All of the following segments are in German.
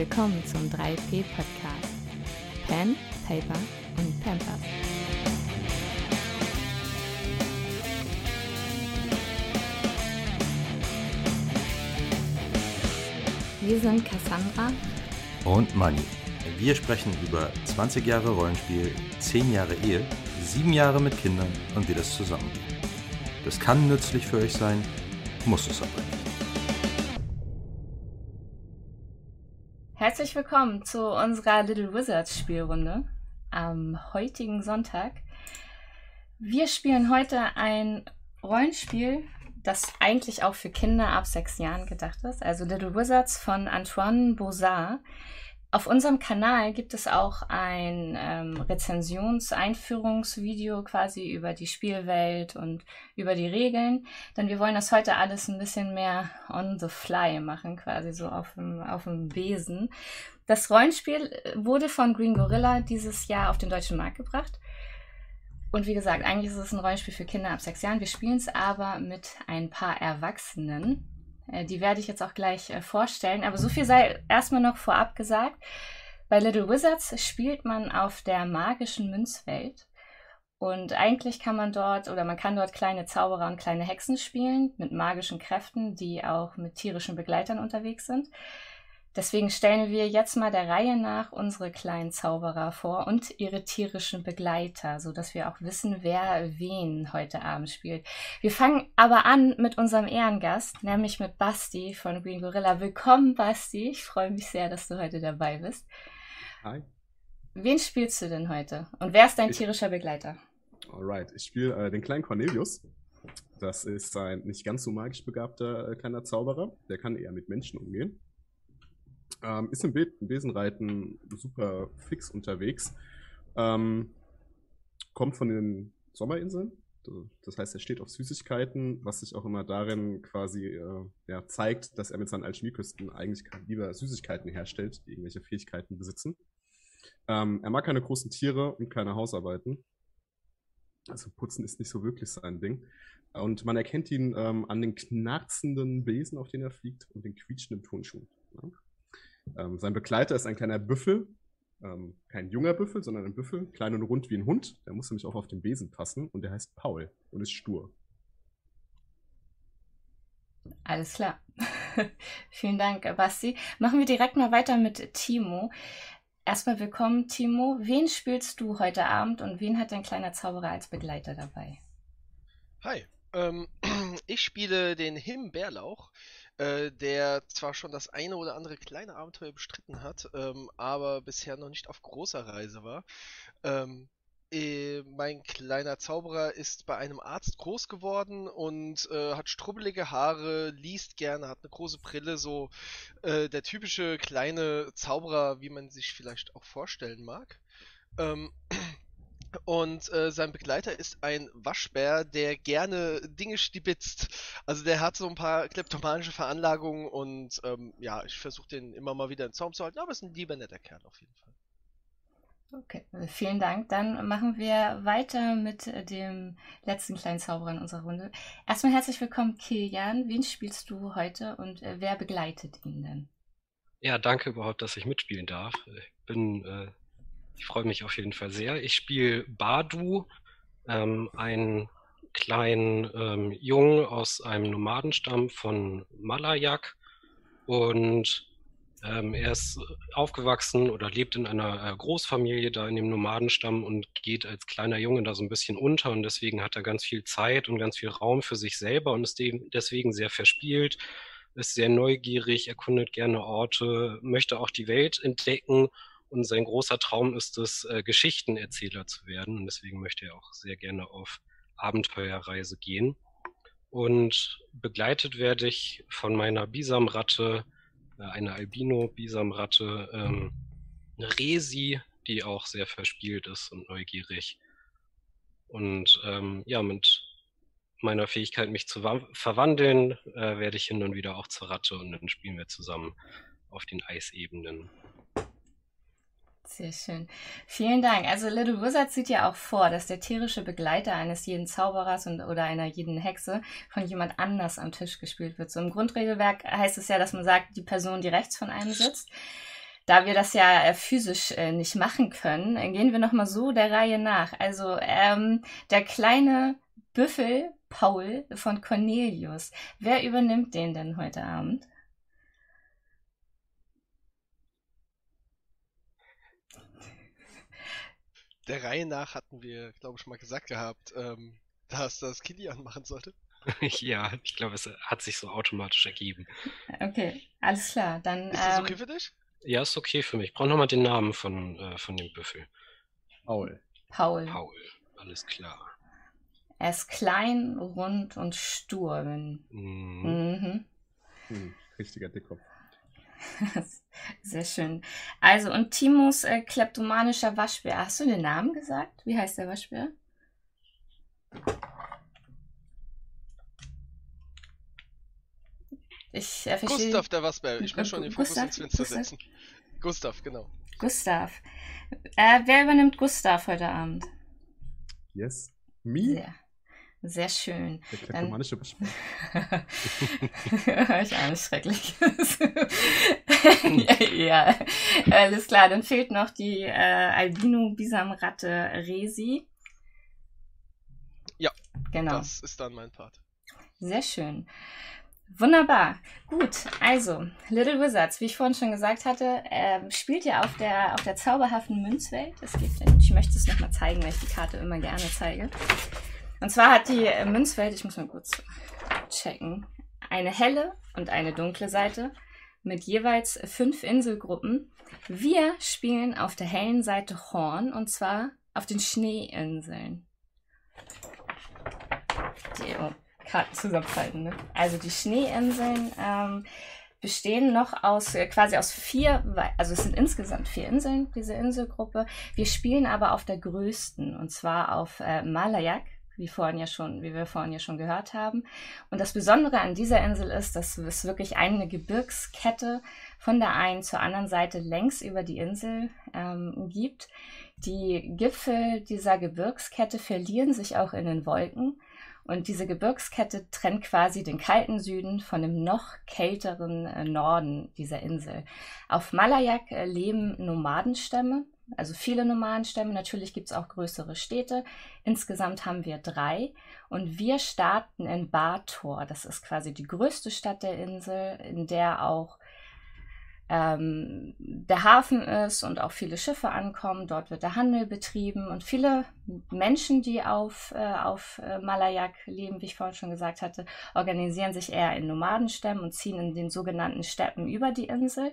Willkommen zum 3P-Podcast. Pen, Paper und Pampers. Wir sind Cassandra und Manni. Wir sprechen über 20 Jahre Rollenspiel, 10 Jahre Ehe, 7 Jahre mit Kindern und wie das zusammengeht. Das kann nützlich für euch sein, muss es aber nicht. Herzlich willkommen zu unserer Little Wizards Spielrunde am heutigen Sonntag. Wir spielen heute ein Rollenspiel, das eigentlich auch für Kinder ab sechs Jahren gedacht ist. Also Little Wizards von Antoine Bozard. Auf unserem Kanal gibt es auch ein ähm, Rezensions-Einführungsvideo quasi über die Spielwelt und über die Regeln. Denn wir wollen das heute alles ein bisschen mehr on the fly machen, quasi so auf dem, auf dem Besen. Das Rollenspiel wurde von Green Gorilla dieses Jahr auf den deutschen Markt gebracht. Und wie gesagt, eigentlich ist es ein Rollenspiel für Kinder ab sechs Jahren. Wir spielen es aber mit ein paar Erwachsenen. Äh, die werde ich jetzt auch gleich äh, vorstellen. Aber so viel sei erstmal noch vorab gesagt. Bei Little Wizards spielt man auf der magischen Münzwelt. Und eigentlich kann man dort oder man kann dort kleine Zauberer und kleine Hexen spielen mit magischen Kräften, die auch mit tierischen Begleitern unterwegs sind. Deswegen stellen wir jetzt mal der Reihe nach unsere kleinen Zauberer vor und ihre tierischen Begleiter, so dass wir auch wissen, wer wen heute Abend spielt. Wir fangen aber an mit unserem Ehrengast, nämlich mit Basti von Green Gorilla. Willkommen, Basti. Ich freue mich sehr, dass du heute dabei bist. Hi. Wen spielst du denn heute? Und wer ist dein ich, tierischer Begleiter? Alright, ich spiele äh, den kleinen Cornelius. Das ist ein nicht ganz so magisch begabter äh, kleiner Zauberer. Der kann eher mit Menschen umgehen. Ähm, ist im, Be im Besenreiten super fix unterwegs. Ähm, kommt von den Sommerinseln. Das heißt, er steht auf Süßigkeiten, was sich auch immer darin quasi äh, ja, zeigt, dass er mit seinen Alchemieküsten eigentlich lieber Süßigkeiten herstellt, die irgendwelche Fähigkeiten besitzen. Ähm, er mag keine großen Tiere und keine Hausarbeiten. Also Putzen ist nicht so wirklich sein Ding. Und man erkennt ihn ähm, an den knarzenden Besen, auf denen er fliegt, und den quietschenden Turnschuhen. Ja? Ähm, sein Begleiter ist ein kleiner Büffel, ähm, kein junger Büffel, sondern ein Büffel, klein und rund wie ein Hund. Der muss nämlich auch auf den Besen passen und der heißt Paul und ist stur. Alles klar. Vielen Dank, Basti. Machen wir direkt mal weiter mit Timo. Erstmal willkommen, Timo. Wen spielst du heute Abend und wen hat dein kleiner Zauberer als Begleiter dabei? Hi, ähm, ich spiele den Himbeerlauch. Äh, der zwar schon das eine oder andere kleine Abenteuer bestritten hat, ähm, aber bisher noch nicht auf großer Reise war. Ähm, äh, mein kleiner Zauberer ist bei einem Arzt groß geworden und äh, hat strubbelige Haare, liest gerne, hat eine große Brille, so äh, der typische kleine Zauberer, wie man sich vielleicht auch vorstellen mag. Ähm, und äh, sein Begleiter ist ein Waschbär, der gerne Dinge stibitzt. Also der hat so ein paar kleptomanische Veranlagungen und ähm, ja, ich versuche den immer mal wieder in Zaum zu halten, aber ist ein lieber netter Kerl auf jeden Fall. Okay, vielen Dank. Dann machen wir weiter mit dem letzten kleinen Zauberer in unserer Runde. Erstmal herzlich willkommen, Kilian. Wen spielst du heute und äh, wer begleitet ihn denn? Ja, danke überhaupt, dass ich mitspielen darf. Ich bin äh, ich freue mich auf jeden Fall sehr. Ich spiele Badu, ähm, einen kleinen ähm, Jungen aus einem Nomadenstamm von Malayak. Und ähm, er ist aufgewachsen oder lebt in einer äh, Großfamilie da in dem Nomadenstamm und geht als kleiner Junge da so ein bisschen unter. Und deswegen hat er ganz viel Zeit und ganz viel Raum für sich selber und ist deswegen sehr verspielt, ist sehr neugierig, erkundet gerne Orte, möchte auch die Welt entdecken und sein großer Traum ist es, äh, Geschichtenerzähler zu werden. Und deswegen möchte er auch sehr gerne auf Abenteuerreise gehen. Und begleitet werde ich von meiner Bisamratte, äh, einer Albino-Bisamratte, ähm, Resi, die auch sehr verspielt ist und neugierig. Und ähm, ja, mit meiner Fähigkeit, mich zu verwandeln, äh, werde ich hin und wieder auch zur Ratte und dann spielen wir zusammen auf den Eisebenen. Sehr schön. Vielen Dank. Also Little Wizard sieht ja auch vor, dass der tierische Begleiter eines jeden Zauberers und, oder einer jeden Hexe von jemand anders am Tisch gespielt wird. So im Grundregelwerk heißt es ja, dass man sagt, die Person, die rechts von einem sitzt. Da wir das ja äh, physisch äh, nicht machen können, äh, gehen wir nochmal so der Reihe nach. Also ähm, der kleine Büffel Paul von Cornelius. Wer übernimmt den denn heute Abend? Der Reihe nach hatten wir, glaube ich, mal gesagt gehabt, ähm, dass das Kilian machen sollte. ja, ich glaube, es hat sich so automatisch ergeben. Okay, alles klar. Dann, Ist das ähm, okay für dich? Ja, ist okay für mich. Ich brauche nochmal den Namen von, äh, von dem Büffel. Paul. Paul. Paul. Alles klar. Er ist klein, rund und stur. Mhm. Mhm. Hm, richtiger Dickkopf. Sehr schön. Also, und Timos äh, kleptomanischer Waschbär. Hast du den Namen gesagt? Wie heißt der Waschbär? Ich äh, verstehe. Gustav der Wasbär. Ich muss schon den Fokus Gustav? ins Fenster Gustav? setzen. Gustav, genau. Gustav. Äh, wer übernimmt Gustav heute Abend? Yes. Me? Sehr, sehr schön. Der kleptomanische Waschbär. ich ahne schrecklich. ja, alles klar. Dann fehlt noch die äh, Albino-Bisamratte Resi. Ja, Genau. Das ist dann mein Part. Sehr schön. Wunderbar. Gut, also Little Wizards, wie ich vorhin schon gesagt hatte, ähm, spielt ja auf der, auf der zauberhaften Münzwelt. Es gibt, ich möchte es nochmal zeigen, weil ich die Karte immer gerne zeige. Und zwar hat die äh, Münzwelt, ich muss mal kurz checken, eine helle und eine dunkle Seite mit jeweils fünf Inselgruppen. Wir spielen auf der hellen Seite Horn und zwar auf den Schneeinseln. Die, oh, Karten zusammenfalten. Ne? Also die Schneeinseln ähm, bestehen noch aus äh, quasi aus vier, also es sind insgesamt vier Inseln, diese Inselgruppe. Wir spielen aber auf der größten und zwar auf äh, Malayak, wie vorhin ja schon, wie wir vorhin ja schon gehört haben. Und das Besondere an dieser Insel ist, dass es wirklich eine Gebirgskette von der einen zur anderen Seite längs über die Insel ähm, gibt. Die Gipfel dieser Gebirgskette verlieren sich auch in den Wolken. Und diese Gebirgskette trennt quasi den kalten Süden von dem noch kälteren äh, Norden dieser Insel. Auf Malayak äh, leben Nomadenstämme, also viele Nomadenstämme. Natürlich gibt es auch größere Städte. Insgesamt haben wir drei. Und wir starten in Bator. Das ist quasi die größte Stadt der Insel, in der auch ähm, der Hafen ist und auch viele Schiffe ankommen. Dort wird der Handel betrieben und viele Menschen, die auf, äh, auf äh, Malayak leben, wie ich vorhin schon gesagt hatte, organisieren sich eher in Nomadenstämmen und ziehen in den sogenannten Steppen über die Insel.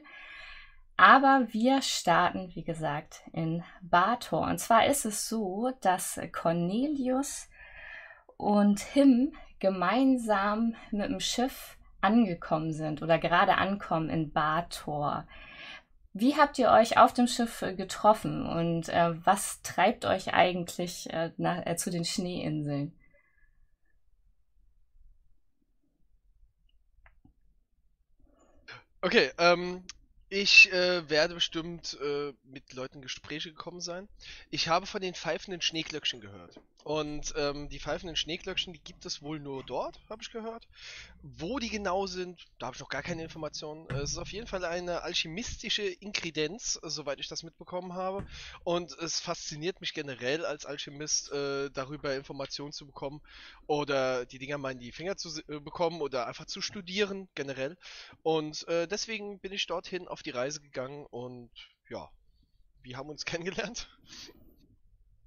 Aber wir starten, wie gesagt, in Bator. Und zwar ist es so, dass Cornelius und Him gemeinsam mit dem Schiff angekommen sind oder gerade ankommen in Bator. Wie habt ihr euch auf dem Schiff getroffen und äh, was treibt euch eigentlich äh, nach, äh, zu den Schneeinseln? Okay, ähm, ich äh, werde bestimmt äh, mit Leuten in Gespräche gekommen sein. Ich habe von den pfeifenden Schneeglöckchen gehört. Und ähm, die pfeifenden Schneeglöckchen, die gibt es wohl nur dort, habe ich gehört. Wo die genau sind, da habe ich noch gar keine Informationen. Äh, Es ist auf jeden Fall eine alchemistische Inkredenz, äh, soweit ich das mitbekommen habe. Und es fasziniert mich generell als Alchemist, äh, darüber Informationen zu bekommen oder die Dinger mal in die Finger zu bekommen oder einfach zu studieren generell. Und deswegen bin ich dorthin auf die Reise gegangen und ja, wir haben uns kennengelernt.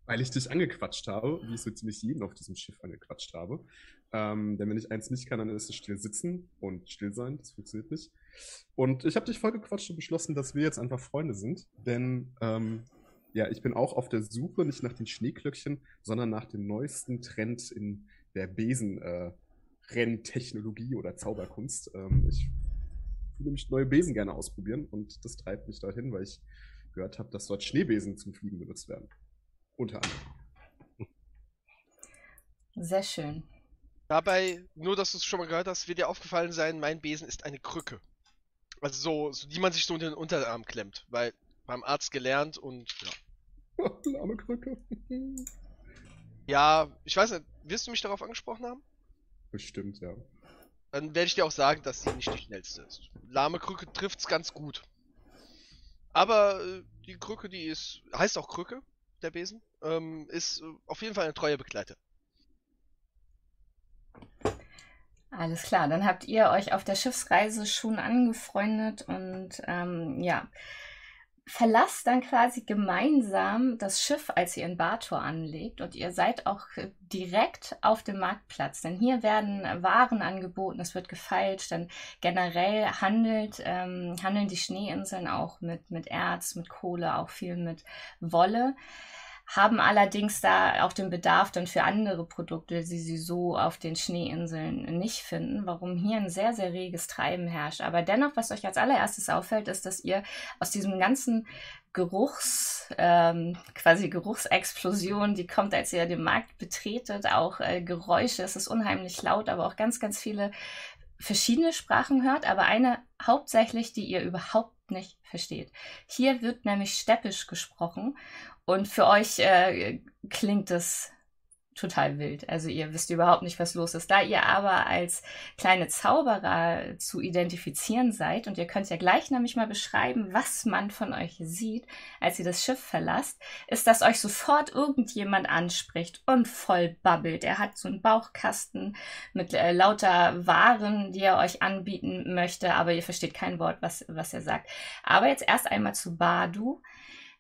Weil ich dich angequatscht habe, wie ich so ziemlich jeden auf diesem Schiff angequatscht habe. Ähm, denn wenn ich eins nicht kann, dann ist es still sitzen und still sein. Das funktioniert nicht. Und ich habe dich vollgequatscht und beschlossen, dass wir jetzt einfach Freunde sind. Denn ähm, ja, ich bin auch auf der Suche nicht nach den Schneeglöckchen, sondern nach dem neuesten Trend in der Besen-Renntechnologie oder Zauberkunst. Ähm, ich nämlich neue Besen gerne ausprobieren und das treibt mich dorthin, weil ich gehört habe, dass dort Schneebesen zum Fliegen benutzt werden. Unter anderem. Sehr schön. Dabei, nur dass du es schon mal gehört hast, wird dir aufgefallen sein, mein Besen ist eine Krücke. Also so, so die man sich so in den Unterarm klemmt, weil beim Arzt gelernt und ja. Lahme Krücke. Ja, ich weiß nicht, wirst du mich darauf angesprochen haben? Bestimmt, ja. Dann werde ich dir auch sagen, dass sie nicht die schnellste ist. Lahme Krücke trifft's ganz gut. Aber äh, die Krücke, die ist, heißt auch Krücke, der Besen, ähm, ist äh, auf jeden Fall eine treue Begleiter. Alles klar, dann habt ihr euch auf der Schiffsreise schon angefreundet und ähm, ja, verlasst dann quasi gemeinsam das Schiff, als ihr in Bator anlegt. Und ihr seid auch direkt auf dem Marktplatz, denn hier werden Waren angeboten, es wird gefeilscht, denn generell handelt, ähm, handeln die Schneeinseln auch mit, mit Erz, mit Kohle, auch viel mit Wolle haben allerdings da auch den Bedarf dann für andere Produkte, die sie so auf den Schneeinseln nicht finden, warum hier ein sehr, sehr reges Treiben herrscht. Aber dennoch, was euch als allererstes auffällt, ist, dass ihr aus diesem ganzen Geruchs, ähm, quasi Geruchsexplosion, die kommt, als ihr den Markt betretet, auch äh, Geräusche, es ist unheimlich laut, aber auch ganz, ganz viele verschiedene Sprachen hört, aber eine hauptsächlich, die ihr überhaupt nicht versteht. Hier wird nämlich Steppisch gesprochen und für euch äh, klingt es total wild. Also ihr wisst überhaupt nicht, was los ist. Da ihr aber als kleine Zauberer zu identifizieren seid und ihr könnt ja gleich nämlich mal beschreiben, was man von euch sieht, als ihr das Schiff verlasst, ist, dass euch sofort irgendjemand anspricht und voll babbelt. Er hat so einen Bauchkasten mit äh, lauter Waren, die er euch anbieten möchte, aber ihr versteht kein Wort, was, was er sagt. Aber jetzt erst einmal zu Badu.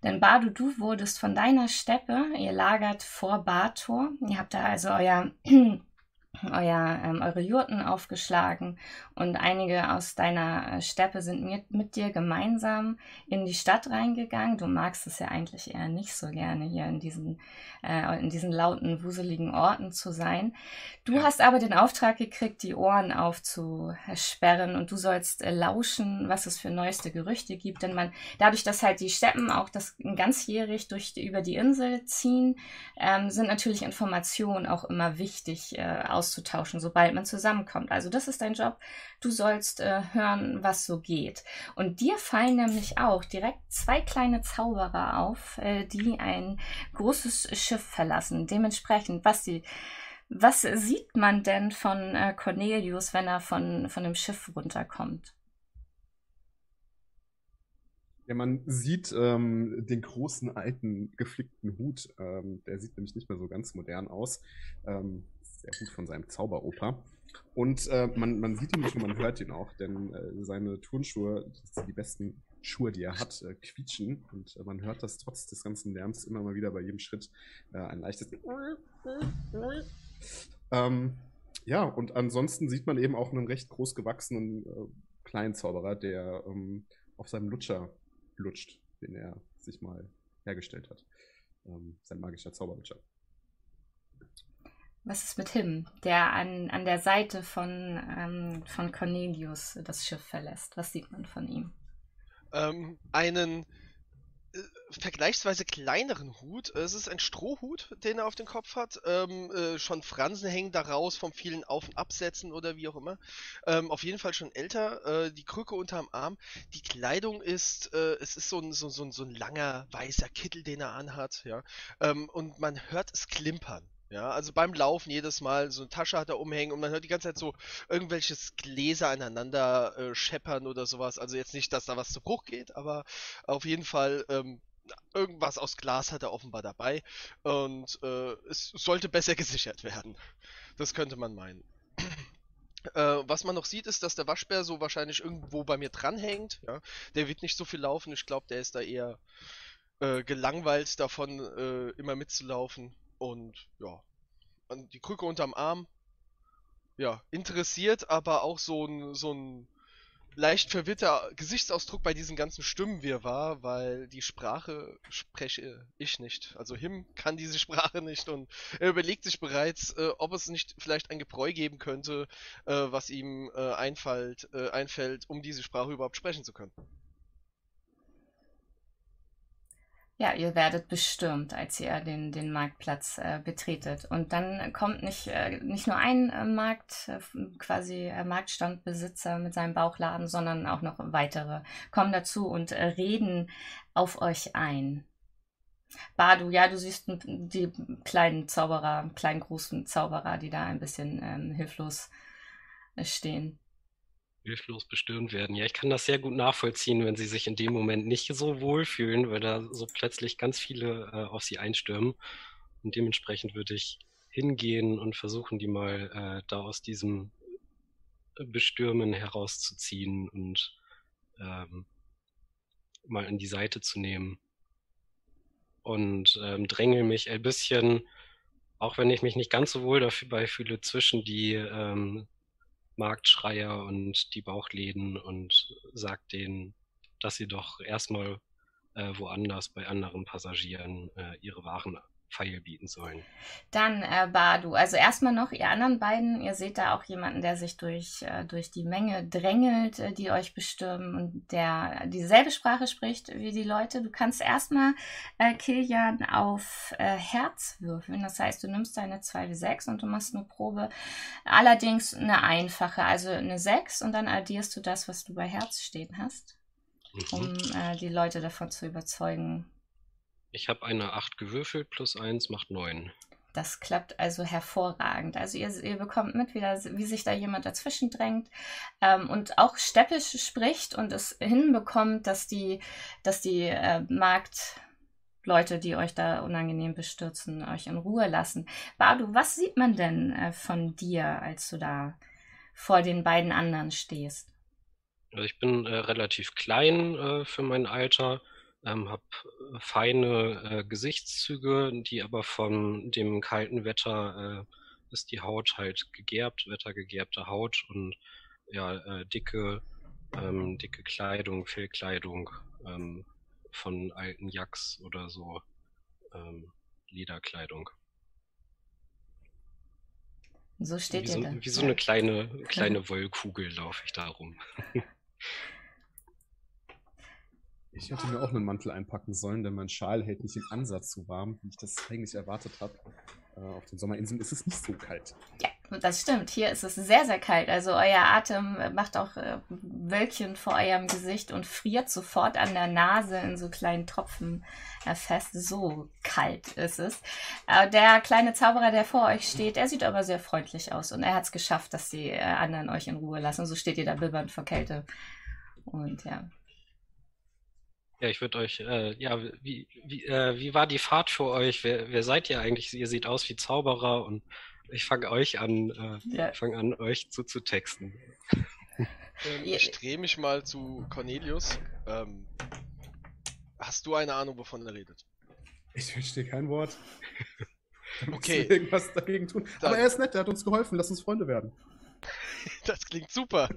Denn Badu, du wurdest von deiner Steppe, ihr lagert vor Bator, ihr habt da also euer euer, ähm, eure Jurten aufgeschlagen und einige aus deiner äh, Steppe sind mit, mit dir gemeinsam in die Stadt reingegangen. Du magst es ja eigentlich eher nicht so gerne hier in diesen, äh, in diesen lauten, wuseligen Orten zu sein. Du ja. hast aber den Auftrag gekriegt, die Ohren aufzusperren und du sollst äh, lauschen, was es für neueste Gerüchte gibt. Denn man, dadurch, dass halt die Steppen auch das ganzjährig durch, über die Insel ziehen, ähm, sind natürlich Informationen auch immer wichtig äh, auszutauschen, sobald man zusammenkommt. Also das ist dein Job. Du sollst äh, hören, was so geht. Und dir fallen nämlich auch direkt zwei kleine Zauberer auf, äh, die ein großes Schiff verlassen. Dementsprechend, was sie was sieht man denn von äh, Cornelius, wenn er von, von dem Schiff runterkommt? Ja, man sieht ähm, den großen alten geflickten Hut. Ähm, der sieht nämlich nicht mehr so ganz modern aus. Ähm, sehr gut von seinem Zauberoper. Und äh, man, man sieht ihn nicht nur, man hört ihn auch, denn äh, seine Turnschuhe, das sind die besten Schuhe, die er hat, äh, quietschen. Und äh, man hört das trotz des ganzen Lärms immer mal wieder bei jedem Schritt äh, ein leichtes. Ähm, ja, und ansonsten sieht man eben auch einen recht groß gewachsenen äh, kleinen Zauberer, der ähm, auf seinem Lutscher lutscht, den er sich mal hergestellt hat. Ähm, sein magischer Zauberlutscher. Was ist mit Him, der an, an der Seite von, ähm, von Cornelius das Schiff verlässt? Was sieht man von ihm? Ähm, einen äh, vergleichsweise kleineren Hut. Es ist ein Strohhut, den er auf dem Kopf hat. Ähm, äh, schon Fransen hängen da raus vom vielen Auf- und Absetzen oder wie auch immer. Ähm, auf jeden Fall schon älter. Äh, die Krücke unterm Arm. Die Kleidung ist, äh, es ist so ein, so, so, so ein langer weißer Kittel, den er anhat. Ja? Ähm, und man hört es klimpern. Ja, also beim Laufen jedes Mal so eine Tasche hat er umhängen und man hört die ganze Zeit so irgendwelches Gläser aneinander äh, scheppern oder sowas. Also jetzt nicht, dass da was zu Bruch geht, aber auf jeden Fall ähm, irgendwas aus Glas hat er offenbar dabei und äh, es sollte besser gesichert werden. Das könnte man meinen. Äh, was man noch sieht, ist, dass der Waschbär so wahrscheinlich irgendwo bei mir dranhängt. Ja? Der wird nicht so viel laufen. Ich glaube, der ist da eher äh, gelangweilt davon, äh, immer mitzulaufen. Und ja, die Krücke unterm Arm. Ja, interessiert, aber auch so ein, so ein leicht verwirrter Gesichtsausdruck bei diesen ganzen Stimmen wir war, weil die Sprache spreche ich nicht. Also Him kann diese Sprache nicht und er überlegt sich bereits, äh, ob es nicht vielleicht ein Gebräu geben könnte, äh, was ihm äh, einfällt, äh, einfällt, um diese Sprache überhaupt sprechen zu können. Ja, ihr werdet bestürmt, als ihr den, den Marktplatz äh, betretet. Und dann kommt nicht, äh, nicht nur ein äh, Markt, äh, quasi äh, Marktstandbesitzer mit seinem Bauchladen, sondern auch noch weitere kommen dazu und äh, reden auf euch ein. Badu, ja, du siehst die kleinen Zauberer, kleinen großen Zauberer, die da ein bisschen ähm, hilflos stehen hilflos bestürmt werden. Ja, ich kann das sehr gut nachvollziehen, wenn sie sich in dem Moment nicht so wohlfühlen, weil da so plötzlich ganz viele äh, auf sie einstürmen. Und dementsprechend würde ich hingehen und versuchen, die mal äh, da aus diesem Bestürmen herauszuziehen und ähm, mal an die Seite zu nehmen. Und ähm, drängel mich ein bisschen, auch wenn ich mich nicht ganz so wohl dabei fühle, zwischen die ähm, Marktschreier und die Bauchläden und sagt denen, dass sie doch erstmal äh, woanders bei anderen Passagieren äh, ihre Waren Pfeil bieten sollen. Dann äh, Badu, also erstmal noch ihr anderen beiden, ihr seht da auch jemanden, der sich durch, äh, durch die Menge drängelt, äh, die euch bestürmen und der dieselbe Sprache spricht wie die Leute. Du kannst erstmal äh, Kilian auf äh, Herz würfeln, das heißt, du nimmst deine 2w6 und du machst eine Probe, allerdings eine einfache, also eine 6 und dann addierst du das, was du bei Herz stehen hast, mhm. um äh, die Leute davon zu überzeugen, ich habe eine 8 gewürfelt, plus 1 macht 9. Das klappt also hervorragend. Also ihr, ihr bekommt mit, wie, da, wie, sich da jemand dazwischen drängt ähm, und auch steppisch spricht und es hinbekommt, dass die, dass die äh, Marktleute, die euch da unangenehm bestürzen, euch in Ruhe lassen. Badu, was sieht man denn äh, von dir, als du da vor den beiden anderen stehst? Also ich bin äh, relativ klein äh, für mein Alter ähm, habe äh, feine äh, Gesichtszüge, die aber von dem kalten Wetter äh, ist die Haut halt gegerbt, wettergegerbte Haut und ja, äh, dicke, ähm, dicke Kleidung, Fellkleidung ähm, von alten Jacks oder so, ähm, Lederkleidung. So steht wie so, Wie so eine kleine, kleine Wollkugel laufe ich da rum. Ich hätte mir auch einen Mantel einpacken sollen, denn mein Schal hält nicht im Ansatz so warm, wie ich das eigentlich erwartet habe. Äh, auf den Sommerinseln ist es nicht so kalt. Ja, das stimmt. Hier ist es sehr, sehr kalt. Also euer Atem macht auch äh, Wölkchen vor eurem Gesicht und friert sofort an der Nase in so kleinen Tropfen äh, fest. So kalt ist es. Der kleine Zauberer, der vor euch steht, er sieht aber sehr freundlich aus und er hat es geschafft, dass die anderen euch in Ruhe lassen. So steht ihr da bibbernd vor Kälte. Und ja, ja, ich würde euch, äh, ja, wie, wie, äh, wie war die Fahrt für euch? Wer, wer seid ihr eigentlich? Ihr seht aus wie Zauberer und ich fange euch an, äh, ja. fange an, euch zuzutexten. Ähm, ich drehe mich mal zu Cornelius. Ähm, hast du eine Ahnung, wovon er redet? Ich verstehe kein Wort. okay. irgendwas dagegen tun. Dann. Aber er ist nett, er hat uns geholfen. Lass uns Freunde werden. das klingt super.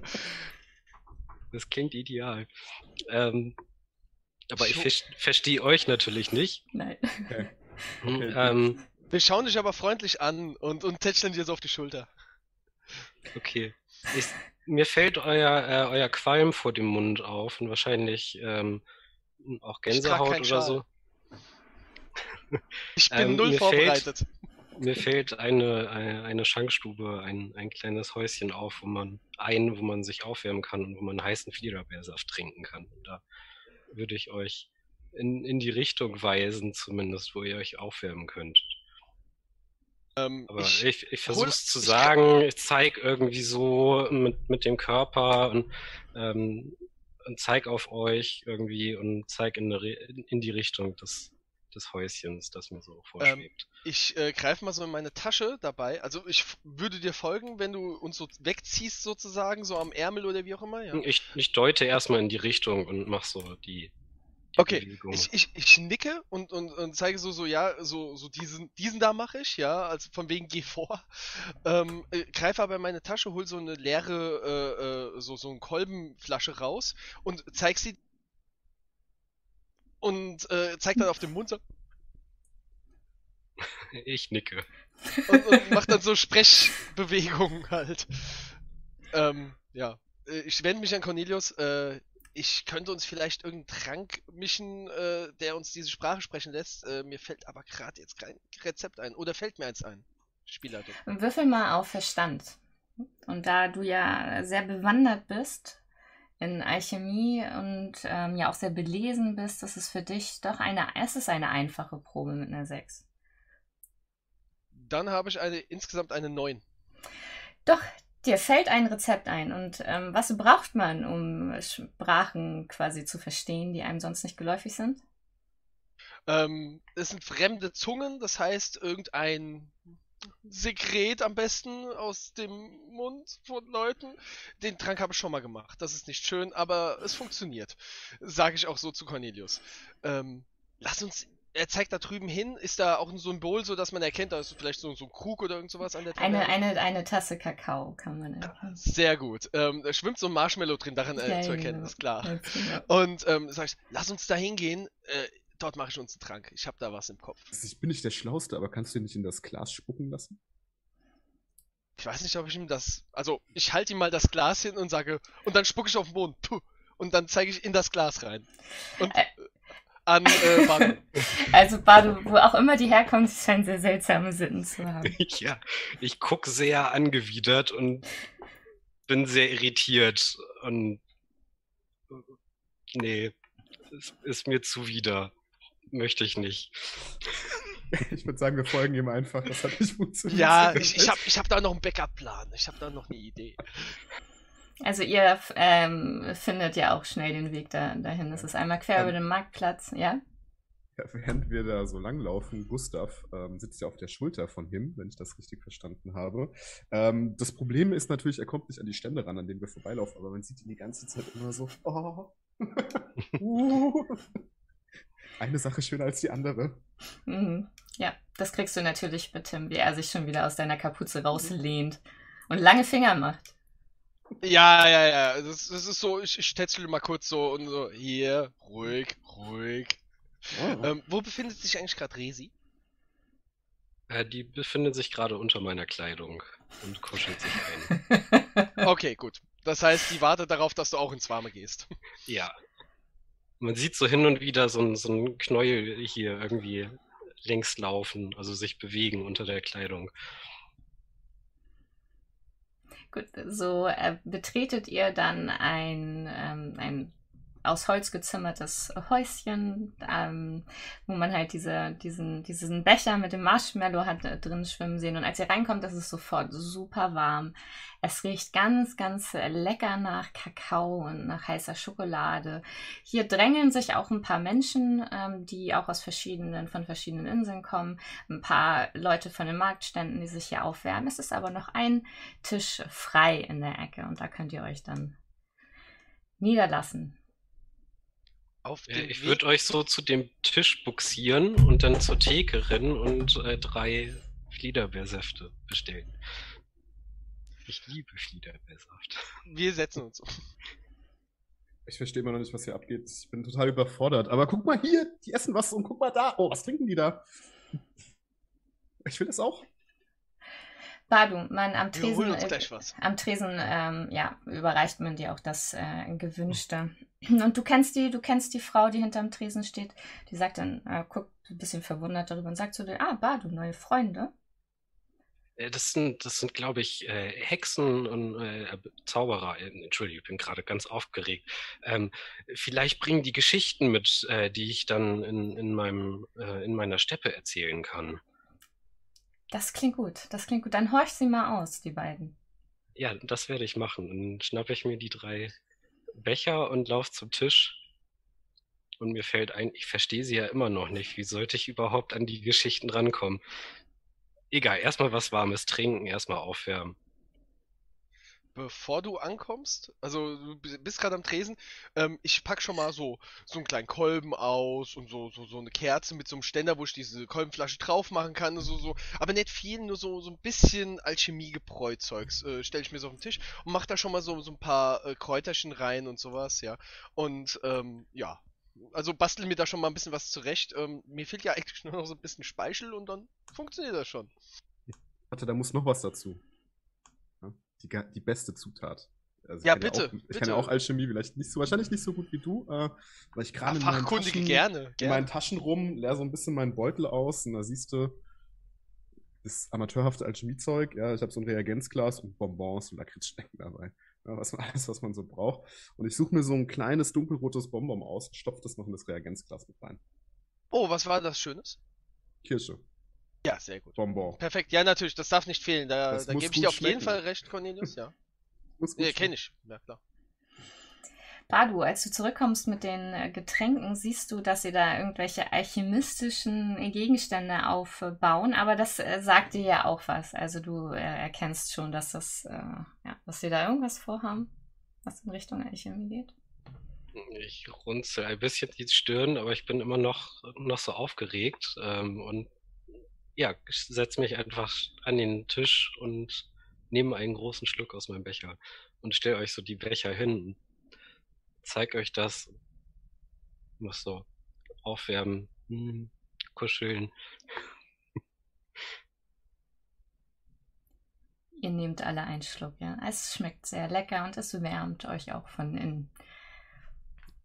Das klingt ideal. Ähm, aber ich ver verstehe euch natürlich nicht. Nein. Okay. Hm, okay. Ähm, Wir schauen dich aber freundlich an und, und tätscheln dir so auf die Schulter. Okay. Ich, mir fällt euer, äh, euer Qualm vor dem Mund auf und wahrscheinlich ähm, auch Gänsehaut oder Schal. so. Ich bin ähm, null mir vorbereitet. Fällt, mir fällt eine, eine, eine Schankstube, ein, ein kleines Häuschen auf, wo man ein, wo man sich aufwärmen kann und wo man heißen Fliederbeersaft trinken kann. Und da würde ich euch in, in die Richtung weisen, zumindest, wo ihr euch aufwärmen könnt. Ähm, Aber ich, ich, ich versuche es zu sagen, ich, ich zeige irgendwie so mit, mit dem Körper und, ähm, und zeig auf euch irgendwie und zeig in, in die Richtung des, des Häuschens, das mir so ähm, vorschwebt. Ähm, ich äh, greife mal so in meine Tasche dabei. Also ich würde dir folgen, wenn du uns so wegziehst sozusagen, so am Ärmel oder wie auch immer. Ja? Ich, ich deute erstmal in die Richtung und mach so die. die okay, ich, ich, ich nicke und, und, und zeige so, so, ja, so, so diesen, diesen da mache ich, ja, also von wegen geh vor. Ähm, äh, greife aber in meine Tasche, hol so eine leere, äh, äh, so, so eine Kolbenflasche raus und zeig sie und äh, zeigt dann auf den Mund so. Ich nicke. Und, und macht dann so Sprechbewegungen halt. Ähm, ja. Äh, ich wende mich an Cornelius. Äh, ich könnte uns vielleicht irgendeinen Trank mischen, äh, der uns diese Sprache sprechen lässt. Äh, mir fällt aber gerade jetzt kein Rezept ein. Oder fällt mir eins ein? Spielleitung. Würfel mal auf Verstand. Und da du ja sehr bewandert bist in Alchemie und ähm, ja auch sehr belesen bist, das ist für dich doch eine, es ist eine einfache Probe mit einer 6. Dann habe ich eine insgesamt eine 9. Doch, dir fällt ein Rezept ein. Und ähm, was braucht man, um Sprachen quasi zu verstehen, die einem sonst nicht geläufig sind? Ähm, es sind fremde Zungen, das heißt irgendein Sekret am besten aus dem Mund von Leuten. Den Trank habe ich schon mal gemacht. Das ist nicht schön, aber es funktioniert. Sage ich auch so zu Cornelius. Ähm, lass uns. Er zeigt da drüben hin. Ist da auch ein Symbol, so dass man erkennt, da ist vielleicht so, so ein Krug oder irgend sowas an der Taverne? Eine, eine, eine Tasse Kakao kann man erkennen. Sehr gut. Ähm, da schwimmt so ein Marshmallow drin, darin äh, ja, zu erkennen, genau. ist klar. Und ähm, ich, lass uns da hingehen. Äh, dort mache ich uns einen Trank. Ich habe da was im Kopf. Ich bin nicht der Schlauste, aber kannst du ihn nicht in das Glas spucken lassen? Ich weiß nicht, ob ich ihm das. Also, ich halte ihm mal das Glas hin und sage, und dann spucke ich auf den Boden. Puh, und dann zeige ich in das Glas rein. Und äh, an äh, Badu. Also, Badu, wo auch immer die herkommen, sie scheinen sehr seltsame Sitten zu haben. ja, ich gucke sehr angewidert und bin sehr irritiert. Und. Nee, es ist mir zuwider möchte ich nicht. Ich würde sagen, wir folgen ihm einfach. Das hat nicht funktioniert. Ja, ich, ich habe ich hab da noch einen Backup-Plan. Ich habe da noch eine Idee. Also ihr ähm, findet ja auch schnell den Weg da, dahin. Es ist einmal quer ähm, über den Marktplatz, ja? Ja, während wir da so langlaufen, Gustav ähm, sitzt ja auf der Schulter von ihm, wenn ich das richtig verstanden habe. Ähm, das Problem ist natürlich, er kommt nicht an die Stände ran, an denen wir vorbeilaufen, aber man sieht ihn die ganze Zeit immer so, oh. uh eine Sache schöner als die andere. Mhm. Ja, das kriegst du natürlich mit Tim, wie er sich schon wieder aus deiner Kapuze rauslehnt und lange Finger macht. Ja, ja, ja. Das, das ist so, ich, ich tätschel mal kurz so und so, hier, ruhig, ruhig. Oh. Ähm, wo befindet sich eigentlich gerade Resi? Äh, die befindet sich gerade unter meiner Kleidung und kuschelt sich ein. okay, gut. Das heißt, die wartet darauf, dass du auch ins Warme gehst. Ja, man sieht so hin und wieder so ein, so ein Knäuel hier irgendwie längs laufen, also sich bewegen unter der Kleidung. Gut, so äh, betretet ihr dann ein, ähm, ein aus Holz gezimmertes Häuschen, ähm, wo man halt diese, diesen, diesen Becher mit dem Marshmallow hat äh, drin schwimmen sehen. Und als ihr reinkommt, ist es sofort super warm. Es riecht ganz, ganz lecker nach Kakao und nach heißer Schokolade. Hier drängeln sich auch ein paar Menschen, ähm, die auch aus verschiedenen, von verschiedenen Inseln kommen. Ein paar Leute von den Marktständen, die sich hier aufwärmen. Es ist aber noch ein Tisch frei in der Ecke und da könnt ihr euch dann niederlassen. Auf ja, ich würde euch so zu dem Tisch buxieren und dann zur Theke rennen und äh, drei Fliederbeersäfte bestellen. Ich liebe Fliederbeersaft. Wir setzen uns um. Ich verstehe immer noch nicht, was hier abgeht. Ich bin total überfordert. Aber guck mal hier, die essen was und guck mal da. Oh, was trinken die da? Ich will das auch. Badu, man am Tresen, äh, am Tresen ähm, ja, überreicht man dir auch das äh, Gewünschte. Und du kennst die, du kennst die Frau, die hinterm Tresen steht, die sagt dann, äh, guckt ein bisschen verwundert darüber und sagt zu dir, ah, Badu, neue Freunde. Äh, das sind, das sind, glaube ich, äh, Hexen und äh, Zauberer. Äh, Entschuldigung, ich bin gerade ganz aufgeregt. Ähm, vielleicht bringen die Geschichten mit, äh, die ich dann in, in, meinem, äh, in meiner Steppe erzählen kann. Das klingt gut, das klingt gut. Dann horch sie mal aus, die beiden. Ja, das werde ich machen. Dann schnappe ich mir die drei Becher und laufe zum Tisch. Und mir fällt ein, ich verstehe sie ja immer noch nicht. Wie sollte ich überhaupt an die Geschichten rankommen? Egal, erstmal was Warmes trinken, erstmal aufwärmen bevor du ankommst, also du bist gerade am Tresen, ähm, ich pack schon mal so, so einen kleinen Kolben aus und so, so, so eine Kerze mit so einem Ständer, wo ich diese Kolbenflasche drauf machen kann, so, so, aber nicht viel, nur so, so ein bisschen Alchemie-Gebräuzeugs, äh, stelle ich mir so auf den Tisch und mach da schon mal so, so ein paar äh, Kräuterchen rein und sowas, ja. Und, ähm, ja. Also bastel mir da schon mal ein bisschen was zurecht. Ähm, mir fehlt ja eigentlich nur noch so ein bisschen Speichel und dann funktioniert das schon. Warte, da muss noch was dazu die, die beste Zutat. Also Ja, bitte, auch, ich bitte. kann ja auch Alchemie, vielleicht nicht so, wahrscheinlich nicht so gut wie du, äh, weil ich gerade in meinen Fachkundige Taschen, gerne. in meinen Taschen rum, leer so ein bisschen meinen Beutel aus und da siehst du das amateurhafte Alchemiezeug. Ja, ich habe so ein Reagenzglas und Bonbons und Lakritzschnecken dabei. Ja, was, alles, was man so braucht. Und ich suche mir so ein kleines dunkelrotes Bonbon aus und stopfe das noch in das Reagenzglas mit rein. Oh, was war das Schönes? Kirsche, Ja, sehr gut. Bonbon. Perfekt, ja, natürlich, das darf nicht fehlen. Da, da gebe ich dir auf jeden schmecken. Fall recht, Cornelius, ja. Muss gut schmecken. kenne ich. Ja, klar. Badu, als du zurückkommst mit den äh, Getränken, siehst du, dass sie da irgendwelche alchemistischen Gegenstände aufbauen, aber das äh, sagt dir ja auch was. Also du äh, erkennst schon, dass das, äh, ja, dass sie da irgendwas vorhaben, was in Richtung Alchemie geht. Ich runzel ein bisschen die Stirn, aber ich bin immer noch, noch so aufgeregt. Ähm, und ja, ich setze mich einfach an den Tisch und nehme einen großen Schluck aus meinem Becher und stelle euch so die Becher hin. Zeig euch das. Muss so aufwärmen, hm, kuscheln. Ihr nehmt alle einen Schluck, ja. Es schmeckt sehr lecker und es wärmt euch auch von innen.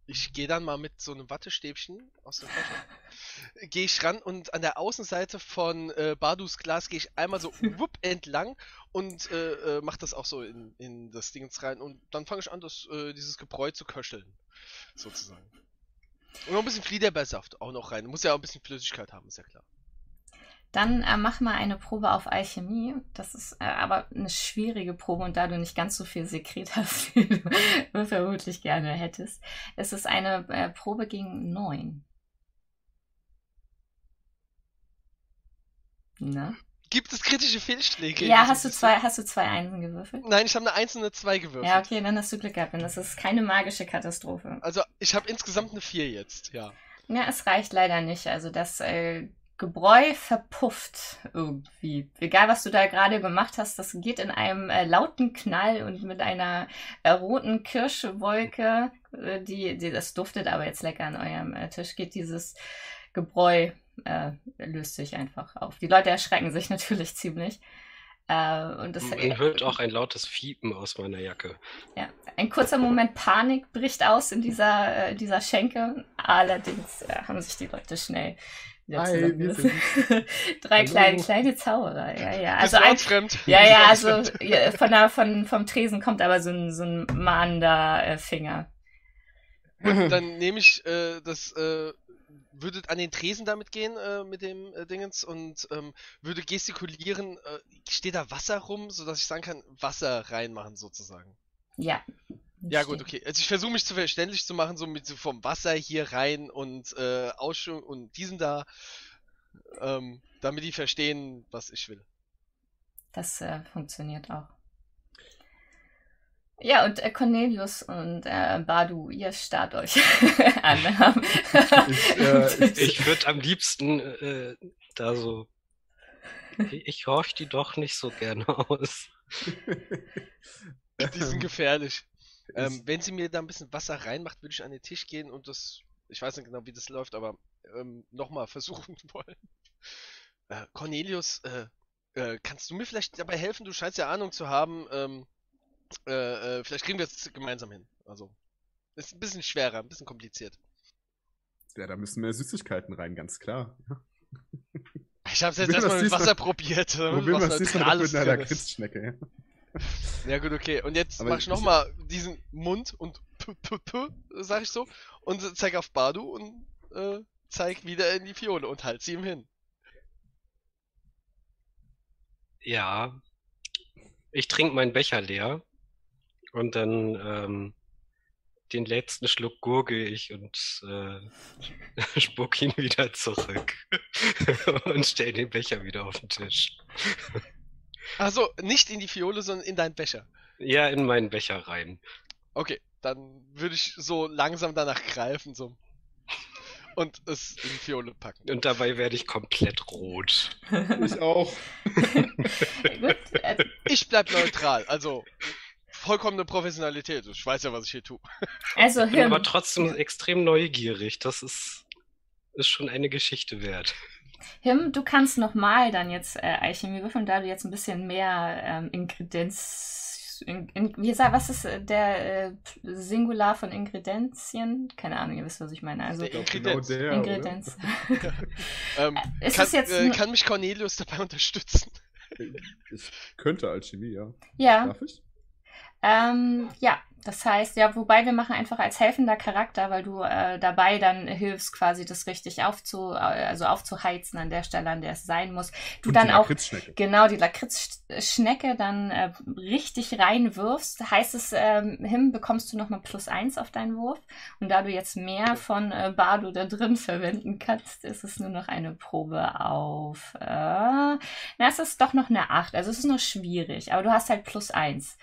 Ich gehe dann mal mit so einem Wattestäbchen aus der Tasche. Gehe ich ran und an der Außenseite von äh, Badus Glas gehe ich einmal so wupp entlang und äh, äh, mach das auch so in, in das Dingens rein. Und dann fange ich an, das, äh, dieses Gebräu zu köcheln. Sozusagen. Und noch ein bisschen Fliederbeersaft auch noch rein. Muss ja auch ein bisschen Flüssigkeit haben, ist ja klar. Dann äh, mach mal eine Probe auf Alchemie. Das ist äh, aber eine schwierige Probe und da du nicht ganz so viel Sekret hast, wie du vermutlich gerne hättest, es ist eine äh, Probe gegen neun. Na? Gibt es kritische Fehlschläge? Ja, hast du zwei, hast du zwei Einsen gewürfelt? Nein, ich habe eine einzelne 2 gewürfelt. Ja, okay, dann hast du Glück gehabt. Und das ist keine magische Katastrophe. Also ich habe insgesamt eine 4 jetzt, ja. Ja, es reicht leider nicht. Also das äh, Gebräu verpufft irgendwie. Egal, was du da gerade gemacht hast, das geht in einem äh, lauten Knall und mit einer äh, roten Kirschewolke, äh, die, die, das duftet aber jetzt lecker an eurem äh, Tisch, geht dieses Gebräu, äh, löst sich einfach auf. Die Leute erschrecken sich natürlich ziemlich. Äh, und das, Man hört auch ein lautes Fiepen aus meiner Jacke. ja, ein kurzer Moment Panik bricht aus in dieser, äh, dieser Schenke. Allerdings äh, haben sich die Leute schnell wieder zusammengerissen. Drei Hallo. kleine, kleine Zauberer, ja, ja. Also ein, ja, ja, also ja, von der, von, vom Tresen kommt aber so ein, so ein mahnender äh, Finger. Gut, dann nehme ich äh, das, äh, würde an den Tresen damit gehen, äh, mit dem äh, Dingens und ähm, würde gestikulieren, äh, steht da Wasser rum, sodass ich sagen kann, Wasser reinmachen sozusagen. Ja. Ja gut, okay. Also ich versuche mich zu verständlich zu machen, so mit so vom Wasser hier rein und äh, Ausschwung und diesem da, ähm, damit die verstehen, was ich will. Das äh, funktioniert auch. Ja, und äh, Cornelius und äh, Badu, ihr starrt euch an. Ich, äh, ich- würde am liebsten äh, da so. Ich, ich horch die doch nicht so gerne aus. Die sind gefährlich. Ähm, wenn sie mir da ein bisschen Wasser reinmacht, würde ich an den Tisch gehen und das, ich weiß nicht genau, wie das läuft, aber ähm, nochmal versuchen wollen. Äh, Cornelius, äh, äh, kannst du mir vielleicht dabei helfen? Du scheinst ja Ahnung zu haben. Ähm, äh, äh, vielleicht kriegen wir es gemeinsam hin. Also, ist ein bisschen schwerer, ein bisschen kompliziert. ja, da müssen mehr Süßigkeiten rein, ganz klar. Ich habe es jetzt erstmal mit Wasser probiert. Probieren wir es diesmal mit einer. Lakritzschnecke. ja. Ja gut, okay. Und jetzt Aber mach ich ich- nochmal diesen Mund und p p p, sag ich so, und zeig auf Badu und äh, zeig wieder in die Fiole und halt sie ihm hin. Ja. Ich trinke meinen Becher leer und dann ähm, den letzten Schluck gurgel ich und äh, spuck ihn wieder zurück und stell den Becher wieder auf den Tisch. Also nicht in die Fiole, sondern in deinen Becher. Ja, in meinen Becher rein. Okay, dann würde ich so langsam danach greifen, so. Und es in die Fiole packen. Und dabei werde ich komplett rot. Ich auch. Gut, äh, Ich bleib neutral, also vollkommene Professionalität. Ich weiß ja, was ich hier tue. also Bin aber trotzdem extrem neugierig. Das ist, ist schon eine Geschichte wert. Him, du kannst nochmal dann jetzt äh, Alchemie würfeln, da du jetzt ein bisschen mehr ähm, Ingredienz in, in, wie gesagt, was ist äh, der äh, Singular von Ingredienzien? Keine Ahnung, ihr wisst, was ich meine. Also Der Genau Ingredienz. der, Ingredienz. Ähm, kann, jetzt äh, nur- kann mich Cornelius dabei unterstützen? Ich könnte Alchemie, ja. ja, Darf ich? Ähm, ja, das heißt, ja, wobei wir machen einfach als helfender Charakter, weil du äh, dabei dann hilfst, quasi das richtig aufzu, also aufzuheizen an der Stelle, an der es sein muss. Du Und dann die auch genau die Lakritzschnecke dann äh, richtig reinwirfst, heißt es, ähm, Him bekommst du nochmal plus eins auf deinen Wurf. Und da du jetzt mehr von äh, Bardo da drin verwenden kannst, ist es nur noch eine Probe auf. Äh, na, es ist doch noch eine 8. Also es ist noch schwierig, aber du hast halt plus eins.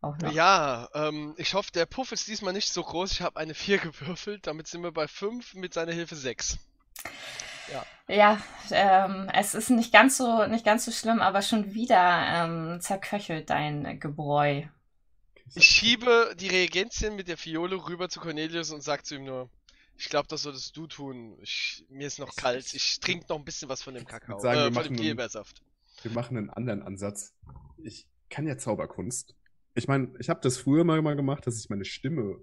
Auch noch. Ja, ähm, ich hoffe, der Puff ist diesmal nicht so groß. Ich habe eine 4 gewürfelt, damit sind wir bei 5, mit seiner Hilfe 6. Ja, ähm, es ist nicht ganz so, nicht ganz so schlimm, aber schon wieder ähm, zerköchelt dein Gebräu. Ich schiebe die Reagenzien mit der Fiole rüber zu Cornelius und sag zu ihm nur, ich glaube, das solltest du tun. Ich, mir ist noch kalt. Ich trinke noch ein bisschen was von dem Kakao. sagen, wir äh, von dem Gebersaft. Wir machen einen anderen Ansatz. Ich kann ja Zauberkunst. Ich meine, ich habe das früher mal, mal gemacht, dass ich meine Stimme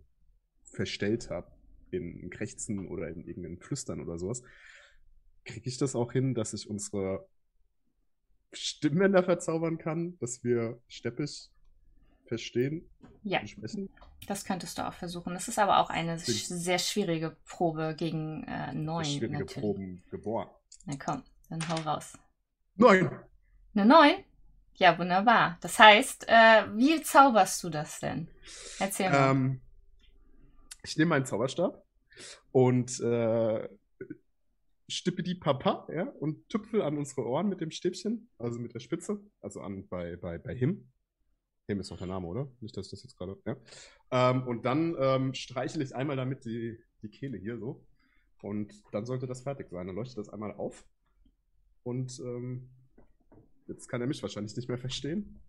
verstellt habe. In Krächzen oder in irgendeinen Flüstern oder sowas. Kriege ich das auch hin, dass ich unsere Stimmbänder verzaubern kann, dass wir steppig verstehen Ja, und sprechen? das könntest du auch versuchen. Das ist aber auch eine sch- sehr schwierige Probe gegen äh, neun. Schwierige natürlich. Proben geboren. Na komm, dann hau raus. Nein! Eine neun? Ja, wunderbar. Das heißt, äh, wie zauberst du das denn? Erzähl mal. Ähm, ich nehme meinen Zauberstab und äh, stippe die Papa ja, und tüpfel an unsere Ohren mit dem Stäbchen, also mit der Spitze, also an bei, bei, bei Him. Him ist doch der Name, oder? Nicht, dass ich das jetzt gerade. Ja. Ähm, und dann ähm, streichle ich einmal damit die, die Kehle hier so. Und dann sollte das fertig sein. Dann leuchtet das einmal auf. Und ähm, jetzt kann er mich wahrscheinlich nicht mehr verstehen.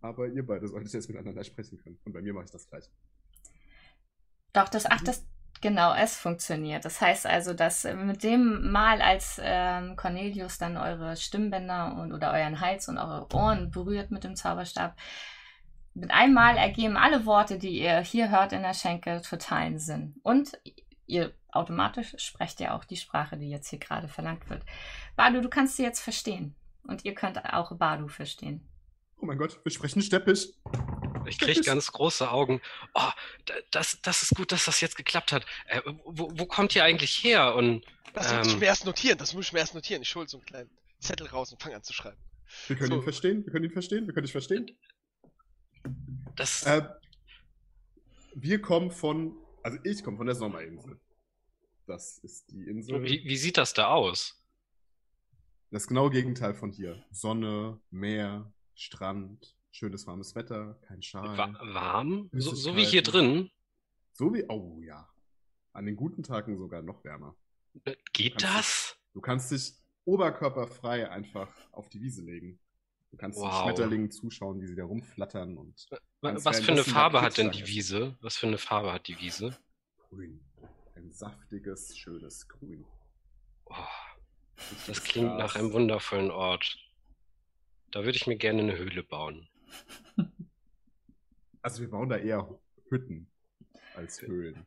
Aber ihr beide solltet jetzt miteinander sprechen können. Und bei mir mache ich das gleich. Doch, das, ach, das, genau, es funktioniert. Das heißt also, dass äh, mit dem Mal, als ähm, Cornelius dann eure Stimmbänder und oder euren Hals und eure Ohren berührt mit dem Zauberstab, mit einem Mal ergeben alle Worte, die ihr hier hört in der Schenke, totalen Sinn. Und ihr automatisch sprecht ja auch die Sprache, die jetzt hier gerade verlangt wird. Badu, du kannst sie jetzt verstehen. Und ihr könnt auch Badu verstehen. Oh mein Gott, wir sprechen steppisch. Ich kriege ganz große Augen. Oh, da- das, das ist gut, dass das jetzt geklappt hat. Äh, wo, wo kommt ihr eigentlich her? Und Das muss ich Ähm. mir erst notieren. Das muss ich mir erst notieren. Ich hole so einen kleinen Zettel raus und fange an zu schreiben. Wir können So. ihn verstehen, wir können ihn verstehen, wir können dich verstehen. das. Äh, wir kommen von, also ich komme von der Sommerinsel. Das ist die Insel. wie, wie sieht das da aus? Das genaue Gegenteil von hier. Sonne, Meer, Strand, schönes warmes Wetter, kein Schal. Wa warm? So, so wie hier drin? So wie, oh ja. An den guten Tagen sogar noch wärmer. Äh, Geht du- das? Du kannst dich oberkörperfrei einfach auf die Wiese legen. Du kannst den Wow. Schmetterlingen zuschauen, wie sie da rumflattern und Ganz Was für eine Farbe hat denn die Wiese? Was für eine Farbe hat die Wiese? grün. Ein saftiges, schönes Grün. Oh, das klingt nach einem wundervollen Ort. Da würde ich mir gerne eine Höhle bauen. Also wir bauen da eher Hütten als Höhlen.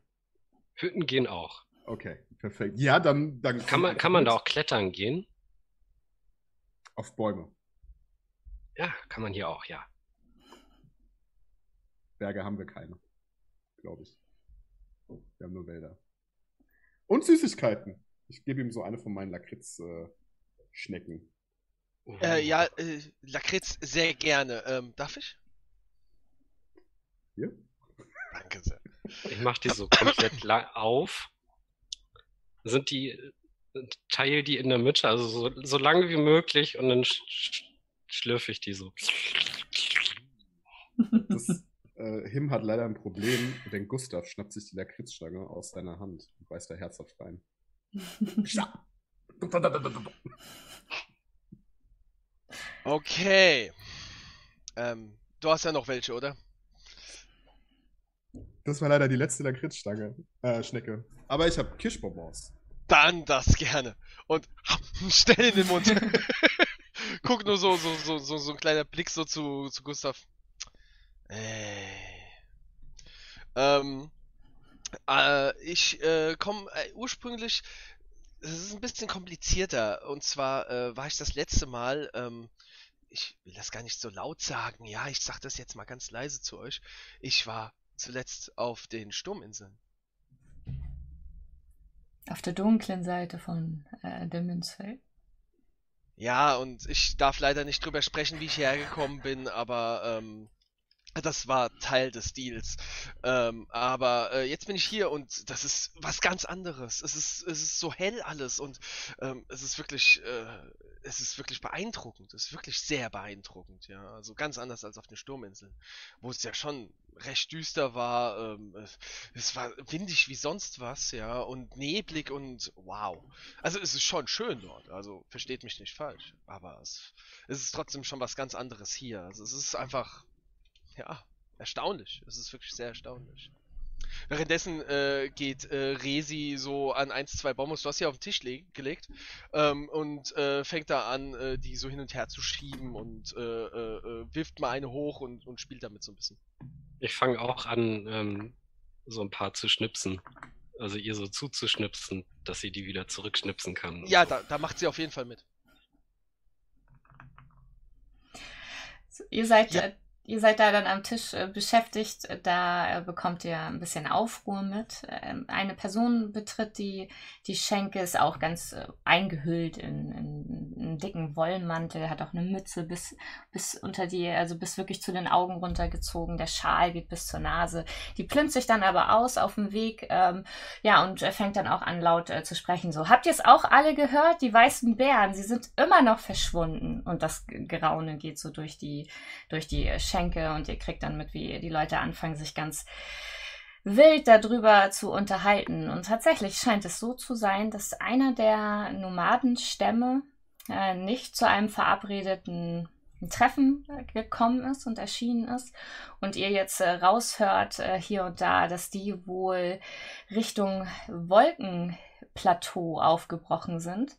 Hütten gehen auch. Okay, perfekt. Ja, dann, dann Kann man, kann man da auch klettern gehen? auf Bäume. Ja, kann man hier auch, ja. Berge haben wir keine, glaube ich. Wir haben nur Wälder. Und Süßigkeiten. Ich gebe ihm so eine von meinen Lakritz-Schnecken. Uh. Äh, ja, äh, Lakritz sehr gerne. Ähm, darf ich? Hier? Danke sehr. Ich mache die so komplett auf. Sind die, äh, teil die in der Mitte, also so, so lange wie möglich und dann sch sch schlürfe ich die so. Das, äh, Him hat leider ein Problem, denn Gustav schnappt sich die Lakritzstange aus seiner Hand und beißt da herzhaft rein. Okay. Ähm, du hast ja noch welche, oder? Das war leider die letzte Lakritzstange, äh, Schnecke. Aber ich habe Kirschbonbons. Dann das gerne. Und stell in den Mund. Guck nur so, so, so, so, so ein kleiner Blick so zu, zu Gustav. Äh. Ähm, äh, ich äh, komme äh, ursprünglich, es ist ein bisschen komplizierter. Und zwar äh, war ich das letzte Mal, ähm, ich will das gar nicht so laut sagen, ja, ich sag das jetzt mal ganz leise zu euch. Ich war zuletzt auf den Sturminseln. Auf der dunklen Seite von äh, der Münzfeld. Ja, und ich darf leider nicht drüber sprechen, wie ich hierher gekommen bin, aber ähm, das war Teil des Deals. Ähm, aber äh, jetzt bin ich hier und das ist was ganz anderes. Es ist, es ist so hell alles und ähm, es ist wirklich, äh, es ist wirklich beeindruckend. Es ist wirklich sehr beeindruckend, ja. Also ganz anders als auf den Sturminseln, wo es ja schon recht düster war. Ähm, es war windig wie sonst was, ja, und neblig und wow. Also es ist schon schön dort. Also versteht mich nicht falsch, aber es, es ist trotzdem schon was ganz anderes hier. Also es ist einfach ja, erstaunlich. Es ist wirklich sehr erstaunlich. Währenddessen äh, geht äh, Resi so an 1, 2 Bombos, du hast sie auf den Tisch gelegt, ähm, und äh, fängt da an, äh, die so hin und her zu schieben und äh, äh, wirft mal eine hoch und, und spielt damit so ein bisschen. Ich fange auch an, ähm, so ein paar zu schnipsen. Also ihr so zuzuschnipsen, dass sie die wieder zurückschnipsen kann. Ja, so. da, da macht sie auf jeden Fall mit. Ihr seid ja ihr seid da dann am Tisch äh, beschäftigt, da äh, bekommt ihr ein bisschen Aufruhr mit. Ähm, eine Person betritt die, die Schenke, ist auch ganz äh, eingehüllt in, in, in, einen dicken Wollmantel, hat auch eine Mütze bis, bis unter die, also bis wirklich zu den Augen runtergezogen. Der Schal geht bis zur Nase. Die plimmt sich dann aber aus auf dem Weg, ähm, ja, und fängt dann auch an, laut zu sprechen. So, habt ihr es auch alle gehört? Die weißen Bären, sie sind immer noch verschwunden. Und das Geraune geht so durch die, durch die Schenke Geschenke und ihr kriegt dann mit, wie die Leute anfangen, sich ganz wild darüber zu unterhalten. Und tatsächlich scheint es so zu sein, dass einer der Nomadenstämme äh, nicht zu einem verabredeten Treffen äh, gekommen ist und erschienen ist und ihr jetzt äh, raushört äh, hier und da, dass die wohl Richtung Wolkenplateau aufgebrochen sind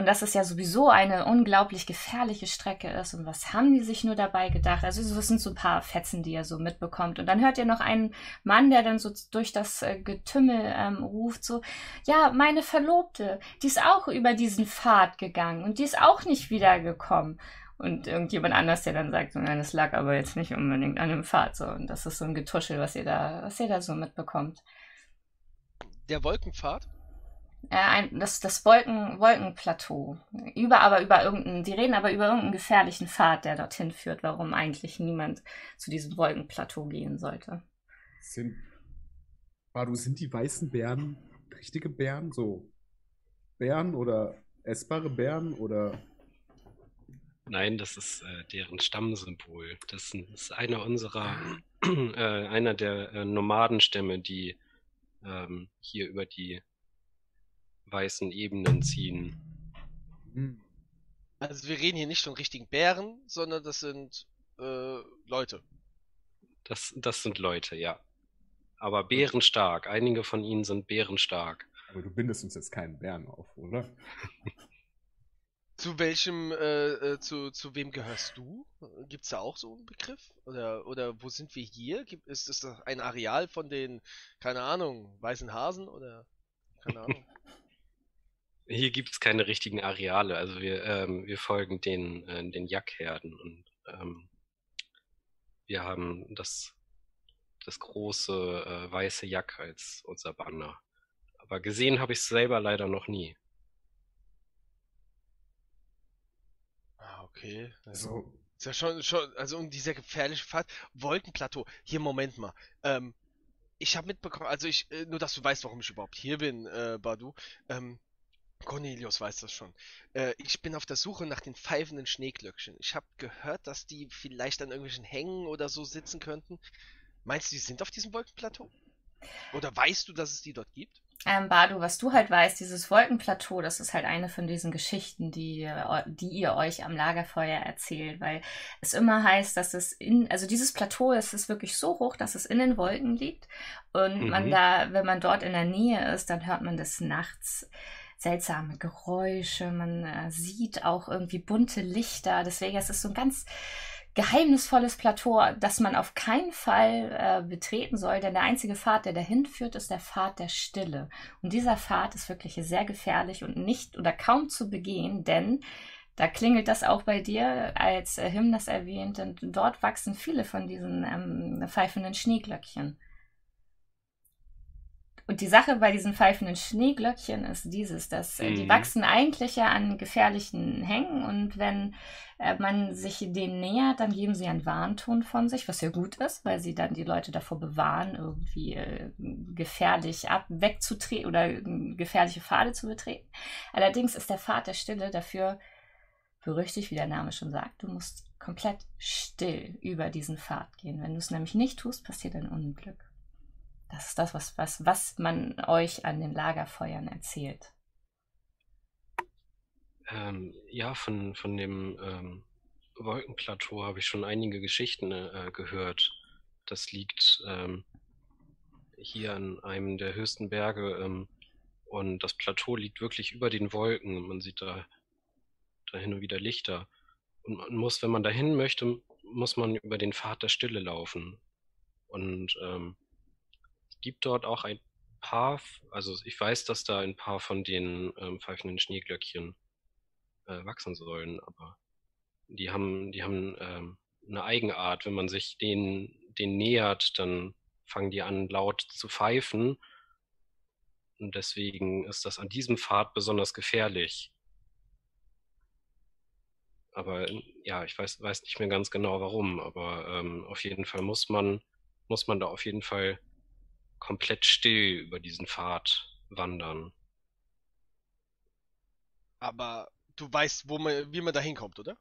und dass es ja sowieso eine unglaublich gefährliche Strecke ist. Und was haben die sich nur dabei gedacht? Also, das sind so ein paar Fetzen, die ihr so mitbekommt. Und dann hört ihr noch einen Mann, der dann so durch das äh, Getümmel ähm, ruft: so, ja, meine Verlobte, die ist auch über diesen Pfad gegangen und die ist auch nicht wiedergekommen. Und irgendjemand anders, der dann sagt, nein, das lag aber jetzt nicht unbedingt an dem Pfad. So. Und das ist so ein Getuschel, was ihr da, was ihr da so mitbekommt. Der Wolkenpfad? Äh, ein, das, das Wolken, Wolkenplateau. Über, aber über irgendeinen, die reden aber über irgendeinen gefährlichen Pfad, der dorthin führt, warum eigentlich niemand zu diesem Wolkenplateau gehen sollte. Sind, Badu, sind die weißen Bären richtige Bären? So Bären oder essbare Bären oder? Nein, das ist äh, deren Stammsymbol. Das ist einer unserer, äh, einer der äh, Nomadenstämme, die ähm, hier über die weißen Ebenen ziehen. Hm. Also wir reden hier nicht von richtigen Bären, sondern das sind äh, Leute. Das, das sind Leute, ja. Aber bärenstark. Einige von ihnen sind bärenstark. Aber du bindest uns jetzt keinen Bären auf, oder? zu welchem, äh, äh, zu, zu wem gehörst du? Gibt es da auch so einen Begriff? Oder, oder wo sind wir hier? Gibt, ist das ein Areal von den, keine Ahnung, weißen Hasen oder keine Ahnung? Hier gibt es keine richtigen Areale. Also wir, ähm, wir folgen den, äh, den Jackherden und ähm, wir haben das, das große äh, weiße Jack als unser Banner. Aber gesehen habe ich es selber leider noch nie. Ah, okay. Also, ist ja schon, schon, also um dieser gefährliche Pfad. Wolkenplateau. Hier, Moment mal. Ähm, ich habe mitbekommen, also ich, äh, nur dass du weißt, warum ich überhaupt hier bin, äh, Badu. Ähm, Cornelius weiß das schon. Äh, ich bin auf der Suche nach den pfeifenden Schneeglöckchen. Ich habe gehört, dass die vielleicht an irgendwelchen Hängen oder so sitzen könnten. Meinst du, die sind auf diesem Wolkenplateau? Oder weißt du, dass es die dort gibt? Ähm, Badu, was du halt weißt, dieses Wolkenplateau, das ist halt eine von diesen Geschichten, die, die ihr euch am Lagerfeuer erzählt, weil es immer heißt, dass es in, also dieses Plateau, es ist wirklich so hoch, dass es in den Wolken liegt und mhm. man da, wenn man dort in der Nähe ist, dann hört man das nachts seltsame Geräusche, man äh, sieht auch irgendwie bunte Lichter. Deswegen ist es so ein ganz geheimnisvolles Plateau, das man auf keinen Fall äh, betreten soll, denn der einzige Pfad, der dahin führt, ist der Pfad der Stille. Und dieser Pfad ist wirklich sehr gefährlich und nicht oder kaum zu begehen, denn da klingelt das auch bei dir, als Him das erwähnt, und dort wachsen viele von diesen ähm, pfeifenden Schneeglöckchen. Und die Sache bei diesen pfeifenden Schneeglöckchen ist dieses, dass äh, die Mhm. wachsen eigentlich ja an gefährlichen Hängen und wenn äh, man sich denen nähert, dann geben sie einen Warnton von sich, was ja gut ist, weil sie dann die Leute davor bewahren, irgendwie äh, gefährlich ab wegzutreten oder äh, gefährliche Pfade zu betreten. Allerdings ist der Pfad der Stille dafür berüchtigt, wie der Name schon sagt. Du musst komplett still über diesen Pfad gehen. Wenn du es nämlich nicht tust, passiert ein Unglück. Das ist das, was, was, was man euch an den Lagerfeuern erzählt. Ähm, ja, von, von dem ähm, Wolkenplateau habe ich schon einige Geschichten äh, gehört. Das liegt ähm, hier an einem der höchsten Berge ähm, und das Plateau liegt wirklich über den Wolken. Man sieht da, da hin und wieder Lichter. Und man muss, wenn man dahin möchte, muss man über den Pfad der Stille laufen. Und ähm, gibt dort auch ein paar, also ich weiß, dass da ein paar von den ähm, pfeifenden Schneeglöckchen äh, wachsen sollen, aber die haben, die haben ähm, eine Eigenart. Wenn man sich denen, denen nähert, dann fangen die an laut zu pfeifen. Und deswegen ist das an diesem Pfad besonders gefährlich. Aber ja, ich weiß, weiß nicht mehr ganz genau warum, aber ähm, auf jeden Fall muss man, muss man da auf jeden Fall komplett still über diesen Pfad wandern. Aber du weißt, wo man, wie man da hinkommt, oder?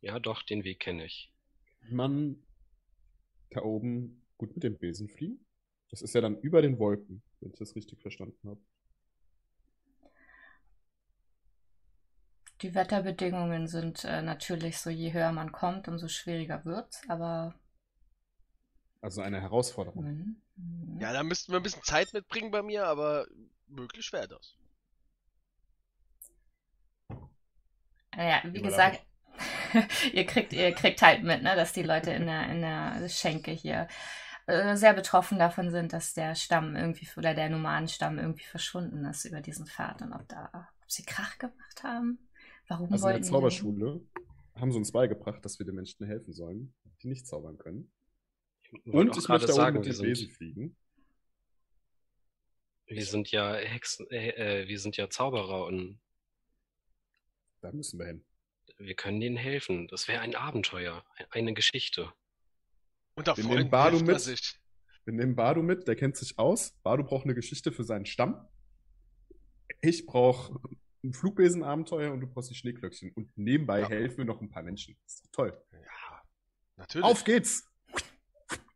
Ja, doch, den Weg kenne ich. Man da oben gut mit dem Besen fliegen. Das ist ja dann über den Wolken, wenn ich das richtig verstanden habe. Die Wetterbedingungen sind äh, natürlich so, je höher man kommt, umso schwieriger wird's, aber. Also eine Herausforderung. Mhm. Mhm. Ja, da müssten wir ein bisschen Zeit mitbringen bei mir, aber möglich wäre das. Naja, wie gesagt, ihr kriegt, ihr kriegt halt mit, ne, dass die Leute in der, in der Schenke hier äh, sehr betroffen davon sind, dass der Stamm irgendwie oder der Nomadenstamm irgendwie verschwunden ist über diesen Pfad und ob da, ob sie Krach gemacht haben. Warum Also in wollten der die dahin? Zauberschule haben sie uns beigebracht, dass wir den Menschen helfen sollen, die nicht zaubern können. Und ich möchte da sagen, mit Besen sind, fliegen. wir sind ja Hexen, äh, äh, wir sind ja Zauberer und Da müssen wir hin. wir können denen helfen. Das wäre ein Abenteuer, eine Geschichte. Unter Wir nehmen man mit. sich. Wir nehmen Bardo mit, der kennt sich aus. Bardo braucht eine Geschichte für seinen Stamm. Ich brauche ein Flugbesenabenteuer und du brauchst die Schneeglöckchen. Und nebenbei Ja. helfen wir noch ein paar Menschen. ist doch toll. Ja, natürlich. Auf geht's!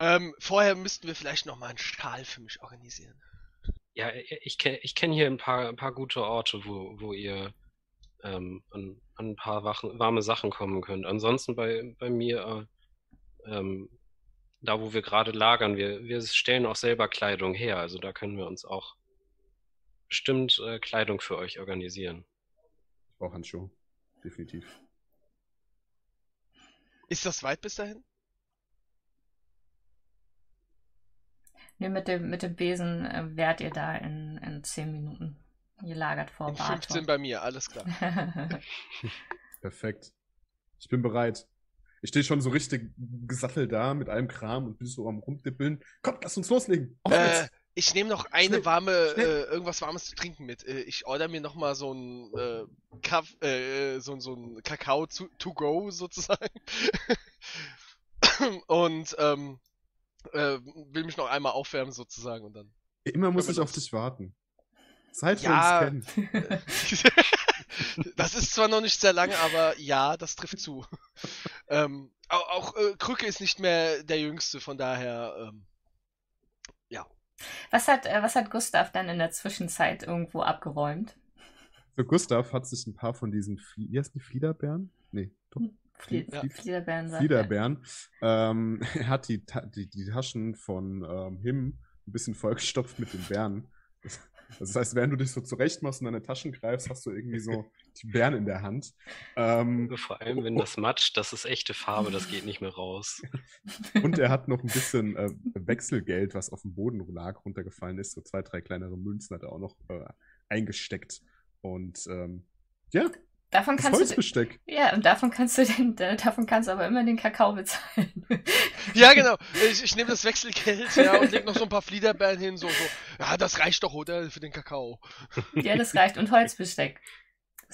Ähm, vorher müssten wir vielleicht noch mal einen Schal für mich organisieren. Ja, ich kenne ich kenn hier ein paar, ein paar gute Orte, wo, wo ihr ähm, an, an ein paar wachen, warme Sachen kommen könnt. Ansonsten bei, bei mir, äh, ähm, da wo wir gerade lagern, wir, wir stellen auch selber Kleidung her. Also da können wir uns auch bestimmt äh, Kleidung für euch organisieren. Ich brauche Handschuhe. Definitiv. Ist das weit bis dahin? Nee, mit dem, mit dem Besen äh, wärt ihr da in, in 10 Minuten. Ihr lagert vor In 15 Bartok. bei mir, alles klar. Perfekt. Ich bin bereit. Ich stehe schon so richtig gesattelt da mit allem Kram und bin so am rumdippeln. Komm, lass uns loslegen. Auf Äh, ich nehme noch eine Schnell, warme, schnell. äh, irgendwas warmes zu trinken mit. Äh, ich order mir noch mal so ein äh, Kaff, äh, so, so ein Kakao zu, to go sozusagen. und ähm, äh, will mich noch einmal aufwärmen sozusagen und dann. Immer muss ich auf dich warten. Seit Ja. wir uns kennen. das ist zwar noch nicht sehr lang, aber ja, das trifft zu. ähm, auch auch äh, Krücke ist nicht mehr der Jüngste, von daher. Ähm, was, hat, äh, was hat Gustav dann in der Zwischenzeit irgendwo abgeräumt? Für Gustav hat sich ein paar von diesen, Flie wie heißen die Fliederbären? Nee, doch. Flie Ja. Fliederbären er. Ähm, er hat die, Ta die, die Taschen von ähm, Him ein bisschen vollgestopft mit den Bären. Das heißt, während du dich so zurecht machst und deine Taschen greifst, hast du irgendwie so die Bären in der Hand. Ähm, Vor allem, wenn das matscht, das ist echte Farbe, das geht nicht mehr raus. und er hat noch ein bisschen äh, Wechselgeld, was auf dem Boden lag, runtergefallen ist. So zwei, drei kleinere Münzen hat er auch noch äh, eingesteckt. Und ähm, ja, Davon das kannst du Holzbesteck. ja, und davon kannst du den, davon kannst du aber immer den Kakao bezahlen. Ja, genau. Ich, ich nehme das Wechselgeld ja, und leg noch so ein paar Fliederbeeren hin, so, so. Ja, das reicht doch, oder? Für den Kakao. ja, das reicht. Und Holzbesteck.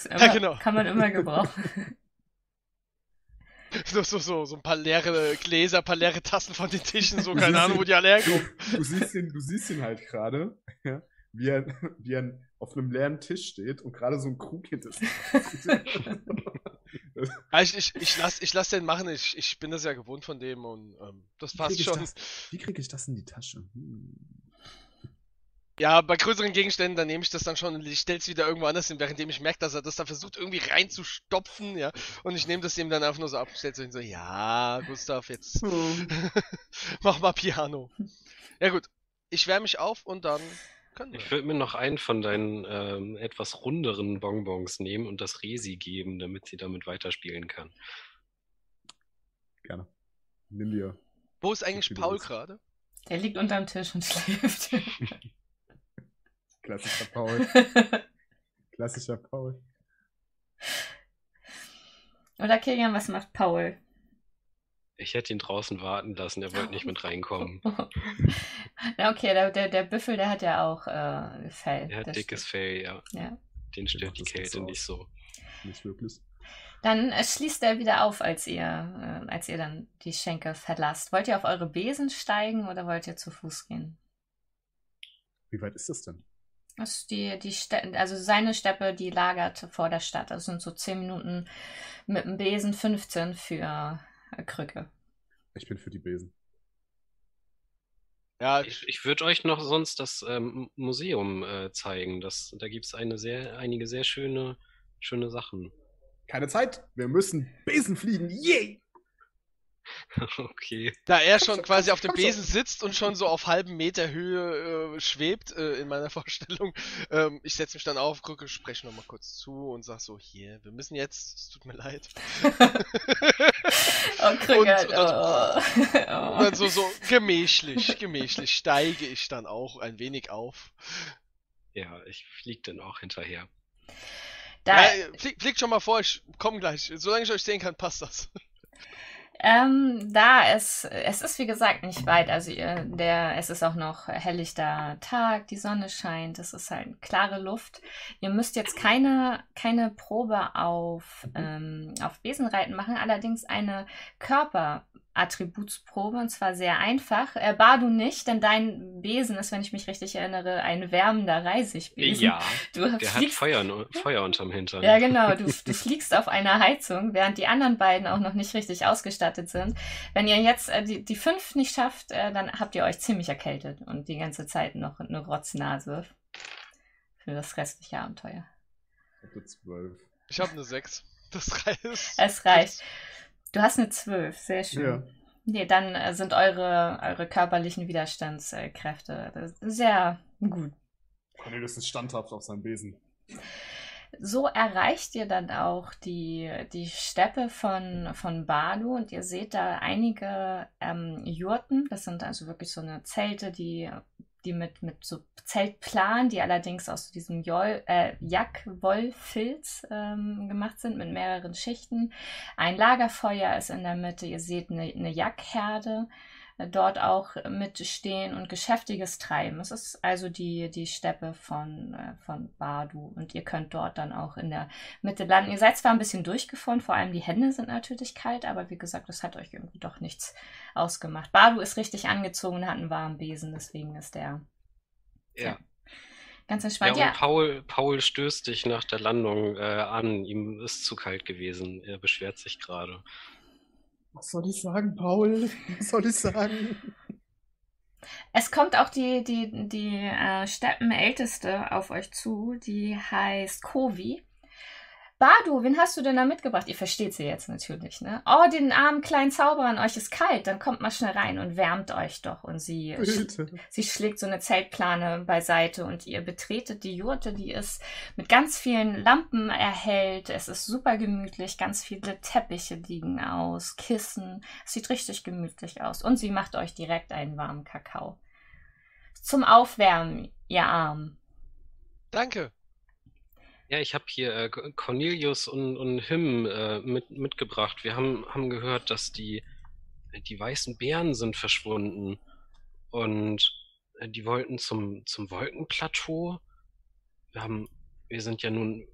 Immer, Ja, genau. Kann man immer gebrauchen. So, so, so, so ein paar leere Gläser, ein paar leere Tassen von den Tischen, so, keine Ahnung, wo die alle herkommen. Du siehst ihn, du siehst ihn halt gerade, ja, wie er, wie er auf einem leeren Tisch steht und gerade so ein Krug hinter sich ich, ich, ich lass, ich lass den machen, ich, ich bin das ja gewohnt von dem und ähm, das Wie passt schon. das, wie kriege ich das in die Tasche? Hm. Ja, bei größeren Gegenständen, dann nehme ich das dann schon und ich stell's wieder irgendwo anders hin, währenddem ich merke, dass er das da versucht irgendwie reinzustopfen, ja. Und ich nehme das ihm dann einfach nur so ab, stell's so hin, so, ja, Gustav, jetzt mach mal Piano. Ja gut, ich wärme mich auf und dann können wir. Ich würde mir noch einen von deinen ähm, etwas runderen Bonbons nehmen und das Resi geben, damit sie damit weiterspielen kann. Gerne. Nimm dir. Wo ist eigentlich Paul willst. gerade? Der liegt unterm Tisch und schläft. Klassischer Paul. Klassischer Paul. Oder Kilian, was macht Paul? Ich hätte ihn draußen warten lassen, er wollte nicht mit reinkommen. Na okay, der, der, der Büffel, der hat ja auch äh, Fell. Er hat das dickes stimmt. Fell, ja. Ja. Den stört die Kälte nicht so. Nicht wirklich. Dann äh, schließt er wieder auf, als ihr, äh, als ihr dann die Schenke verlasst. Wollt ihr auf eure Besen steigen oder wollt ihr zu Fuß gehen? Wie weit ist das denn? Das ist die, die Ste also seine Steppe, die lagert vor der Stadt. Das sind so 10 Minuten mit dem Besen, 15 für Krücke. Ich bin für die Besen. Ja, Ich, ich würde euch noch sonst das ähm, Museum äh, zeigen. Das, da gibt es eine sehr, einige sehr schöne, schöne Sachen. Keine Zeit. Wir müssen Besen fliegen. Yay! okay. Da er schon schon, quasi auf dem komm Besen sitzt und schon so auf halbem Meter Höhe äh, schwebt äh, in meiner Vorstellung, ähm, ich setze mich dann auf, gucke, spreche nochmal kurz zu und sag so, hier, wir müssen jetzt, es tut mir leid. Oh. Und- und oh, Und oh. dann so, so gemächlich, gemächlich steige ich dann auch ein wenig auf. Ja, ich fliege dann auch hinterher. Da, Ja, flieg, fliegt schon mal vor, ich komm gleich. Solange ich euch sehen kann, passt das. Ähm, da es, es ist wie gesagt nicht weit, also der, es ist auch noch helllichter Tag, die Sonne scheint, es ist halt klare Luft. Ihr müsst jetzt keine, keine Probe auf, ähm, auf Besenreiten machen, allerdings eine Körperattributsprobe und zwar sehr einfach. Äh, Bardu nicht, denn dein Besen ist, wenn ich mich richtig erinnere, ein wärmender Reisigbesen. Ja, du der hat fliegst Feuer, Feuer unterm Hintern. ja, genau. Du, du fliegst auf einer Heizung, während die anderen beiden auch noch nicht richtig ausgestattet sind. Wenn ihr jetzt äh, die, die fünf nicht schafft, äh, dann habt ihr euch ziemlich erkältet und die ganze Zeit noch eine Rotznase für das restliche Abenteuer. Ich habe eine 6. Das reicht. Es reicht. Du hast eine zwölf, sehr schön. Ja. Nee, dann äh, sind eure, eure körperlichen Widerstandskräfte äh, sehr gut. Cornelius ist standhaft auf seinem Besen. So erreicht ihr dann auch die, die Steppe von, von Badu und ihr seht da einige ähm, Jurten. Das sind also wirklich so eine Zelte, die, die mit, mit so Zeltplan, die allerdings aus diesem Jol, äh, Jack-Wollfilz ähm, gemacht sind mit mehreren Schichten. Ein Lagerfeuer ist in der Mitte. Ihr seht eine, eine Jackherde äh, dort auch mitstehen und geschäftiges Treiben. Es ist also die, die Steppe von, äh, von Badu und ihr könnt dort dann auch in der Mitte landen. Ihr seid zwar ein bisschen durchgefroren, vor allem die Hände sind natürlich kalt, aber wie gesagt, das hat euch irgendwie doch nichts ausgemacht. Badu ist richtig angezogen und hat einen warmen Besen, deswegen ist der Ja. ganz Ja, entspannt. und Ja, Paul, Paul stößt dich nach der Landung äh, an. Ihm ist zu kalt gewesen. Er beschwert sich gerade. Was soll ich sagen, Paul? Was soll ich sagen? Es kommt auch die, die, die äh, Steppenälteste auf euch zu, die heißt Kovi. Badu, wen hast du denn da mitgebracht? Ihr versteht sie jetzt natürlich, ne? Oh, den armen kleinen Zauberer an euch ist kalt. Dann kommt mal schnell rein und wärmt euch doch. Und sie, sie schlägt so eine Zeltplane beiseite und ihr betretet die Jurte, die ist mit ganz vielen Lampen erhellt. Es ist super gemütlich, ganz viele Teppiche liegen aus, Kissen. Es sieht richtig gemütlich aus. Und sie macht euch direkt einen warmen Kakao. Zum Aufwärmen, ihr Arm. Danke. Ja, ich habe hier äh, Cornelius und, und Him äh, mit, mitgebracht. Wir haben, haben gehört, dass die, die weißen Bären sind verschwunden. Und äh, die wollten zum, zum Wolkenplateau. Wir haben, wir sind ja nun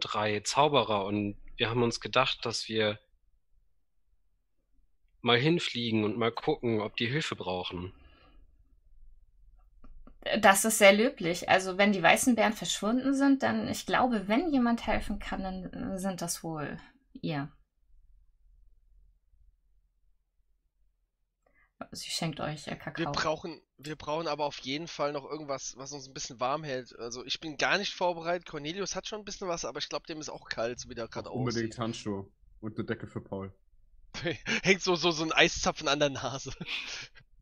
drei Zauberer und wir haben uns gedacht, dass wir mal hinfliegen und mal gucken, ob die Hilfe brauchen. Das ist sehr löblich. Also wenn die weißen Bären verschwunden sind, dann, ich glaube, wenn jemand helfen kann, dann sind das wohl ihr. Sie schenkt euch äh, Kakao. Wir brauchen, wir brauchen aber auf jeden Fall noch irgendwas, was uns ein bisschen warm hält. Also ich bin gar nicht vorbereitet. Cornelius hat schon ein bisschen was, aber ich glaube, dem ist auch kalt, so wie der gerade Unbedingt aussieht. Handschuhe und eine Decke für Paul. Hängt so, so, so ein Eiszapfen an der Nase.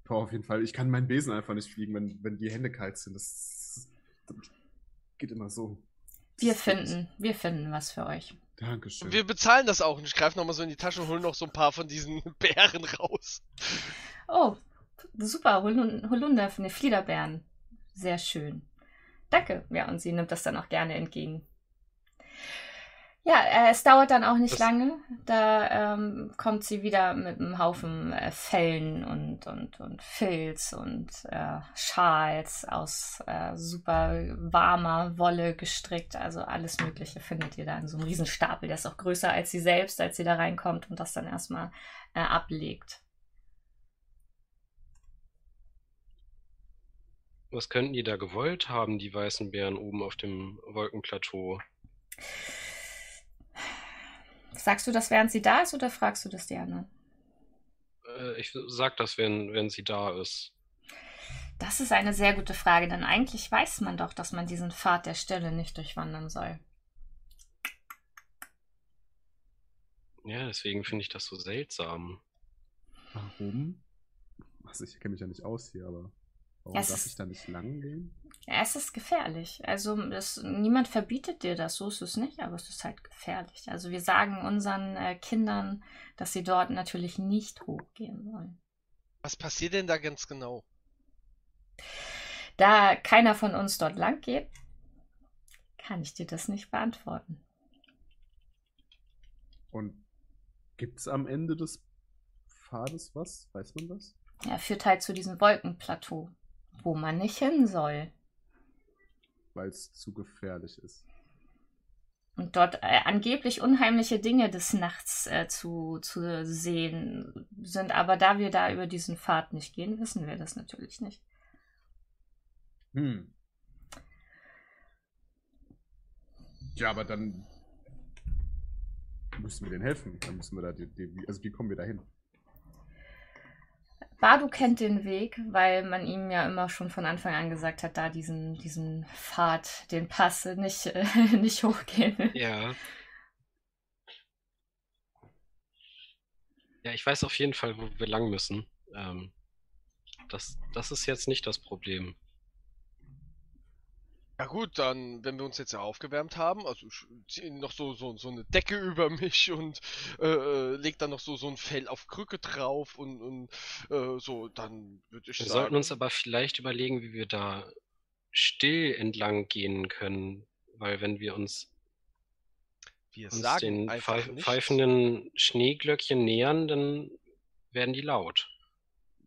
Paul auf jeden Fall. Ich kann meinen Besen einfach nicht fliegen, wenn, wenn die Hände kalt sind. Das, das geht immer so. Wir finden, wir finden was für euch. Dankeschön. Wir bezahlen das auch und ich greife nochmal so in die Tasche und hole noch so ein paar von diesen Bären raus. Oh, super, Holun- Holunder von den Fliederbären. Sehr schön. Danke. Ja, und sie nimmt das dann auch gerne entgegen. Ja, äh, es dauert dann auch nicht Das- lange. Da ähm, kommt sie wieder mit einem Haufen äh, Fellen und, und, und Filz und äh, Schals aus äh, super warmer Wolle gestrickt. Also alles Mögliche findet ihr da in so einem Riesenstapel. Der ist auch größer als sie selbst, als sie da reinkommt und das dann erstmal äh, ablegt. Was könnten die da gewollt haben, die weißen Bären oben auf dem Wolkenplateau? Sagst du das, während sie da ist, oder fragst du das die anderen? Äh, ich sag das, wenn, wenn sie da ist. Das ist eine sehr gute Frage, denn eigentlich weiß man doch, dass man diesen Pfad der Stille nicht durchwandern soll. Ja, deswegen finde ich das so seltsam. Warum? Also ich kenne mich ja nicht aus hier, aber warum es darf ist- ich da nicht lang gehen? Es ist gefährlich. Also es, niemand verbietet dir das, so ist es nicht, aber es ist halt gefährlich. Also wir sagen unseren äh, Kindern, dass sie dort natürlich nicht hochgehen sollen. Was passiert denn da ganz genau? Da keiner von uns dort lang geht, kann ich dir das nicht beantworten. Und gibt's am Ende des Pfades was? Weiß man das? Er führt halt zu diesem Wolkenplateau, wo man nicht hin soll. Weil es zu gefährlich ist. Und dort äh, angeblich unheimliche Dinge des Nachts äh, zu, zu sehen sind. Aber da wir da über diesen Pfad nicht gehen, wissen wir das natürlich nicht. Hm. Ja, aber dann müssen wir denen helfen. Dann müssen wir da die, die, also wie kommen wir da hin? Badu kennt den Weg, weil man ihm ja immer schon von Anfang an gesagt hat, da diesen, diesen Pfad, den Pass nicht, äh, nicht hochgehen. Ja. Ja, ich weiß auf jeden Fall, wo wir lang müssen. Ähm, das, das ist jetzt nicht das Problem. Ja gut, dann, wenn wir uns jetzt ja aufgewärmt haben, also ich ziehe noch so, so, so eine Decke über mich und äh, äh, leg dann noch so, so ein Fell auf Krücke drauf und, und äh, so, dann würde ich Wir sagen. sollten uns aber vielleicht überlegen, wie wir da still entlang gehen können, weil wenn wir uns, wir uns sagen den pfeif nichts. pfeifenden Schneeglöckchen nähern, dann werden die laut.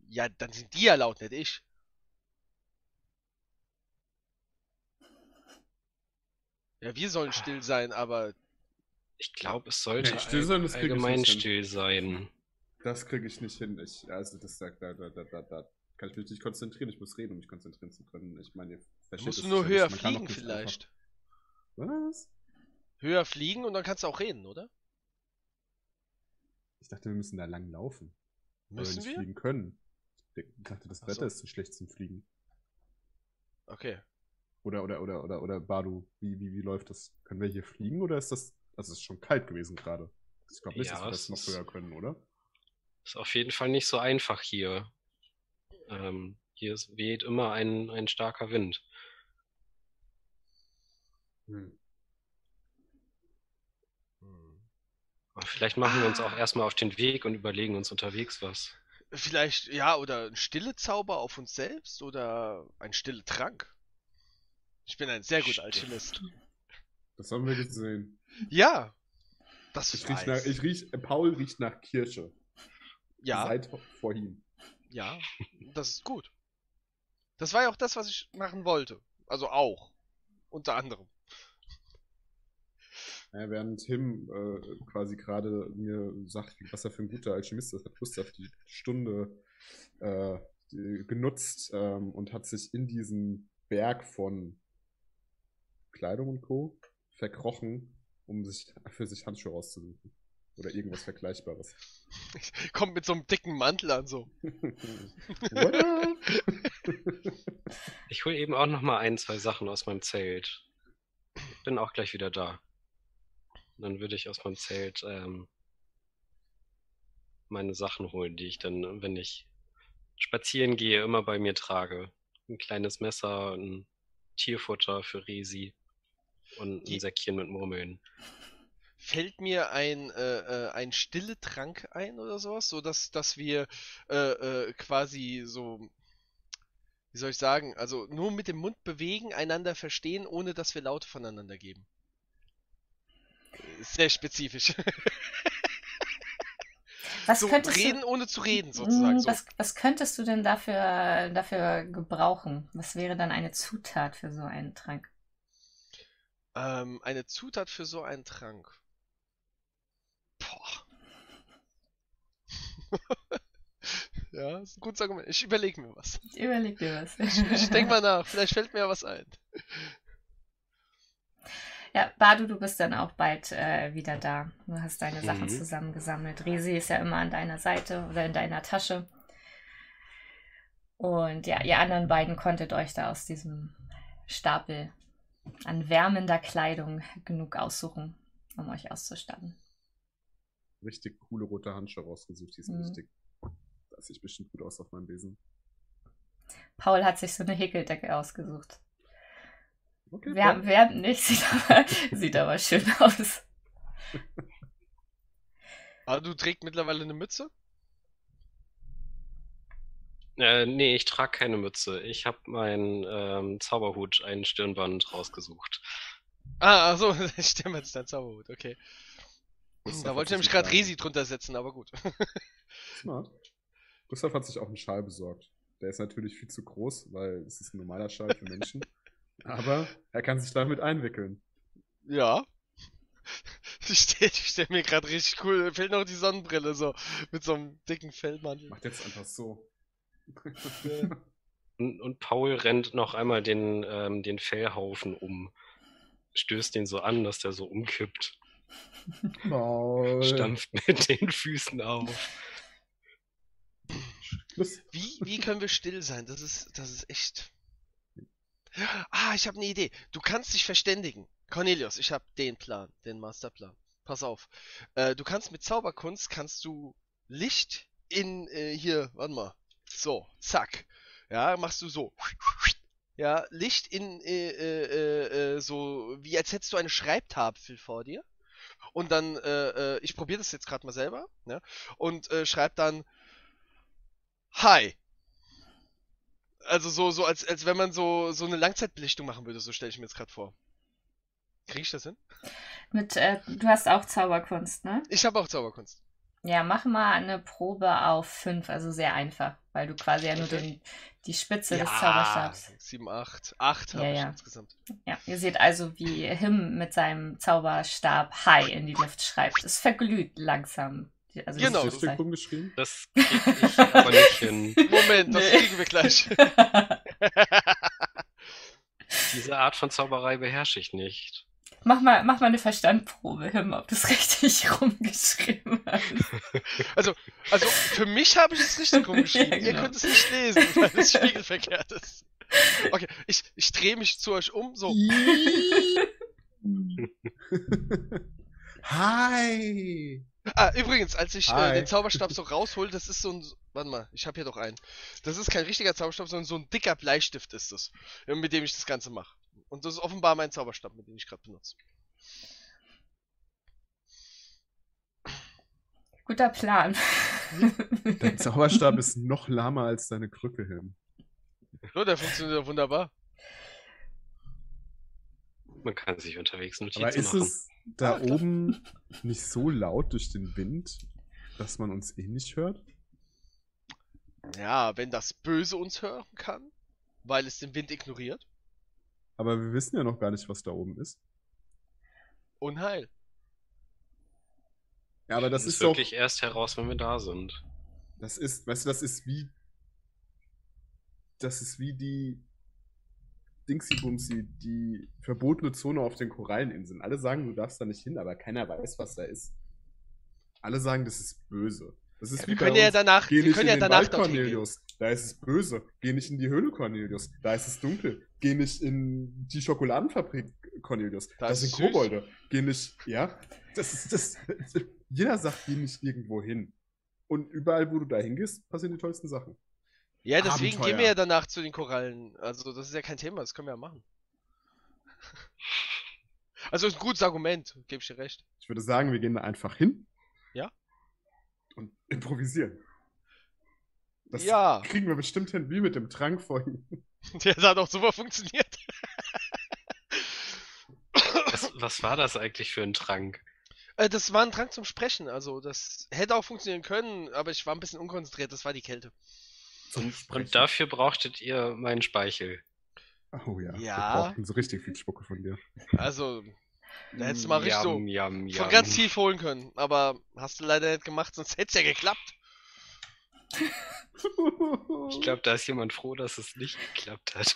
Ja, dann sind die ja laut, nicht ich. Ja, wir sollen still sein, aber Ich glaube, es sollte Nee, still sein, das krieg ich allgemein nicht hin. still sein. Das kriege ich nicht hin. Ich, also das sagt, da, da, da, da, da kann ich mich nicht konzentrieren. Ich muss reden, um mich konzentrieren zu können. Ich meine, ihr du musst es nur höher fliegen vielleicht. Einfach... Was? Höher fliegen und dann kannst du auch reden, oder? Ich dachte, wir müssen da lang laufen. Weil Müssen wir nicht wir? fliegen können. Ich dachte, das Wetter so. ist zu schlecht zum Fliegen. Okay. Oder, oder, oder, oder, oder Badu, wie, wie, wie läuft das? Können wir hier fliegen oder ist das. Also es ist schon kalt gewesen gerade. Ich glaube nicht, Ja, dass wir das es noch höher können, oder? Ist auf jeden Fall nicht so einfach hier. Ähm, hier ist, weht immer ein, ein starker Wind. Hm. Vielleicht machen wir uns auch erstmal auf den Weg und überlegen uns unterwegs was. Vielleicht, ja, oder ein stille Zauber auf uns selbst oder ein stille Trank. Ich bin ein sehr guter. Alchemist. Das haben wir gesehen. Ja, das Ich riech nach, ich riech, Paul riecht nach Kirsche. ja, Seit vorhin. ja, das ist gut. Das war ja auch das, was ich machen wollte. Also auch. Unter anderem. Ja, während Tim äh, quasi gerade mir sagt, was er für ein guter Alchemist ist, hat Gustav die Stunde äh, genutzt ähm, und hat sich in diesen Berg von Kleidung und Co. verkrochen, um sich für sich Handschuhe rauszusuchen. Oder irgendwas Vergleichbares. Kommt mit so einem dicken Mantel an, so. Ich hole eben auch noch mal ein, zwei Sachen aus meinem Zelt. Bin auch gleich wieder da. Dann würde ich aus meinem Zelt ähm, meine Sachen holen, die ich dann, wenn ich spazieren gehe, immer bei mir trage. Ein kleines Messer, ein Tierfutter für Resi und ein Die- Säckchen mit Murmeln. Fällt mir ein, äh, äh, ein stille Trank ein oder sowas, so dass, dass wir äh, äh, quasi so, wie soll ich sagen, also nur mit dem Mund bewegen, einander verstehen, ohne dass wir Laute voneinander geben. Sehr spezifisch. Was so könntest reden, du, ohne zu reden, sozusagen. Mm, So. was, was könntest du denn dafür, dafür gebrauchen? Was wäre dann eine Zutat für so einen Trank? Ähm, eine Zutat für so einen Trank. Boah. ja, ist ein gutes Argument. Ich überlege mir was. Ich überleg dir was. Ich, ich denke mal nach. Vielleicht fällt mir ja was ein. Ja, Badu, du bist dann auch bald äh, wieder da. Du hast deine Sachen Mhm. zusammengesammelt. Resi ist ja immer an deiner Seite oder in deiner Tasche. Und ja, ihr anderen beiden konntet euch da aus diesem Stapel an wärmender Kleidung genug aussuchen, um euch auszustatten. Richtig coole rote Handschuhe rausgesucht, die sind Mhm. richtig. Das sieht bestimmt gut aus auf meinem Besen. Paul hat sich so eine Häkeldecke ausgesucht. Okay, Wärmt, wärmt nicht, sieht aber, sieht aber schön aus. Aber du trägst mittlerweile eine Mütze? Äh, nee, ich trage keine Mütze. Ich habe meinen ähm, Zauberhut, ein Stirnband rausgesucht. Ah, ich stelle jetzt dein Zauberhut, okay. Gustav Da wollte ich nämlich einen gerade Resi drunter setzen, aber gut. Smart. Gustav hat sich auch einen Schal besorgt. Der ist natürlich viel zu groß, weil es ist ein normaler Schal für Menschen. Aber er kann sich damit einwickeln. Ja. Ich stelle stell mir gerade richtig cool. Fehlt noch die Sonnenbrille so. Mit so einem dicken Fellmantel. Macht jetzt einfach so. Und, und Paul rennt noch einmal den, ähm, den Fellhaufen um. Stößt den so an, dass der so umkippt. Maul. Stampft mit den Füßen auf. Wie, wie können wir still sein? Das ist, das ist echt. Ah, ich habe eine Idee. Du kannst dich verständigen. Cornelius, ich habe den Plan, den Masterplan. Pass auf. Äh, du kannst mit Zauberkunst kannst du Licht in äh, hier, warte mal. So, zack. Ja, machst du so. Ja, Licht in äh, äh, äh, äh, so wie als hättest du eine Schreibtafel vor dir. Und dann äh, äh, ich probiere das jetzt gerade mal selber, ne? Und schreib dann Hi. Also so, so als, als wenn man so, so eine Langzeitbelichtung machen würde, so stelle ich mir jetzt gerade vor. Krieg ich das hin? Mit, äh, du hast auch Zauberkunst, ne? Ich habe auch Zauberkunst. Ja, mach mal eine Probe auf 5, also sehr einfach, weil du quasi ja nur den, die Spitze des Zauberstabs. 7, 8. 8 habe Ja, ich ja. insgesamt. Ja, ihr seht also, wie Him mit seinem Zauberstab Hi in die Luft schreibt. Es verglüht langsam. Also Genau. das Ist rumgeschrieben? Das krieg ich aber nicht hin. Moment, das Nee. kriegen wir gleich. Diese Art von Zauberei beherrsche ich nicht. Mach, mal, mach mal eine Verstandprobe, Him, ob du es richtig rumgeschrieben hast. Also, also für mich habe ich es richtig rumgeschrieben. Ja, Ihr genau. könnt es nicht lesen, weil es spiegelverkehrt ist. Okay, ich, ich drehe mich zu euch um, so. Hi! Ah, übrigens, als ich äh, den Zauberstab so raushol, das ist so ein. Warte mal, ich habe hier doch einen. Das ist kein richtiger Zauberstab, sondern so ein dicker Bleistift ist das, äh, mit dem ich das Ganze mache. Und das ist offenbar mein Zauberstab, mit dem ich gerade benutze. Guter Plan. Dein Zauberstab ist noch lahmer als deine Krücke hin. So, der funktioniert ja wunderbar. Man kann sich unterwegs Notizen Aber ist machen. es da Ah, klar. oben nicht so laut durch den Wind, dass man uns eh nicht hört? Ja, wenn das Böse uns hören kann, weil es den Wind ignoriert. Aber wir wissen ja noch gar nicht, was da oben ist. Unheil. Ja, aber das Das ist doch. wirklich erst heraus, wenn wir da sind. Das ist, weißt du, das ist wie. Das ist wie die Dingsy-Bumsy, die verbotene Zone auf den Koralleninseln. Alle sagen, du darfst da nicht hin, aber keiner weiß, was da ist. Alle sagen, das ist böse. Das ist Ja, wie wir bei können ja danach, Geh wir nicht können in ja den danach Wald. Cornelius. Da ist es böse. Geh nicht in die Höhle, Cornelius. Da ist es dunkel. Geh nicht in die Schokoladenfabrik, Cornelius. Da Da ist sind süß. Kobolde. Geh nicht, ja. Das ist das. Jeder sagt, geh nicht irgendwo hin. Und überall, wo du da hingehst, passieren die tollsten Sachen. Ja, deswegen Abenteuer. gehen wir ja danach zu den Korallen. Also, das ist ja kein Thema, das können wir ja machen. Also, ist ein gutes Argument, gebe ich dir recht. Ich würde sagen, wir gehen da einfach hin. Ja. Und improvisieren. Das Ja. kriegen wir bestimmt hin, wie mit dem Trank vorhin. Der hat auch super funktioniert. Was, was war das eigentlich für ein Trank? Äh, das war ein Drang zum Sprechen, also das hätte auch funktionieren können, aber ich war ein bisschen unkonzentriert, das war die Kälte. Zum Und dafür brauchtet ihr meinen Speichel. Oh ja. Wir Ja. brauchten so richtig viel Spucke von dir. Also, da hättest du mal richtig so Yum, yum, von yum. ganz tief holen können, aber hast du leider nicht gemacht, sonst hätte es ja geklappt. Ich glaube, da ist jemand froh, dass es nicht geklappt hat.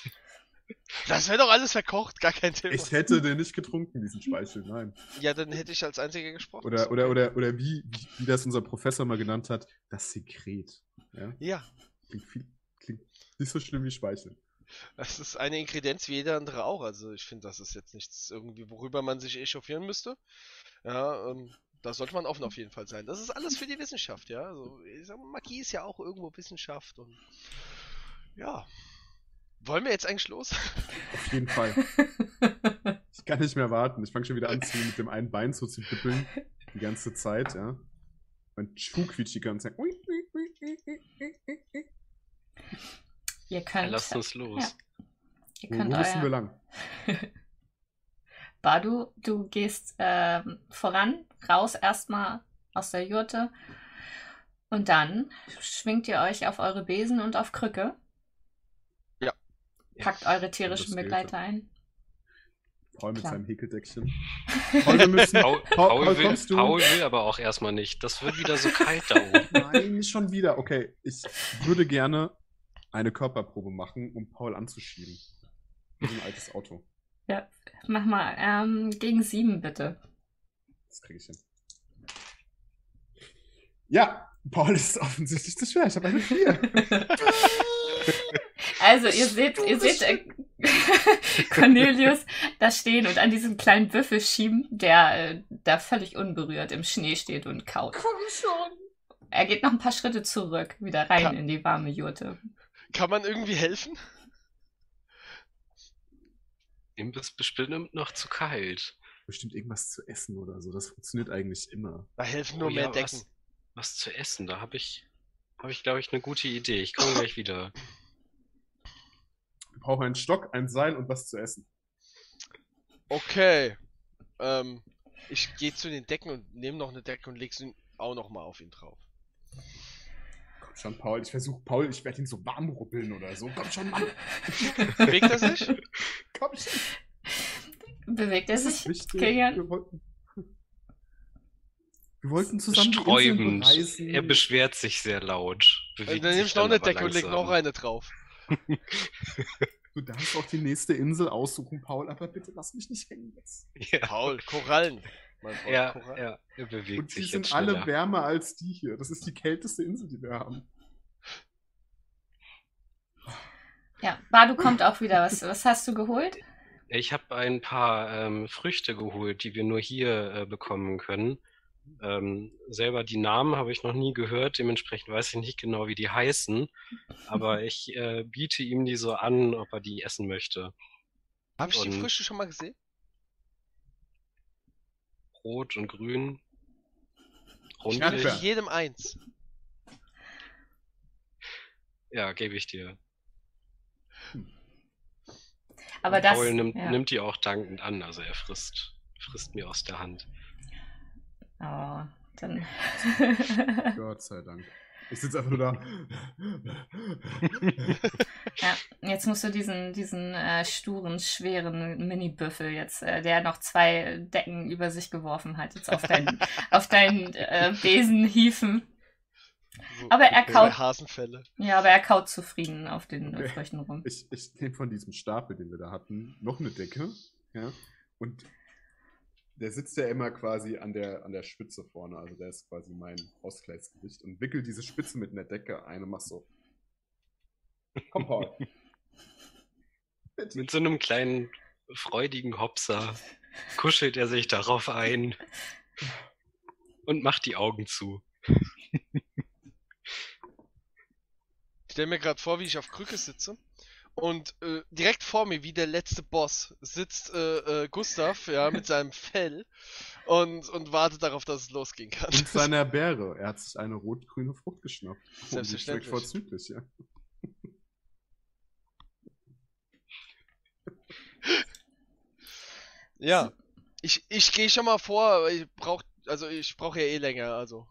Das wäre doch alles verkocht, gar kein Thema. Ich hätte den nicht getrunken, diesen Speichel, nein. Ja, dann hätte ich als einziger gesprochen. Oder, oder, oder, oder wie, wie, wie das unser Professor mal genannt hat, das Sekret. Ja? Ja, Klingt, viel, klingt nicht so schlimm wie Speichel. das ist eine Ingredienz wie jeder andere auch. Also ich finde, das ist jetzt nichts irgendwie, worüber man sich echauffieren müsste. Ja, ähm, da sollte man offen auf jeden Fall sein. Das ist alles für die Wissenschaft, ja. Also, ich sag Magie ist ja auch irgendwo Wissenschaft und ja. Wollen wir jetzt eigentlich los? Auf jeden Fall. Ich kann nicht mehr warten. Ich fange schon wieder an, zu, mit dem einen Bein so zu wippeln. Die ganze Zeit, ja. Mein Schuh quietscht die ganze Zeit. Ui, ui, ui, ui, ui, ui, ui. Ihr Ja, könnt, lasst uns los. ihr Wo, könnt wo müssen wir lang? Badu, du gehst ähm, voran, raus erstmal aus der Jurte und dann schwingt ihr euch auf eure Besen und auf Krücke. Ja. Packt eure tierischen. Begleiter ein. Paul mit Klar. seinem Häkeldeckchen. Paul, wir müssen. Paul, Paul, Paul, Paul, will, kommst du? Paul will aber auch erstmal nicht. Das wird wieder so kalt da oben. Nein, nicht schon wieder. Okay, ich würde gerne eine Körperprobe machen, um Paul anzuschieben. In ein altes Auto. Ja, mach mal ähm, gegen sieben bitte. Das kriege ich hin. Ja, Paul ist offensichtlich zu schwer. Ich habe eine 4. Also, ihr seht, ihr seht äh, Cornelius da stehen und an diesem kleinen Büffel schieben, der äh, da völlig unberührt im Schnee steht und kaut. Komm schon. Er geht noch ein paar Schritte zurück, wieder rein Ja. in die warme Jurte. Kann man irgendwie helfen? Ihm ist bestimmt noch zu kalt. Bestimmt irgendwas zu essen oder so. Das funktioniert eigentlich immer. Da helfen nur Oh mehr ja, Decken. Was, was zu essen, da habe ich, habe ich, glaube ich, eine gute Idee. Ich komme gleich wieder. Wir brauchen einen Stock, ein Seil und was zu essen. Okay. Ähm, ich gehe zu den Decken und nehme noch eine Decke und leg sie auch noch mal auf ihn drauf. Schon, Paul. Ich versuche, Paul, ich werde ihn so warm ruppeln oder so. Komm schon, Mann. Bewegt er sich? Komm schon. Bewegt er Das ist sich? Kilian? Wir wollten, wir wollten zusammen Sträubend. bereisen. Er beschwert sich sehr laut. Bewegt dann nehme sich ich noch eine Decke und leg noch eine drauf. Du darfst auch die nächste Insel aussuchen, Paul, aber bitte lass mich nicht hängen jetzt. Ja, Paul, Korallen. Mein ja, ja, er bewegt Und die sich sind jetzt alle schneller. wärmer als die hier. Das ist die kälteste Insel, die wir haben. Ja, Badu kommt auch wieder. Was, was hast du geholt? Ich habe ein paar ähm, Früchte geholt, die wir nur hier äh, bekommen können. Ähm, selber die Namen habe ich noch nie gehört, dementsprechend weiß ich nicht genau, wie die heißen. Aber ich äh, biete ihm die so an, ob er die essen möchte. Habe ich die Früchte schon mal gesehen? Rot und grün. Ich Ja, gebe jedem eins. Ja, gebe ich dir. Aber Und das. Paul nimmt, ja. nimmt die auch dankend an, also er frisst, frisst mir aus der Hand. Oh, dann. Gott sei Dank. Ich sitze einfach nur da. ja, jetzt musst du diesen, diesen äh, sturen, schweren Mini-Büffel jetzt, äh, der noch zwei Decken über sich geworfen hat, jetzt auf deinen, auf deinen äh, Besen hieven. So, Aber er zwei kaut, Hasenfälle. ja, aber er kaut zufrieden auf den Okay. Früchten rum. Ich, ich nehme von diesem Stapel, den wir da hatten, noch eine Decke. Ja, und der sitzt ja immer quasi an der, an der Spitze vorne. Also der ist quasi mein Ausgleichsgewicht. Und wickel diese Spitze mit einer Decke ein und mach so. Komm, Paul. Mit so einem kleinen, freudigen Hopser kuschelt er sich darauf ein und macht die Augen zu. Ich stelle mir gerade vor, wie ich auf Krücke sitze. Und äh, direkt vor mir, wie der letzte Boss, sitzt äh, äh, Gustav, ja, mit seinem Fell und, und wartet darauf, dass es losgehen kann. Und seiner Bäre. Er hat sich eine rot-grüne Frucht geschnappt. Oh, Selbstverständlich. schmeckt vorzüglich, ja. Ja. Ich, ich gehe schon mal vor, ich brauch, also ich brauche ja eh länger, also.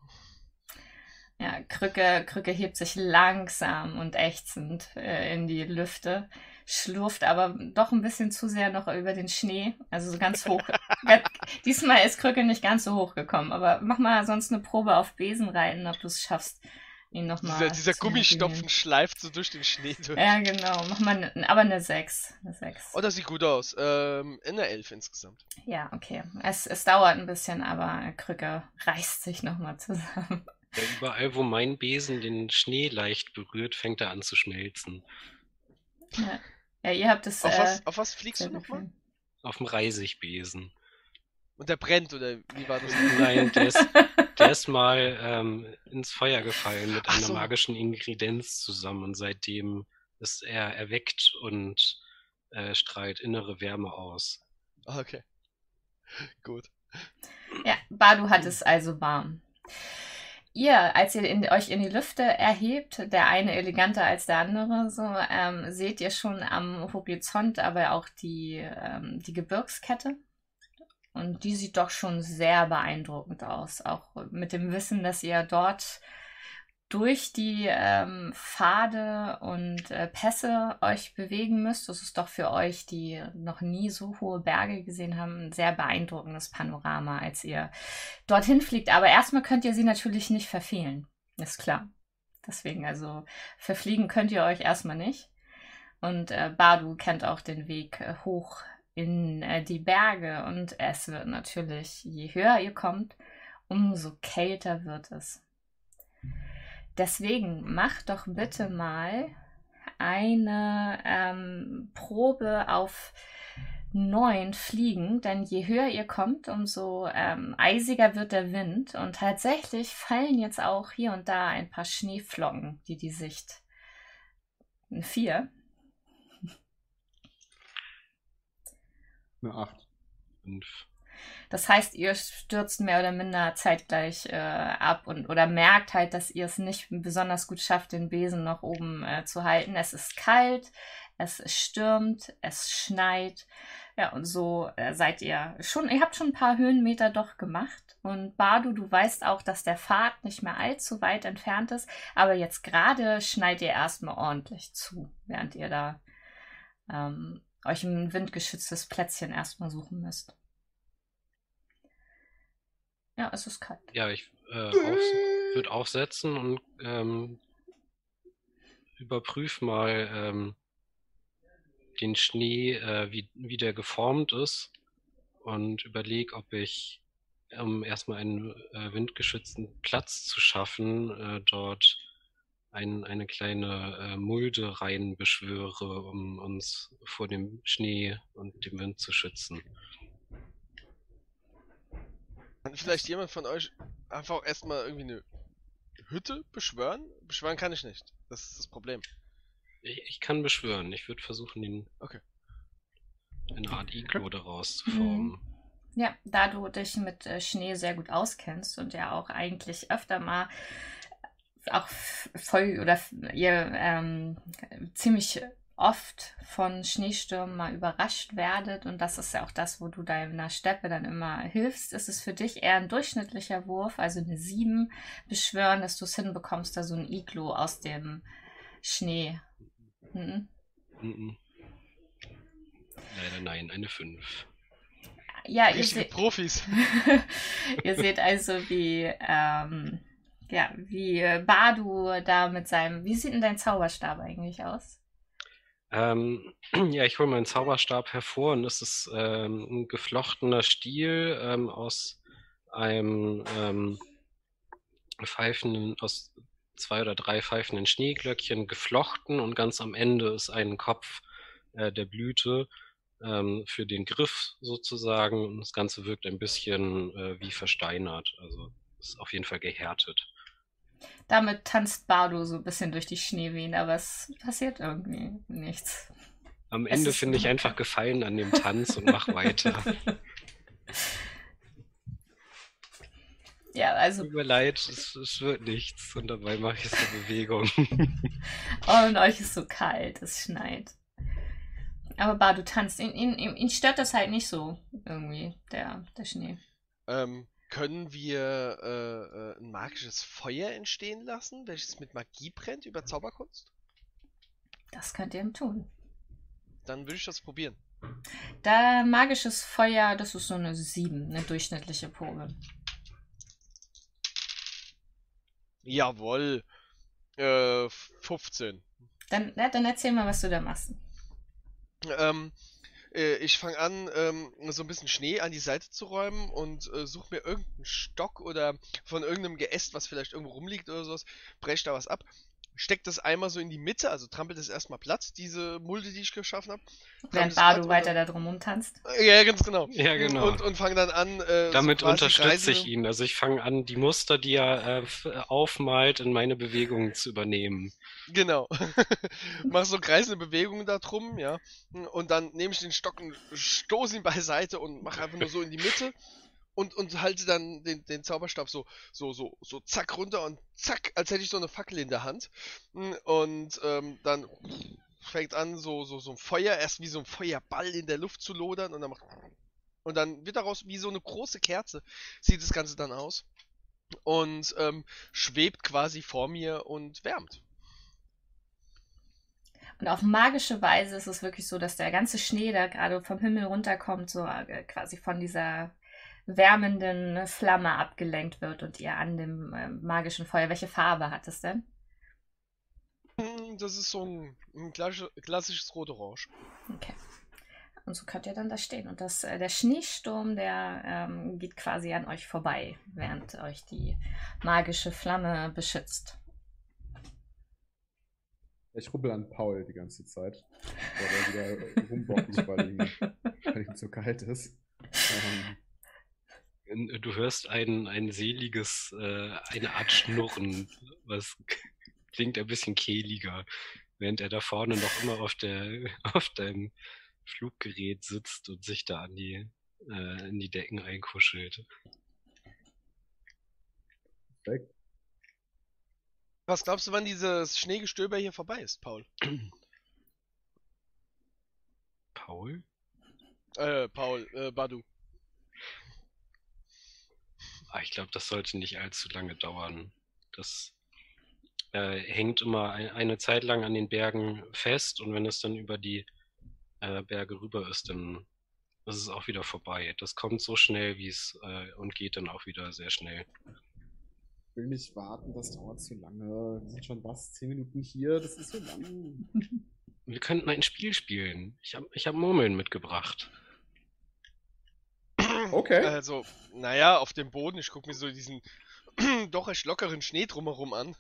Ja, Krücke, Krücke hebt sich langsam und ächzend äh, in die Lüfte, schlurft aber doch ein bisschen zu sehr noch über den Schnee, also so ganz hoch. Diesmal ist Krücke nicht ganz so hoch gekommen, aber mach mal sonst eine Probe auf Besen reiten, ob du es schaffst, ihn nochmal. Dieser, dieser Gummistopfen schleift so durch den Schnee durch. Ja, genau. Mach mal ne, aber eine 6. Eine 6. Oh, das sieht gut aus. Ähm, in der 11 insgesamt. Ja, okay. Es, es dauert ein bisschen, aber Krücke reißt sich nochmal zusammen. Ja, überall, wo mein Besen den Schnee leicht berührt, fängt er an zu schmelzen. Ja, ja ihr habt es. Auf, äh, was, auf was fliegst du nochmal? Auf dem Reisigbesen. Und der brennt, oder wie war das? Nein, der ist, der ist mal ähm, ins Feuer gefallen mit Ach einer so. magischen Ingredienz zusammen und seitdem ist er erweckt und äh, strahlt innere Wärme aus. Okay. Gut. Ja, Badu hat es also warm. Ihr, als ihr in, euch in die Lüfte erhebt, der eine eleganter als der andere, so ähm, seht ihr schon am Horizont aber auch die, ähm, die Gebirgskette. Und die sieht doch schon sehr beeindruckend aus. Auch mit dem Wissen, dass ihr dort durch die ähm, Pfade und äh, Pässe euch bewegen müsst. Das ist doch für euch, die noch nie so hohe Berge gesehen haben, ein sehr beeindruckendes Panorama, als ihr dorthin fliegt. Aber erstmal könnt ihr sie natürlich nicht verfehlen. Ist klar. Deswegen, also verfliegen könnt ihr euch erstmal nicht. Und äh, Badu kennt auch den Weg äh, hoch in äh, die Berge. Und es wird natürlich, je höher ihr kommt, umso kälter wird es. Deswegen macht doch bitte mal eine ähm, Probe auf neun Fliegen, denn je höher ihr kommt, umso ähm, eisiger wird der Wind und tatsächlich fallen jetzt auch hier und da ein paar Schneeflocken, die die Sicht. Vier. Eine 8. Fünf. Das heißt, ihr stürzt mehr oder minder zeitgleich äh, ab und oder merkt halt, dass ihr es nicht besonders gut schafft, den Besen noch oben äh, zu halten. Es ist kalt, es stürmt, es schneit. Ja, und so äh, seid ihr schon, ihr habt schon ein paar Höhenmeter doch gemacht. Und Badu, du weißt auch, dass der Pfad nicht mehr allzu weit entfernt ist, aber jetzt gerade schneit ihr erstmal ordentlich zu, während ihr da ähm, euch ein windgeschütztes Plätzchen erstmal suchen müsst. Ja, es ist kalt. Ja, ich äh, aufs- würde aufsetzen und ähm, überprüf mal ähm, den Schnee, äh, wie, wie der geformt ist und überleg, ob ich, um erstmal einen äh, windgeschützten Platz zu schaffen, äh, dort ein, eine kleine äh, Mulde reinbeschwöre, um uns vor dem Schnee und dem Wind zu schützen. Kann vielleicht jemand von euch einfach erstmal irgendwie eine Hütte beschwören? Beschwören kann ich nicht. Das ist das Problem. Ich, ich kann beschwören. Ich würde versuchen, den Okay. eine Art Iglo daraus zu formen. Ja, da du dich mit äh, Schnee sehr gut auskennst und ja auch eigentlich öfter mal auch voll oder ihr ähm, ziemlich oft von Schneestürmen mal überrascht werdet und das ist ja auch das, wo du deiner Steppe dann immer hilfst, ist es für dich eher ein durchschnittlicher Wurf, also eine 7 beschwören, dass du es hinbekommst, da so ein Iglo aus dem Schnee. Mhm. Mhm. Leider nein, eine 5. Ja, ihr Richtige seht. Profis. Ihr seht also, wie, ähm, ja, wie Badu da mit seinem. Wie sieht denn dein Zauberstab eigentlich aus? Ähm, ja, ich hole meinen Zauberstab hervor und es ist ähm, ein geflochtener Stiel ähm, aus einem ähm, pfeifenden, aus zwei oder drei pfeifenden Schneeglöckchen geflochten und ganz am Ende ist ein Kopf äh, der Blüte ähm, für den Griff sozusagen und das Ganze wirkt ein bisschen äh, wie versteinert, also ist auf jeden Fall gehärtet. Damit tanzt Badu so ein bisschen durch die Schneewehen, aber es passiert irgendwie nichts. Am Es Ende finde ich einfach Gefallen an dem Tanz und mach weiter. ja, also, Tut mir leid, es, es wird nichts und dabei mache ich so Bewegung. oh, und euch ist so kalt, es schneit. Aber Badu tanzt. Ihn, ihn, ihn ihn stört das halt nicht so irgendwie, der, der Schnee. Ähm, können wir äh, äh, ein magisches Feuer entstehen lassen, welches mit Magie brennt über Zauberkunst? Das könnt ihr ihm tun. Dann würde ich das probieren. Da magisches Feuer, das ist so eine 7, eine durchschnittliche Probe. Jawohl. Äh, 15. Dann, ja, dann erzähl mal, was du da machst. Ähm, äh, ich fange an, ähm, so ein bisschen Schnee an die Seite zu räumen und äh, suche mir irgendeinen Stock oder von irgendeinem Geäst, was vielleicht irgendwo rumliegt oder sowas, brech da was ab, steck das einmal so in die Mitte, also trampelt es erstmal platt, diese Mulde, die ich geschaffen habe. Während Badu weiter da drum rumtanzt. Ja, ganz genau. Ja, genau. Und, und fange dann an, äh, Damit so unterstütze ich ihn. Also ich fange an, die Muster, die er äh, f- aufmalt, in meine Bewegungen zu übernehmen. Genau. Mach so kreisende Bewegungen da drum, ja. Und dann nehme ich den Stock und stoße ihn beiseite und mache einfach nur so in die Mitte und, und halte dann den, den Zauberstab so, so, so, so zack runter und zack, als hätte ich so eine Fackel in der Hand. Und ähm, dann fängt an, so, so, so ein Feuer, erst wie so ein Feuerball in der Luft zu lodern und dann macht. Und dann wird daraus wie so eine große Kerze, sieht das Ganze dann aus. Und ähm, schwebt quasi vor mir und wärmt. Und auf magische Weise ist es wirklich so, dass der ganze Schnee, der gerade vom Himmel runterkommt, so äh, quasi von dieser wärmenden Flamme abgelenkt wird und ihr an dem äh, magischen Feuer. Welche Farbe hat es denn? Hm, Das ist so ein, ein klassi- klassisches Rot-Orange. Okay. Und so könnt ihr dann da stehen. Und das, äh, der Schneesturm, der ähm, geht quasi an euch vorbei, während euch die magische Flamme beschützt. Ich rubbel an Paul die ganze Zeit. Weil er wieder rumbockt, weil ihm, weil ihm zu kalt ist. Ähm, Du hörst ein, ein seliges, äh, eine Art Schnurren, was klingt ein bisschen kehliger, während er da vorne noch immer auf der auf deinem Fluggerät sitzt und sich da an die äh, in die Decken einkuschelt. perfekt. Was glaubst du, wann dieses Schneegestöber hier vorbei ist, Paul? Paul? Äh, Paul, äh, Badu. Ah, ich glaube, das sollte nicht allzu lange dauern. Das äh, hängt immer ein, eine Zeit lang an den Bergen fest und wenn es dann über die äh, Berge rüber ist, dann ist es auch wieder vorbei. Das kommt so schnell, wie es äh, und geht dann auch wieder sehr schnell. Ich will nicht warten, das dauert zu lange. Wir sind schon was, zehn Minuten hier, das ist so lang. Wir könnten ein Spiel spielen. Ich habe ich hab Murmeln mitgebracht. Okay. Also, naja, auf dem Boden, ich gucke mir so diesen doch recht lockeren Schnee drumherum an.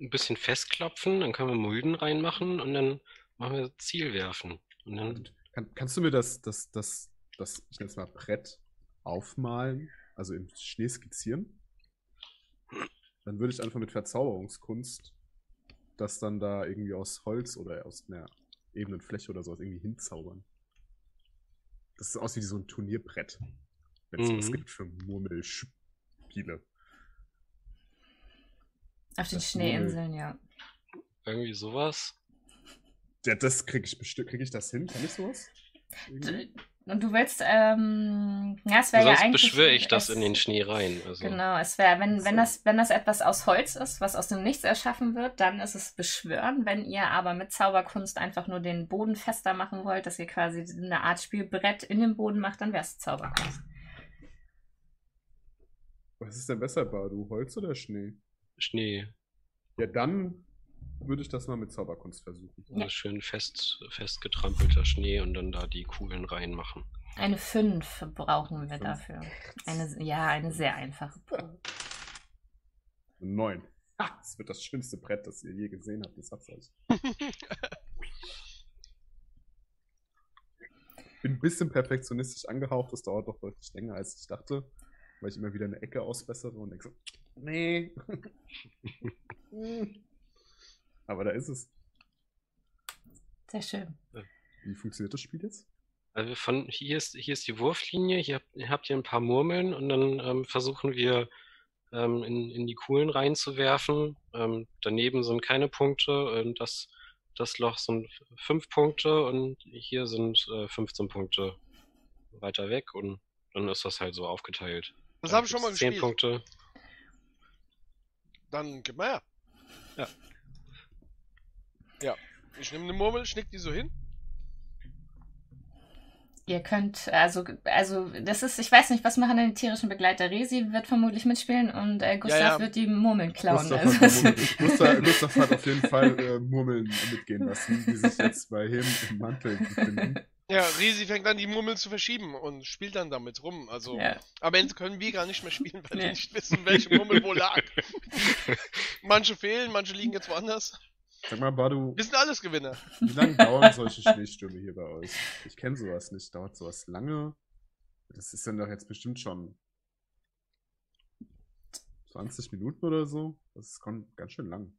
ein bisschen festklopfen, dann können wir Mulden reinmachen und dann machen wir Ziel werfen. Und dann, Kann, kannst du mir das, das, das, das, ich nenne es mal Brett aufmalen, also im Schnee skizzieren? Dann würde ich einfach mit Verzauberungskunst das dann da irgendwie aus Holz oder aus einer ebenen Fläche oder sowas irgendwie hinzaubern. Das sieht aus wie so ein Turnierbrett. Wenn es was Mhm. gibt für Murmelspiele. Auf den Das Schneeinseln, ja. irgendwie sowas. Ja, das kriege ich bestimmt. Kriege ich das hin? Kann ich sowas? Irgendwie? Und du willst, ähm, ja, es wäre ja Sonst eigentlich. beschwöre ich das es- in den Schnee rein. Also, Genau, es wäre, wenn, wenn, das, wenn das etwas aus Holz ist, was aus dem Nichts erschaffen wird, dann ist es Beschwören. Wenn ihr aber mit Zauberkunst einfach nur den Boden fester machen wollt, dass ihr quasi eine Art Spielbrett in den Boden macht, dann wäre es Zauberkunst. Was ist denn besser, Badu? Holz oder Schnee? Schnee. Ja, dann würde ich das mal mit Zauberkunst versuchen. Also schön fest, festgetrampelter Schnee und dann da die Kugeln reinmachen. Eine 5 brauchen wir Fünf. dafür. Eine, ja, eine sehr einfache. Neun. Ha, das wird das schönste Brett, das ihr je gesehen habt. Das hab's euch. bin ein bisschen perfektionistisch angehaucht. Das dauert doch deutlich länger, als ich dachte. Weil ich immer wieder eine Ecke ausbessere und denke so, nee. Aber da ist es. Sehr schön. Wie funktioniert das Spiel jetzt? Also von hier ist, hier ist die Wurflinie, hier habt, ihr habt ihr ein paar Murmeln und dann ähm, versuchen wir ähm, in, in die Kuhlen reinzuwerfen. Ähm, daneben sind keine Punkte und das, das Loch sind fünf Punkte und hier sind äh, 15 Punkte weiter weg und dann ist das halt so aufgeteilt. Das Da habe ich schon mal gibt's 10 gespielt. Punkte. Dann gib mal her. Ja. Ja. Ich nehme eine Murmel, schnick die so hin. Ihr könnt, also, also, das ist, ich weiß nicht, was machen denn die tierischen Begleiter? Resi wird vermutlich mitspielen und äh, Gustav ja. wird die Murmeln klauen. Gustav, also, hat Murmeln- Gustav, Gustav hat auf jeden Fall äh, Murmeln mitgehen lassen, die sich jetzt bei ihm im Mantel befinden. Ja, Risi fängt an, die Murmel zu verschieben und spielt dann damit rum. Also ja. am Ende können wir gar nicht mehr spielen, weil wir Nee. nicht wissen, welche Murmel wo lag. manche fehlen, manche liegen jetzt woanders. Sag mal, Badu, Wir sind alles Gewinner. wie lange dauern solche Schneestürme hier bei euch? Ich kenne sowas nicht. Dauert sowas lange? Das ist dann doch jetzt bestimmt schon 20 Minuten oder so. Das ist ganz schön lang.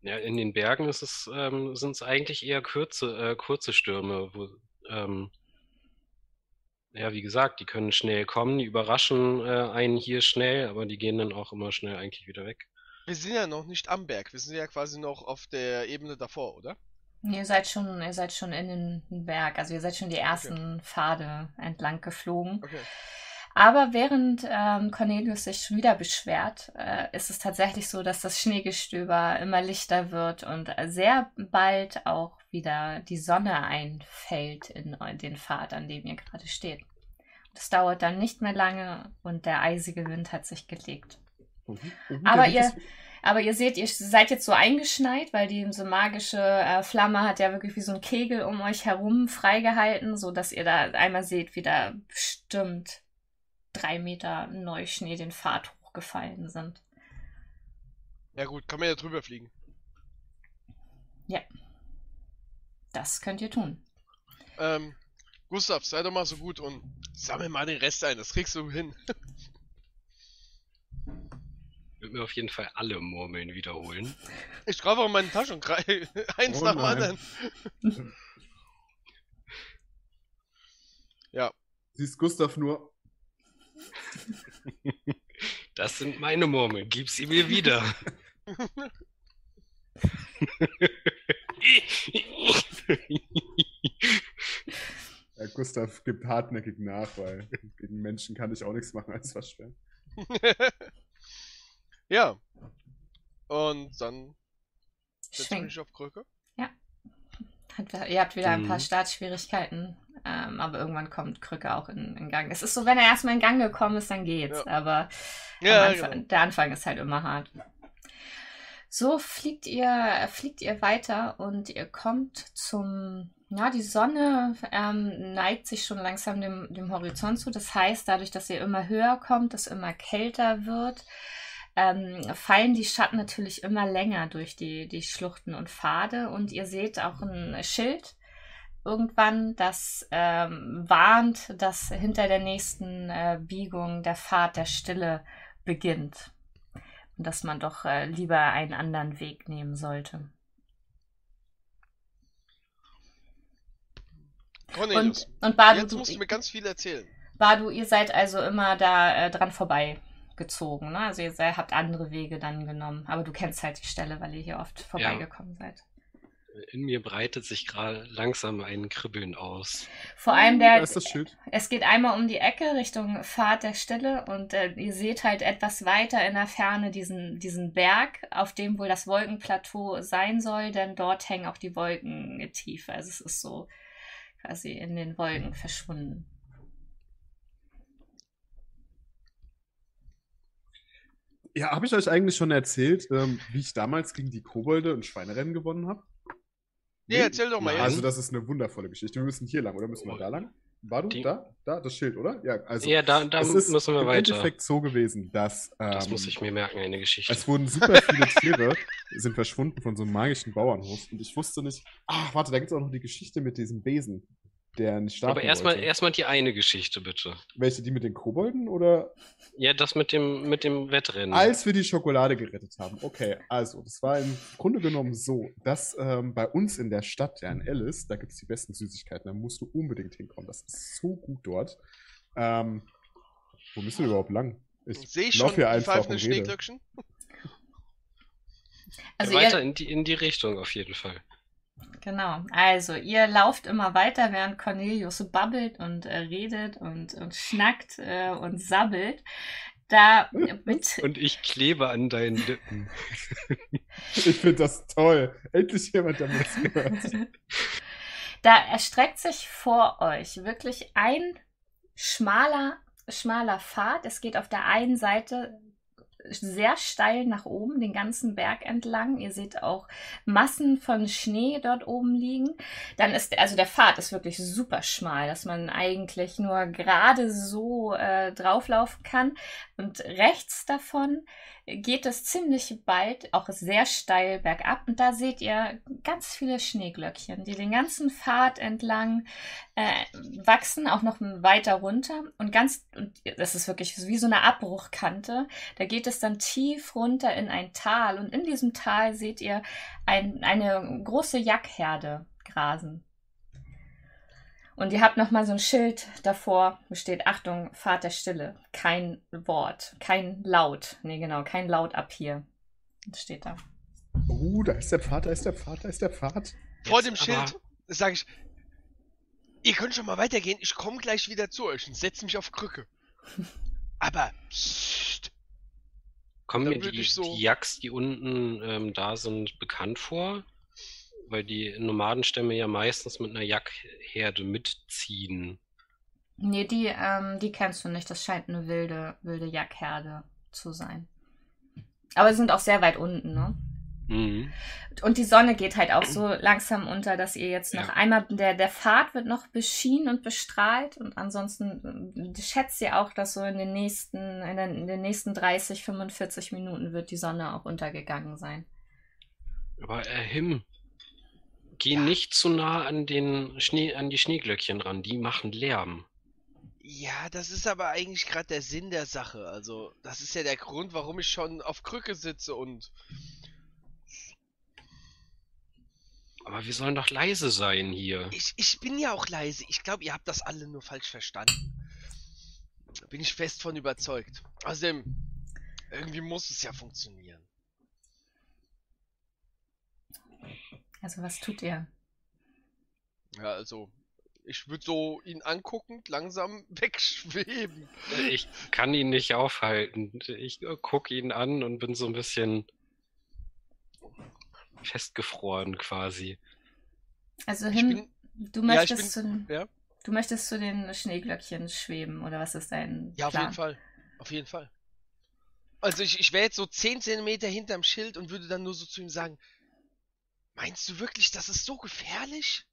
Ja, in den Bergen ist es, ähm, sind es eigentlich eher kurze, äh, kurze Stürme, wo, ähm, ja, wie gesagt, die können schnell kommen, die überraschen äh, einen hier schnell, aber die gehen dann auch immer schnell eigentlich wieder weg. Wir sind ja noch nicht am Berg. Wir sind ja quasi noch auf der Ebene davor, oder? Ihr seid schon, ihr seid schon in den Berg, also ihr seid schon die ersten Pfade entlang geflogen. Okay. Aber während ähm, Cornelius sich schon wieder beschwert, äh, ist es tatsächlich so, dass das Schneegestöber immer lichter wird und sehr bald auch wieder die Sonne einfällt in den Pfad, an dem ihr gerade steht. Das dauert dann nicht mehr lange und der eisige Wind hat sich gelegt. Mhm. Mhm, Aber ihr- Aber ihr seht, ihr seid jetzt so eingeschneit, weil diese magische äh, Flamme hat ja wirklich wie so ein Kegel um euch herum freigehalten, sodass ihr da einmal seht, wie da bestimmt drei Meter Neuschnee den Pfad hochgefallen sind. Ja gut, kann man ja drüber fliegen. Das könnt ihr tun. Ähm, Gustav, sei doch mal so gut und sammel mal den Rest ein. Das kriegst du hin. Ich würde mir auf jeden Fall alle Murmeln wiederholen. Ich greife auch in meine Tasche und greife eins Oh nach dem anderen. Siehst Gustav nur. Das sind meine Murmeln, gib sie mir wieder. Ja, Gustav gibt hartnäckig nach, weil gegen Menschen kann ich auch nichts machen als Waschbär. Ja. Und dann setze ich Schwing. mich auf Krücke. Hat- Ihr habt wieder ein paar Mhm. Startschwierigkeiten, ähm, aber irgendwann kommt Krücke auch in, in Gang. Es ist so, wenn er erstmal in Gang gekommen ist, dann geht's. Ja. Aber Ja, Anfang, genau. Der Anfang ist halt immer hart. So fliegt ihr, fliegt ihr weiter und ihr kommt zum, ja, die Sonne ähm, neigt sich schon langsam dem, dem Horizont zu. Das heißt, dadurch, dass ihr immer höher kommt, es immer kälter wird, ähm, fallen die Schatten natürlich immer länger durch die, die Schluchten und Pfade und ihr seht auch ein Schild irgendwann, das ähm, warnt, dass hinter der nächsten äh, Biegung der Pfad der Stille beginnt und dass man doch äh, lieber einen anderen Weg nehmen sollte. Cornelius, Und, und Badu, jetzt musst du mir ganz viel erzählen. Badu, ihr seid also immer da äh, dran vorbeigezogen, ne? Also ihr habt andere Wege dann genommen. Aber du kennst halt die Stelle, weil ihr hier oft vorbeigekommen seid. In mir breitet sich gerade langsam ein Kribbeln aus. Vor allem Da der, ist das Schild. es geht einmal um die Ecke Richtung Pfad der Stille und äh, ihr seht halt etwas weiter in der Ferne diesen, diesen Berg, auf dem wohl das Wolkenplateau sein soll, denn dort hängen auch die Wolken tief. Also es ist so quasi in den Wolken verschwunden. Ja, habe ich euch eigentlich schon erzählt, ähm, wie ich damals gegen die Kobolde und Schweinerennen gewonnen habe? Nee, erzähl doch mal. Also, das ist eine wundervolle Geschichte. Wir müssen hier lang, oder müssen wir da lang? War du Die- da? Da, das Schild, oder? Ja, also. ja, da, da es ist müssen wir im weiter. Endeffekt so gewesen, dass. Ähm, Das muss ich mir merken, eine Geschichte. Es wurden super viele Tiere, sind verschwunden von so einem magischen Bauernhof. Und ich wusste nicht. Ach, warte, da gibt es auch noch die Geschichte mit diesem Besen, der nicht starten Aber erstmal erstmal die eine Geschichte, bitte. Welche, die mit den Kobolden oder Ja, das mit dem, mit dem Wettrennen. als wir die Schokolade gerettet haben? Okay, also, das war im Grunde genommen so, dass ähm, bei uns in der Stadt, ja in Alice, da gibt es die besten Süßigkeiten, da musst du unbedingt hinkommen. Das ist so gut dort. Ähm, wo müssen wir überhaupt lang? Ich Sehe schon hier die einfach pfeifenden. Schneeglöckchen? Also weiter ihr, in die, in die Richtung auf jeden Fall. Genau. Also, ihr lauft immer weiter, während Cornelius babbelt und äh, redet und, und schnackt äh, und sabbelt. Da mit, Und ich klebe an deinen Lippen. Ich finde das toll. Endlich jemand, der mir zuhört. da erstreckt sich vor euch wirklich ein schmaler, schmaler Pfad. Es geht auf der einen Seite sehr steil nach oben, den ganzen Berg entlang. Ihr seht auch Massen von Schnee dort oben liegen. Dann ist, also der Pfad ist wirklich super schmal, dass man eigentlich nur gerade so äh, drauflaufen kann. Und rechts davon geht es ziemlich bald auch sehr steil bergab. Und da seht ihr ganz viele Schneeglöckchen, die den ganzen Pfad entlang äh, wachsen, auch noch weiter runter. Und ganz, und das ist wirklich wie so eine Abbruchkante. Da geht es dann tief runter in ein Tal. Und in diesem Tal seht ihr ein, eine große Jackherde grasen. Und ihr habt nochmal so ein Schild davor, wo steht, Achtung, Pfad der Stille. Kein Wort, kein Laut. Nee, genau, kein Laut ab hier. Das steht da. Oh, da ist der Pfad, da ist der Pfad, da ist der Pfad. Vor Jetzt dem Schild sage ich, ihr könnt schon mal weitergehen, ich komme gleich wieder zu euch und setze mich auf Krücke. Aber, psst, Kommen mir die, so- die Yaks, die unten ähm, da sind, bekannt vor? Weil die Nomadenstämme ja meistens mit einer Yak-Herde mitziehen. Nee, die, ähm, die kennst du nicht. Das scheint eine wilde, wilde Jackherde zu sein. Aber sie sind auch sehr weit unten, ne? Mhm. Und die Sonne geht halt auch so langsam unter, dass ihr jetzt noch Ja. einmal, der, der Pfad wird noch beschienen und bestrahlt und ansonsten äh, schätzt ihr auch, dass so in den nächsten, in den, in den nächsten 30, 45 Minuten wird die Sonne auch untergegangen sein. Aber äh, Him, geh nicht zu nah an, den Schnee, an die Schneeglöckchen ran, die machen Lärm. ja, das ist aber eigentlich gerade der Sinn der Sache. Also, das ist ja der Grund, warum ich schon auf Krücke sitze und Aber wir sollen doch leise sein hier. ich, ich bin ja auch leise. Ich glaube, ihr habt das alle nur falsch verstanden. Bin ich fest von überzeugt. Außerdem, irgendwie muss es ja funktionieren. Also was tut ihr? Ja, also, ich würde so ihn anguckend langsam wegschweben. Ich kann ihn nicht aufhalten. Ich gucke ihn an und bin so ein bisschen festgefroren quasi. Also hin, bin, du ja, möchtest bin- zu, ja. du möchtest zu den Schneeglöckchen schweben oder was ist dein ja, auf Plan? jeden Fall. Auf jeden Fall. Also, ich, ich wäre jetzt so 10 Zentimeter hinterm Schild und würde dann nur so zu ihm sagen: Meinst du wirklich, das ist so gefährlich?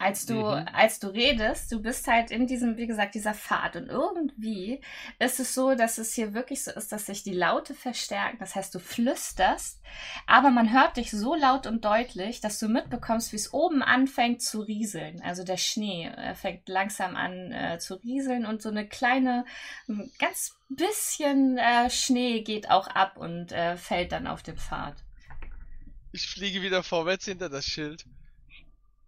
als du, Mhm. als du redest, du bist halt in diesem, wie gesagt, dieser Pfad. Und irgendwie ist es so, dass es hier wirklich so ist, dass sich die Laute verstärken. Das heißt, du flüsterst, aber man hört dich so laut und deutlich, dass du mitbekommst, wie es oben anfängt zu rieseln. Also der Schnee fängt langsam an äh, zu rieseln und so eine kleine, ein ganz bisschen äh, Schnee geht auch ab und äh, fällt dann auf den Pfad. Ich fliege wieder vorwärts hinter das Schild.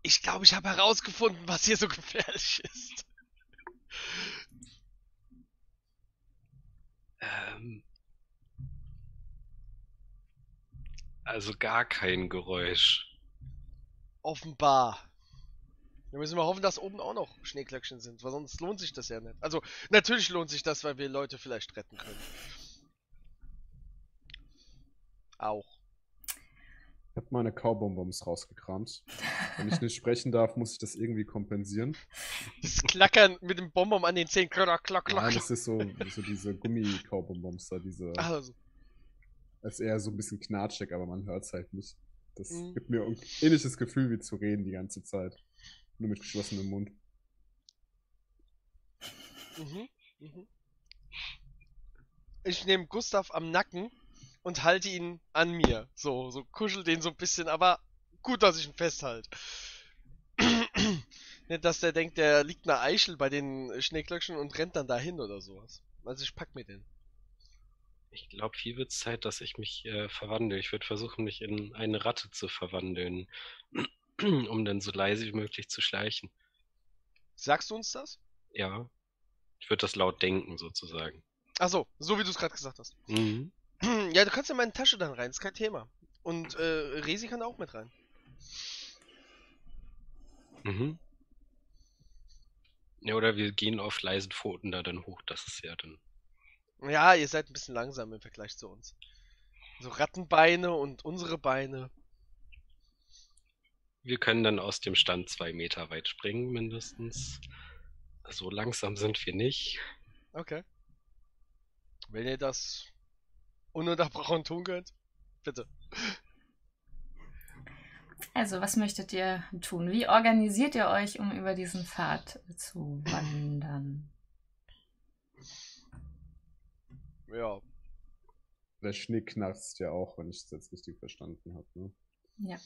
Ich glaube, ich habe herausgefunden, was hier so gefährlich ist. Ähm, also gar kein Geräusch. Offenbar. Wir müssen mal hoffen, dass oben auch noch Schneeglöckchen sind, weil sonst lohnt sich das ja nicht. Also, natürlich lohnt sich das, weil wir Leute vielleicht retten können. Auch. Ich habe meine Kaubonbons rausgekramt. Wenn ich nicht sprechen darf, muss ich das irgendwie kompensieren. Das Klackern mit dem Bonbon an den Zähnen. Klack, klack, klack, Nein, das ist so, so diese Gummi-Kaubonbons da, diese. Also, Das ist eher so ein bisschen knatschig, aber man hört es halt nicht. Das Mhm. gibt mir ein ähnliches Gefühl wie zu reden die ganze Zeit. Nur mit geschlossenem Mund. mhm, mhm. Ich nehme Gustav am Nacken und halte ihn an mir. So, so kuschel den so ein bisschen, aber gut, dass ich ihn festhalte. Nicht, dass der denkt, der liegt eine Eichel bei den Schneeglöckchen und rennt dann dahin oder sowas. Also ich pack mir den. Ich glaube, hier wird es Zeit, dass ich mich äh, verwandle. Ich würde versuchen, mich in eine Ratte zu verwandeln, um dann so leise wie möglich zu schleichen. Sagst du uns das? Ja. Ich würde das laut denken, sozusagen. Ach so, so wie du es gerade gesagt hast. Mhm. Ja, du kannst in meine Tasche dann rein, ist kein Thema. Und äh, Resi kann auch mit rein. Mhm. Ja, oder wir gehen auf leisen Pfoten da dann hoch. Das ist ja dann. Ja, ihr seid ein bisschen langsam im Vergleich zu uns. So Rattenbeine und unsere Beine. Wir können dann aus dem Stand zwei Meter weit springen, mindestens. So langsam sind wir nicht. Okay. Wenn ihr das ununterbrochen tun könnt, bitte. Also, was möchtet ihr tun? Wie organisiert ihr euch, um über diesen Pfad zu wandern? Ja. Der Schnee knarzt ja auch, wenn ich es jetzt richtig verstanden habe. Ne? Ja.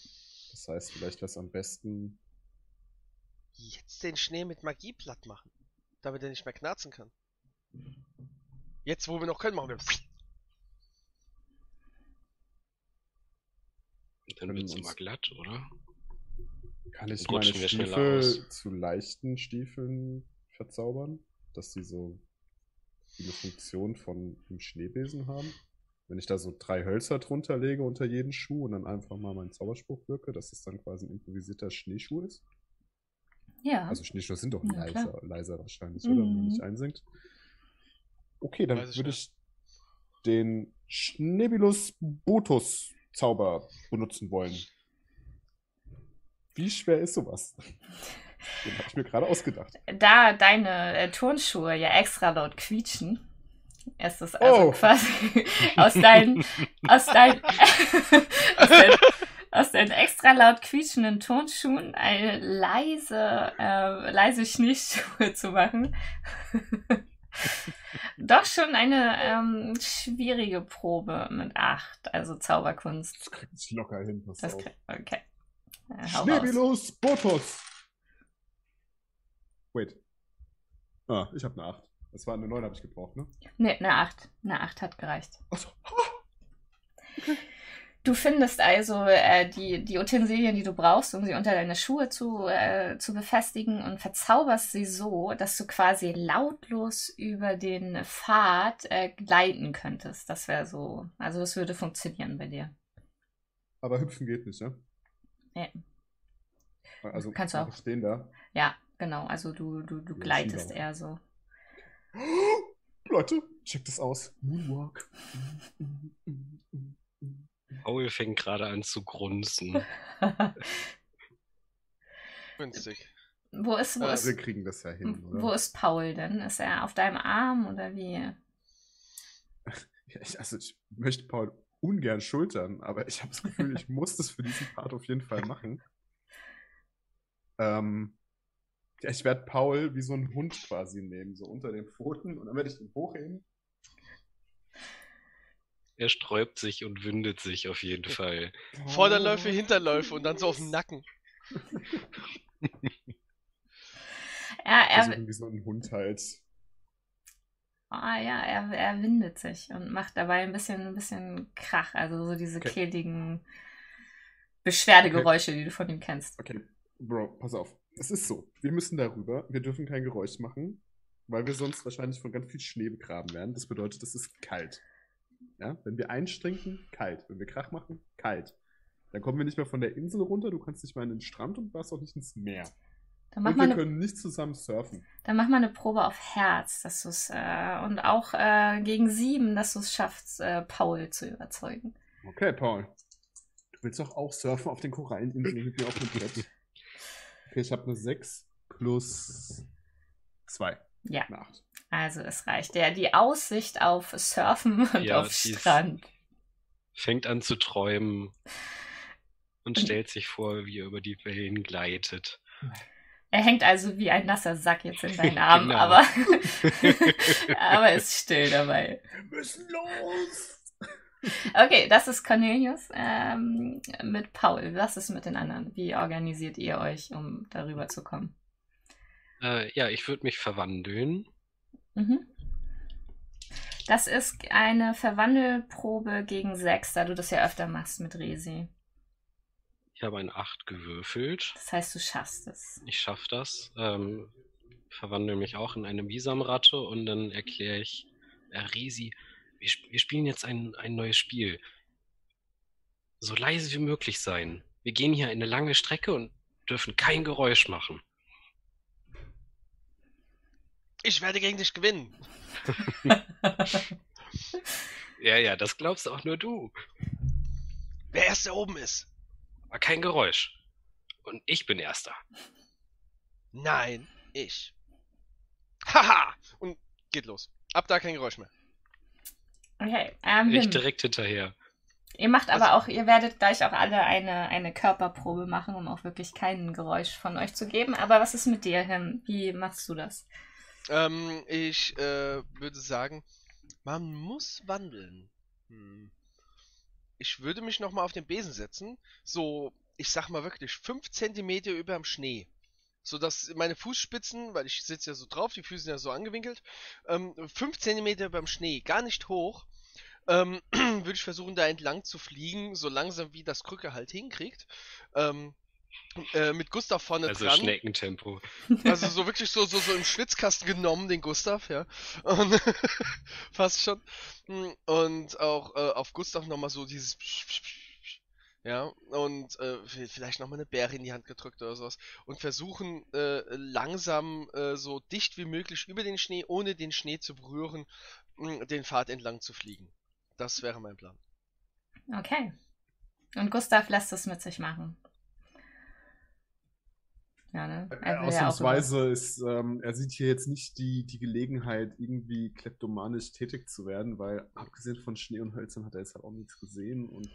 Das heißt, vielleicht wäre es am besten. Jetzt den Schnee mit Magie platt machen. Damit er nicht mehr knarzen kann. Jetzt, wo wir noch können, machen wir. Dann wird es immer glatt, oder? Kann ich meine Stiefel zu leichten Stiefeln verzaubern? Dass sie so eine Funktion von einem Schneebesen haben? Wenn ich da so drei Hölzer drunter lege unter jeden Schuh und dann einfach mal meinen Zauberspruch wirke, dass es dann quasi ein improvisierter Schneeschuh ist? Ja. Also Schneeschuhe sind doch Ja, leiser, leiser wahrscheinlich, oder? Wenn man Mhm. nicht einsinkt. Okay, dann ich würde nicht. ich den Schneebilus Botus Zauber benutzen wollen. Wie schwer ist sowas? Den habe ich mir gerade ausgedacht. da deine äh, Turnschuhe ja extra laut quietschen, ist es also Oh. quasi aus deinen, aus deinen, aus deinen, aus deinen extra laut quietschenden Turnschuhen eine leise, äh, leise Schneeschuhe zu machen. Doch schon eine ähm, schwierige Probe mit acht, also Zauberkunst. Das kriegt sich locker hin. Pass Das auf. okay. Äh, hau raus. Schneebilus Botus! Wait. Ah, ich habe eine 8. Das war eine 9, habe ich gebraucht, ne? Nee, eine 8. Eine 8 hat gereicht. Achso. Du findest also äh, die, die Utensilien, die du brauchst, um sie unter deine Schuhe zu, äh, zu befestigen und verzauberst sie so, dass du quasi lautlos über den Pfad äh, gleiten könntest. Das wäre so, also das würde funktionieren bei dir. Aber hüpfen geht nicht, ne? Nee. Also Kannst du auch. stehen da. Ja, genau, also du, du, du Ja, gleitest eher so. Leute, checkt das aus. Moonwalk. Paul fängt gerade an zu grunzen. Günstig. wo ist, wo Äh, ist, Wir kriegen das ja hin, oder? wo ist Paul denn? Ist er auf deinem Arm oder wie? Ja, ich, also ich möchte Paul ungern schultern, aber ich habe das Gefühl, ich muss das für diesen Part auf jeden Fall machen. Ähm, Ich werde Paul wie so ein Hund quasi nehmen, so unter den Pfoten und dann werde ich ihn hochheben. Er sträubt sich und wündet sich auf jeden Fall. Vorderläufe, Hinterläufe und dann so auf den Nacken. Er, er, Versuchen wie so ein Hund halt. ah, ja, er, er windet sich und macht dabei ein bisschen, ein bisschen Krach. Also so diese Okay. kehligen Beschwerdegeräusche, die du von ihm kennst. Okay, Bro, pass auf. Es ist so. Wir müssen darüber. Wir dürfen kein Geräusch machen, weil wir sonst wahrscheinlich von ganz viel Schnee begraben werden. Das bedeutet, es ist kalt. Ja? Wenn wir einstrenken, kalt. Wenn wir Krach machen, kalt. Dann kommen wir nicht mehr von der Insel runter, du kannst nicht mehr in den Strand und warst auch nicht ins Meer. Dann mach, und wir eine, können nicht zusammen surfen. dann mach mal eine Probe auf Herz, dass du es äh, und auch äh, gegen sieben, dass du es schaffst, äh, Paul zu überzeugen. Okay, Paul. Du willst doch auch surfen auf den Koralleninseln mit mir auf dem Brett. Okay, ich habe eine 6 plus 2. Ja, Eine 8. also es reicht. Der, die Aussicht auf Surfen und Ja, auf Strand. Fängt an zu träumen und stellt sich vor, wie er über die Wellen gleitet. Er hängt also wie ein nasser Sack jetzt in deinen Armen, Genau. aber, aber ist still dabei. Wir müssen los! Okay, das ist Cornelius ähm, mit Paul. Was ist mit den anderen? Wie organisiert ihr euch, um darüber zu kommen? Äh, ja, ich würde mich verwandeln. Mhm. Das ist eine Verwandelprobe gegen sechs, da du das ja öfter machst mit Resi. Ich habe ein 8 gewürfelt. Das heißt, du schaffst es. Ich schaffe das. Ähm, verwandle mich auch in eine Bisamratte und dann erkläre ich, äh, Risi, wir, sp wir spielen jetzt ein, ein neues Spiel. So leise wie möglich sein. Wir gehen hier eine lange Strecke und dürfen kein Geräusch machen. Ich werde gegen dich gewinnen. Ja, ja, das glaubst auch nur du. Wer erst da oben ist. Aber kein Geräusch. Und ich bin Erster. Nein, ich. Haha! Und geht los. Ab da kein Geräusch mehr. Okay, ähm, Ich direkt hinterher. Ihr macht aber auch, ihr werdet gleich auch alle eine, eine Körperprobe machen, um auch wirklich kein Geräusch von euch zu geben. Aber was ist mit dir, Him? Wie machst du das? Ähm, ich äh, würde sagen, man muss wandeln. Hm. Ich würde mich nochmal auf den Besen setzen. So, ich sag mal wirklich, 5 Zentimeter über dem Schnee. So dass meine Fußspitzen, weil ich sitze ja so drauf, die Füße sind ja so angewinkelt, ähm, 5 Zentimeter über dem Schnee, gar nicht hoch, ähm, würde ich versuchen, da entlang zu fliegen, so langsam wie das Krücke halt hinkriegt. Ähm, äh, mit Gustav vorne Also dran. Schneckentempo. Also so wirklich so, so, so im Schwitzkasten genommen, den Gustav, ja. Und fast schon. Mm, Und auch äh, auf Gustav nochmal so dieses ja, und äh, vielleicht nochmal eine Beere in die Hand gedrückt oder sowas. Und versuchen äh, langsam äh, so dicht wie möglich über den Schnee, ohne den Schnee zu berühren, mh, den Pfad entlang zu fliegen. Das wäre mein Plan. Okay. Und Gustav lässt es mit sich machen. Ja, ne? Er auch Ausnahmsweise ist, ähm, er sieht hier jetzt nicht die, die Gelegenheit, irgendwie kleptomanisch tätig zu werden, weil abgesehen von Schnee und Hölzern hat er jetzt halt auch nichts gesehen und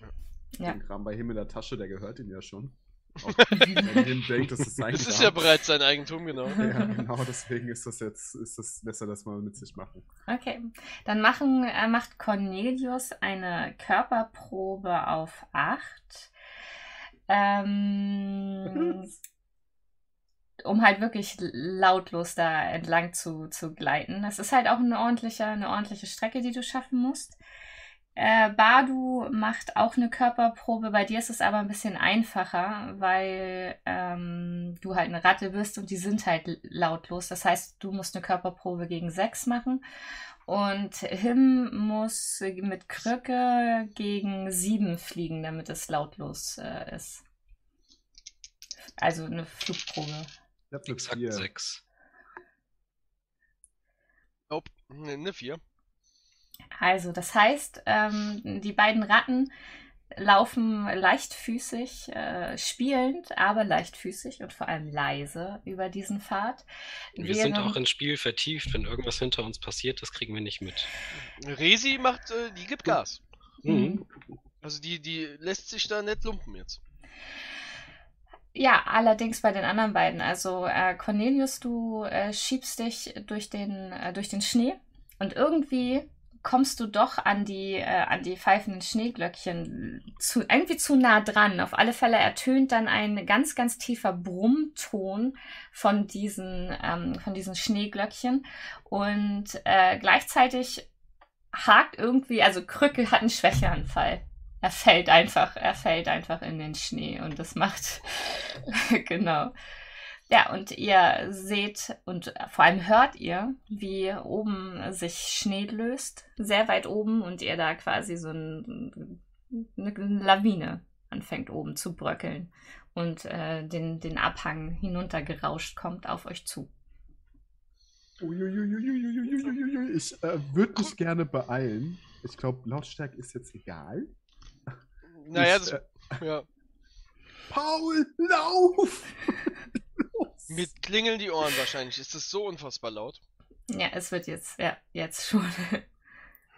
Ja. den Kram bei Himmel in der Tasche, der gehört ihm ja schon. Auch wenn Him denkt, dass es sein Es ist ja bereits sein Eigentum, genau. Ja, genau, deswegen ist das jetzt, ist das, lässt er das mal mit sich machen. Okay, dann machen, äh, macht Cornelius eine Körperprobe auf 8. Ähm, um halt wirklich lautlos da entlang zu, zu gleiten. Das ist halt auch eine ordentliche, eine ordentliche Strecke, die du schaffen musst. Äh, Badu macht auch eine Körperprobe. Bei dir ist es aber ein bisschen einfacher, weil ähm, du halt eine Ratte bist und die sind halt lautlos. Das heißt, du musst eine Körperprobe gegen 6 machen. Und Him muss mit Krücke gegen 7 fliegen, damit es lautlos äh, ist. Also eine Flugprobe. Ich hab eine Exakt 4. 6. Oh, eine 4. Also, das heißt, ähm, die beiden Ratten laufen leichtfüßig, äh, spielend, aber leichtfüßig und vor allem leise über diesen Pfad. Wir sind auch ins Spiel vertieft. Wenn irgendwas hinter uns passiert, das kriegen wir nicht mit. Resi macht, äh, die gibt Gas. Mhm. Also die, die lässt sich da nicht lumpen jetzt. Ja, allerdings bei den anderen beiden. Also äh, Cornelius, du äh, schiebst dich durch den, äh, durch den Schnee und irgendwie kommst du doch an die, äh, an die pfeifenden Schneeglöckchen zu, irgendwie zu nah dran. Auf alle Fälle ertönt dann ein ganz, ganz tiefer Brummton von diesen, ähm, von diesen Schneeglöckchen. Und äh, gleichzeitig hakt irgendwie, also Krücke hat einen Schwächeanfall. Er fällt einfach, er fällt einfach in den Schnee und das macht, genau. Ja, und ihr seht und vor allem hört ihr, wie oben sich Schnee löst, sehr weit oben und ihr da quasi so ein, eine Lawine anfängt oben zu bröckeln und äh, den, den Abhang hinuntergerauscht kommt auf euch zu. Ich äh, würde mich gerne beeilen. Ich glaube, Lautstärke ist jetzt egal. Naja, das, äh, ja. Paul, lauf! Los! Mir klingeln die Ohren wahrscheinlich. Ist das so unfassbar laut? Ja, es wird jetzt, ja, jetzt schon.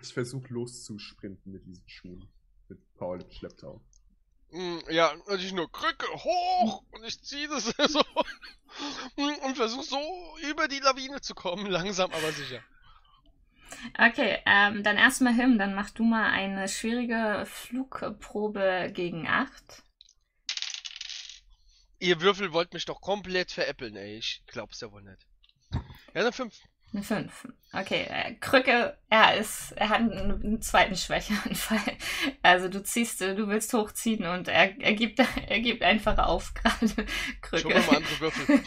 Ich versuche loszusprinten mit diesen Schuhen. Mit Paul im Schlepptau. Mm, Ja, und ich nur Krücke hoch und ich ziehe das so und versuche so über die Lawine zu kommen, langsam aber sicher. Okay, ähm, dann erstmal Him, dann mach du mal eine schwierige Flugprobe gegen 8. Ihr Würfel wollt mich doch komplett veräppeln, ey. Ich glaub's ja wohl nicht. Ja, dann fünf. Eine 5. Okay, äh, Krücke, er ist, er hat einen, zweiten Schwächeanfall. Also du ziehst, äh, du willst hochziehen und er, er gibt, er gibt einfach auf gerade. Schon Krücke. mal andere Würfel.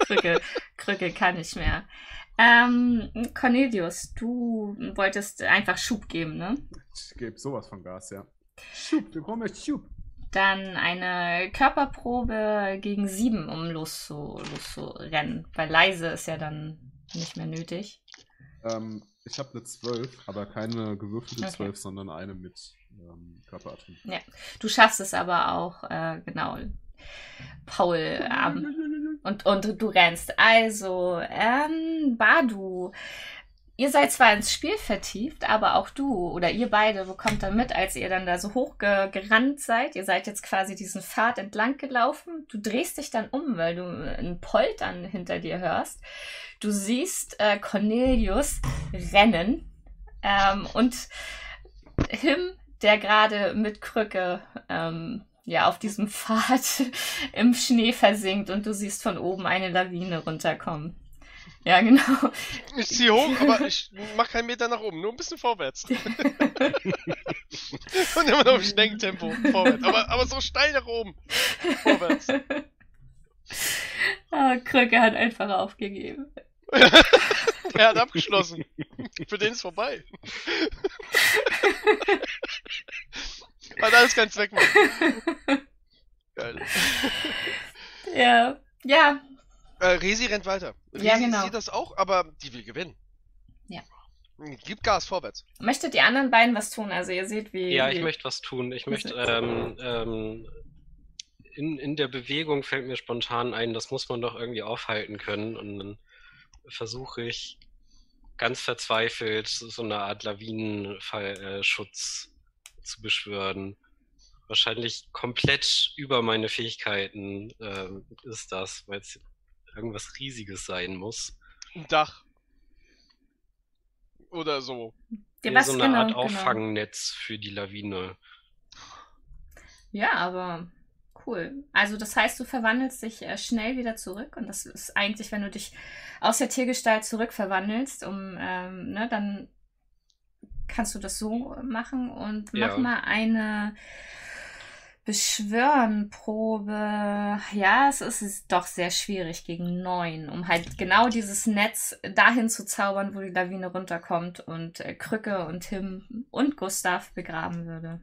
Krücke, Krücke kann nicht mehr. Ähm, Cornelius, du wolltest einfach Schub geben, ne? Ich gebe sowas von Gas, ja. Schub, brauchen jetzt Schub. Dann eine Körperprobe gegen sieben, um loszu, loszurennen. Weil leise ist ja dann nicht mehr nötig. Ähm, ich habe eine 12, aber keine gewürfelte Okay. 12, sondern eine mit ähm, Körperatmung. Du schaffst es aber auch, äh, genau. Paul, ähm, und, und du rennst. Also, ähm, Badu, ihr seid zwar ins Spiel vertieft, aber auch du oder ihr beide bekommt dann mit, als ihr dann da so hoch ge gerannt seid. Ihr seid jetzt quasi diesen Pfad entlang gelaufen. Du drehst dich dann um, weil du ein Poltern hinter dir hörst. Du siehst äh, Cornelius rennen ähm, und Him, der gerade mit Krücke ähm, ja auf diesem Pfad im Schnee versinkt und du siehst von oben eine Lawine runterkommen. Ja, genau. Ich zieh hoch, aber ich mach keinen Meter nach oben, nur ein bisschen vorwärts. und immer noch im Schneckentempo vorwärts. Aber, aber so steil nach oben. Vorwärts. Ah, Krücke hat einfach aufgegeben. Er hat abgeschlossen. Für den ist vorbei. Hat alles keinen Zweck mehr. Geil. Ja, ja, Äh, Resi rennt weiter. Resi Ja, genau. sieht das auch, aber die will gewinnen. Ja. Gib Gas vorwärts. möchtet ihr anderen beiden was tun? Also ihr seht, wie... Ja, ich möchte was tun. Ich möchte, ähm, ähm, in, in der Bewegung fällt mir spontan ein, das muss man doch irgendwie aufhalten können. Und dann versuche ich ganz verzweifelt so eine Art Lawinenschutz zu beschwören. Wahrscheinlich komplett über meine Fähigkeiten ähm, ist das, weil es irgendwas Riesiges sein muss. Ein Dach. Oder so. Ja, was so eine genau, Art genau. Auffangnetz für die Lawine. Ja, aber cool. Also das heißt, du verwandelst dich äh, schnell wieder zurück und das ist eigentlich, wenn du dich aus der Tiergestalt zurückverwandelst, um, ähm, ne, dann kannst du das so machen und mach Ja. mal eine Beschwören-Probe. Ja, es ist, doch sehr schwierig gegen neun, um halt genau dieses Netz dahin zu zaubern, wo die Lawine runterkommt und äh, Krücke und Tim und Gustav begraben würde.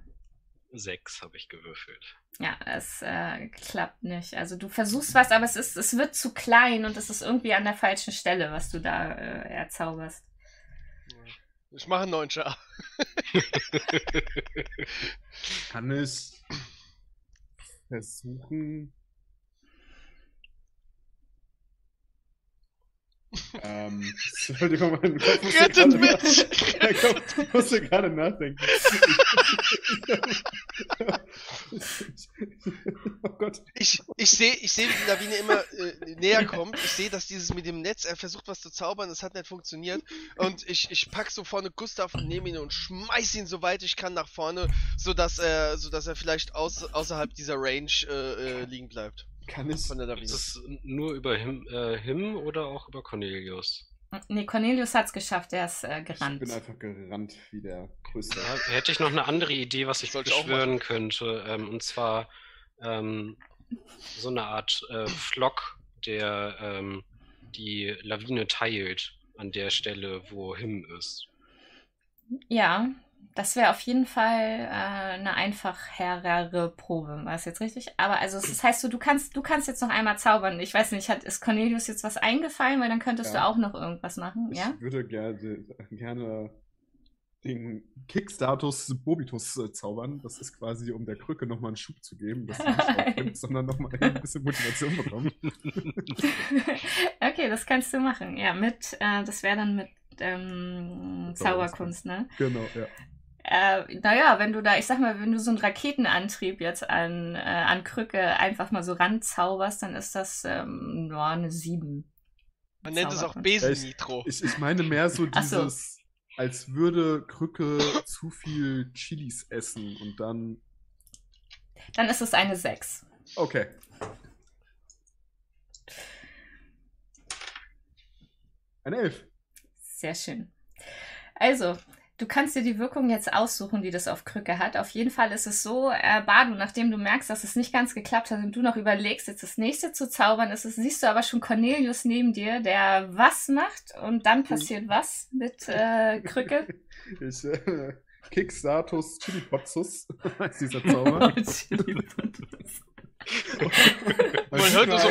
Sechs habe ich gewürfelt. Ja, es äh, klappt nicht. Also du versuchst was, aber es ist, es wird zu klein und es ist irgendwie an der falschen Stelle, was du da äh, erzauberst. Ich mache einen neuen Char. Kann ich versuchen. Ähm, Entschuldigung, mein Kopf musste Rettet gerade mich! Mein Kopf musste gerade nachdenken. oh Gott. Ich, ich sehe, ich seh, wie die Lawine immer äh, näher kommt. Ich sehe, dass dieses mit dem Netz, er versucht was zu zaubern, das hat nicht funktioniert. Und ich, ich pack so vorne Gustav und nehme ihn und schmeiß ihn so weit ich kann nach vorne, sodass er, sodass er vielleicht aus, außerhalb dieser Range äh, äh, liegen bleibt. Kann ich. Von der. Ist es nur über Him, äh, Him oder auch über Cornelius? Nee, Cornelius hat's geschafft, der ist äh, Ich gerannt. bin einfach gerannt wie der Größte. Da hätte ich noch eine andere Idee, was ich ich beschwören könnte. Ähm, und zwar ähm, so eine Art äh, Flock, der ähm, die Lawine teilt an der Stelle, wo Him ist. Ja, das wäre auf jeden Fall äh, eine einfachere Probe, war es jetzt richtig? Aber also es- das heißt so, du kannst, du kannst jetzt noch einmal zaubern. Ich weiß nicht, hat ist Cornelius jetzt was eingefallen, weil dann könntest Ja. du auch noch irgendwas machen, Ich ja? würde gerne, gerne den Kick-Status Bobitus äh, zaubern. Das ist quasi, um der Krücke nochmal einen Schub zu geben, dass sie nicht aufgibt, sondern nochmal ein bisschen Motivation bekommt. okay, das kannst du machen. Ja, mit, äh, das wäre dann mit ähm, Zauberkunst, ne? Genau, ja. Äh, naja, wenn du da, ich sag mal, wenn du so einen Raketenantrieb jetzt an, äh, an Krücke einfach mal so ranzauberst, dann ist das ähm, nur eine 7. Man nennt es auch. Besen-Nitro. Ich, ich meine mehr so Ach so. dieses, als würde Krücke zu viel Chilis essen und dann. Dann ist es eine 6. Okay. Eine Elf. Sehr schön. Also, du kannst dir die Wirkung jetzt aussuchen, die das auf Krücke hat. Auf jeden Fall ist es so, äh, Badu, nachdem du merkst, dass es nicht ganz geklappt hat und du noch überlegst, jetzt das nächste zu zaubern, ist es, siehst du aber schon Cornelius neben dir, der was macht und dann passiert was mit äh, Krücke. Ich, äh, Kick-Status Chili-Potzus heißt dieser Zauber. Man hört nur so.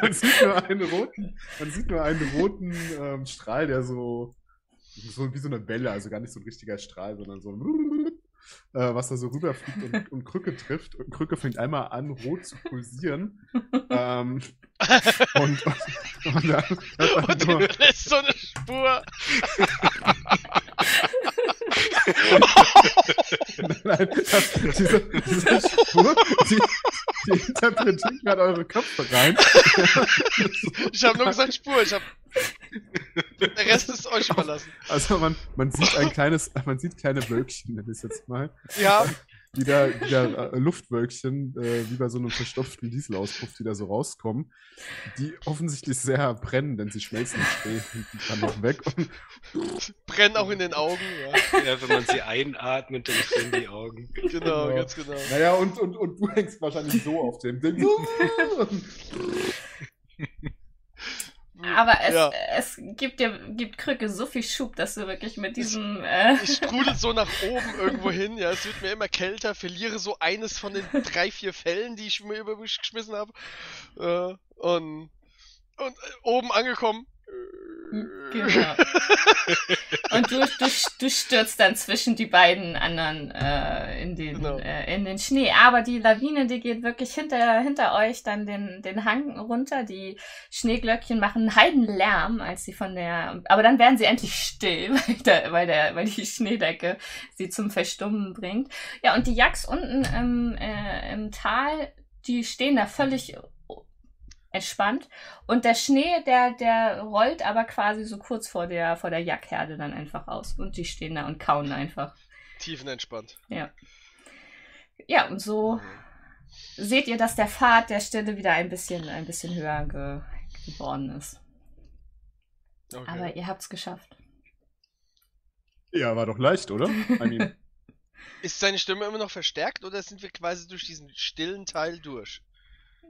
man sieht nur einen roten, man sieht nur einen roten ähm, Strahl, der so, so wie so eine Welle, also gar nicht so ein richtiger Strahl, sondern so ein äh, was da so rüberfliegt und, und Krücke trifft. Und Krücke fängt einmal an, rot zu pulsieren. ähm, und, und, und dann Und du lässt so eine Spur. Nein, das, diese, diese Spur, die, die interpretiert gerade eure Köpfe rein. Ich habe nur gesagt Spur. Ich hab. Der Rest ist euch überlassen. Also man, man sieht ein kleines, man sieht kleine Wölkchen, nenne ich es jetzt mal. Ja, Die da, die da äh, Luftwölkchen, äh, wie bei so einem verstopften Dieselauspuff, die da so rauskommen, die offensichtlich sehr brennen, denn sie schmelzen im Schnee hinten dran noch weg. Und brennen auch in den Augen. Ja, Ja, wenn man sie einatmet, dann brennen die Augen. genau, Genau. ganz genau. naja, und, und, und du hängst wahrscheinlich so auf dem Ding. Aber es, Ja. es gibt dir gibt Krücke so viel Schub, dass du wirklich mit diesem äh, Ich strudel so nach oben irgendwo hin, ja, es wird mir immer kälter, verliere so eines von den drei, vier Fällen, die ich mir über mich geschmissen habe. Äh, und, und äh, oben angekommen. Genau. Und du, du, du stürzt dann zwischen die beiden anderen äh, in, den, Genau. äh, in den Schnee. Aber die Lawine, die geht wirklich hinter, hinter euch dann den, den Hang runter. Die Schneeglöckchen machen einen Heidenlärm, als sie von der. Aber dann werden sie endlich still, weil, der, weil, der, weil die Schneedecke sie zum Verstummen bringt. Ja, und die Jacks unten im, äh, im Tal, die stehen da völlig entspannt. Und der Schnee, der, der rollt aber quasi so kurz vor der, vor der Jackherde dann einfach aus. Und die stehen da und kauen einfach. Tiefenentspannt. Ja. Ja, und so seht ihr, dass der Pfad der Stille wieder ein bisschen, ein bisschen höher ge geworden ist. Okay. Aber ihr habt's geschafft. Ja, war doch leicht, oder? I mean, Ist seine Stimme immer noch verstärkt oder sind wir quasi durch diesen stillen Teil durch?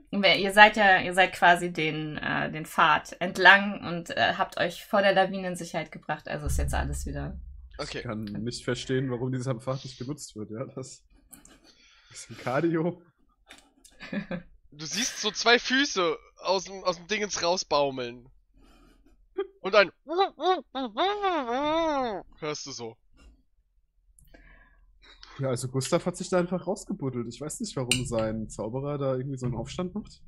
Ihr seid ja, ihr seid quasi den, äh, den Pfad entlang und äh, habt euch vor der Lawine in Sicherheit gebracht. Also ist jetzt alles wieder. ich Okay. kann nicht verstehen, warum dieser Pfad nicht genutzt wird. Ja, das ist ein Cardio. Du siehst so zwei Füße aus dem, aus dem Dingens rausbaumeln. Und ein hörst du so. Ja, also Gustav hat sich da einfach rausgebuddelt. Ich weiß nicht, warum sein Zauberer da irgendwie so einen Aufstand macht.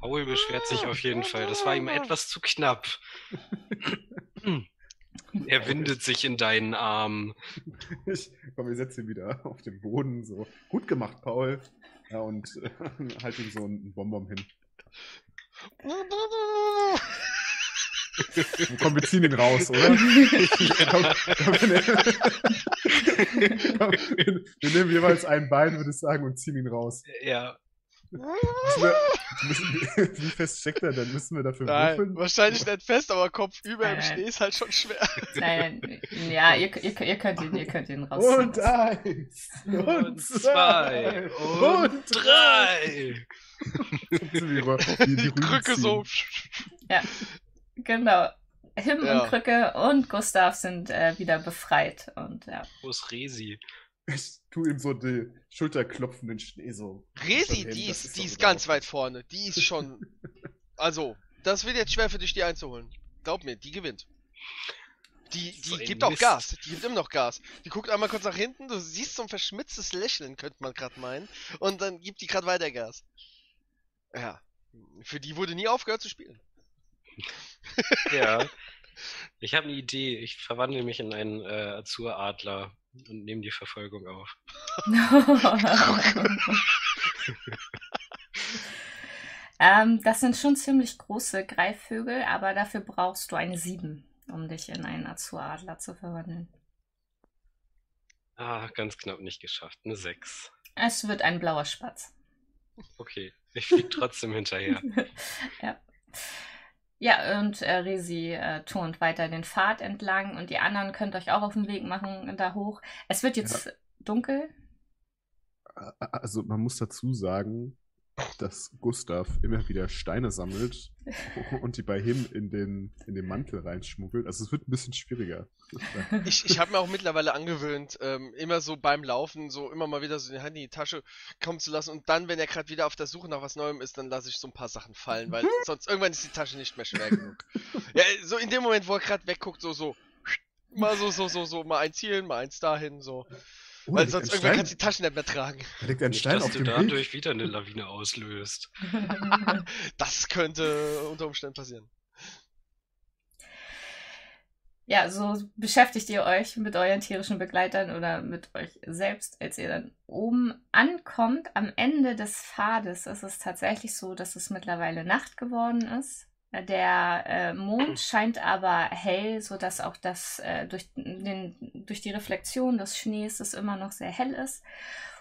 Paul beschwert sich auf jeden Fall. Das war ihm etwas zu knapp. Er windet sich in deinen Armen. Ich, komm, wir setzen ihn wieder auf den Boden. So, gut gemacht, Paul. Ja, und äh, halt ihm so einen Bonbon hin. Komm, wir ziehen ihn raus, oder? komm, komm, wir, nehmen, komm, wir, wir nehmen jeweils ein Bein, würde ich sagen, und ziehen ihn raus. Ja. Wir, müssen, wie fest steckt er denn? Müssen wir dafür Nein, würfeln? wahrscheinlich nicht fest, aber Kopf über im Nein. Schnee ist halt schon schwer. Nein, ja, ihr, ihr, ihr, könnt ihn, ihr könnt ihn rausziehen. Und eins. Und, Und zwei. Und drei. Die, die, die, Krücke ziehen. so. Genau. Him Ja. und Krücke und Gustav sind äh, wieder befreit. Und ja. Wo ist Resi? Ich tu ihm so die Schulter klopfen, den Schnee so. Resi, hin, die das ist, die ist ganz weit vorne. Die ist schon. Also, das wird jetzt schwer für dich, die einzuholen. Glaub mir, die gewinnt. Die, So die ein gibt auch Mist. Gas. Die gibt immer noch Gas. Die guckt einmal kurz nach hinten. Du siehst so ein verschmitztes Lächeln, könnte man gerade meinen. Und dann gibt die gerade weiter Gas. Ja. Für die wurde nie aufgehört zu spielen. Ja. Ich habe eine Idee. Ich verwandle mich in einen äh, Azuradler und nehme die Verfolgung auf. ähm, das sind schon ziemlich große Greifvögel, aber dafür brauchst du eine 7, um dich in einen Azuradler zu verwandeln. Ah, ganz knapp nicht geschafft. Eine 6. Es wird ein blauer Spatz. Okay. Ich fliege trotzdem hinterher. ja. Ja, und äh, Resi äh, turnt weiter den Pfad entlang und die anderen könnt euch auch auf den Weg machen da hoch. Es wird jetzt dunkel. Also man muss dazu sagen, dass Gustav immer wieder Steine sammelt und die bei ihm in den, in den Mantel reinschmuggelt. Also es wird ein bisschen schwieriger. Ich, ich habe mir auch mittlerweile angewöhnt, ähm, immer so beim Laufen so immer mal wieder so die Hand in die Tasche kommen zu lassen und dann, wenn er gerade wieder auf der Suche nach was Neuem ist, dann lasse ich so ein paar Sachen fallen, weil sonst irgendwann ist die Tasche nicht mehr schwer genug. Ja, so in dem Moment, wo er gerade wegguckt, so so mal so so so so mal eins hierhin, mal eins dahin, so, Oh, weil sonst irgendwann Stein, kannst du die Taschen nicht mehr tragen. da liegt ein Nicht, Stein dass auf du dem Weg. dadurch wieder eine Lawine auslöst. Das könnte unter Umständen passieren. Ja, so beschäftigt ihr euch mit euren tierischen Begleitern oder mit euch selbst, als ihr dann oben ankommt. Am Ende des Pfades ist es tatsächlich so, dass es mittlerweile Nacht geworden ist. Der äh, Mond scheint aber hell, sodass auch das äh, durch, den, durch die Reflexion des Schnees es immer noch sehr hell ist.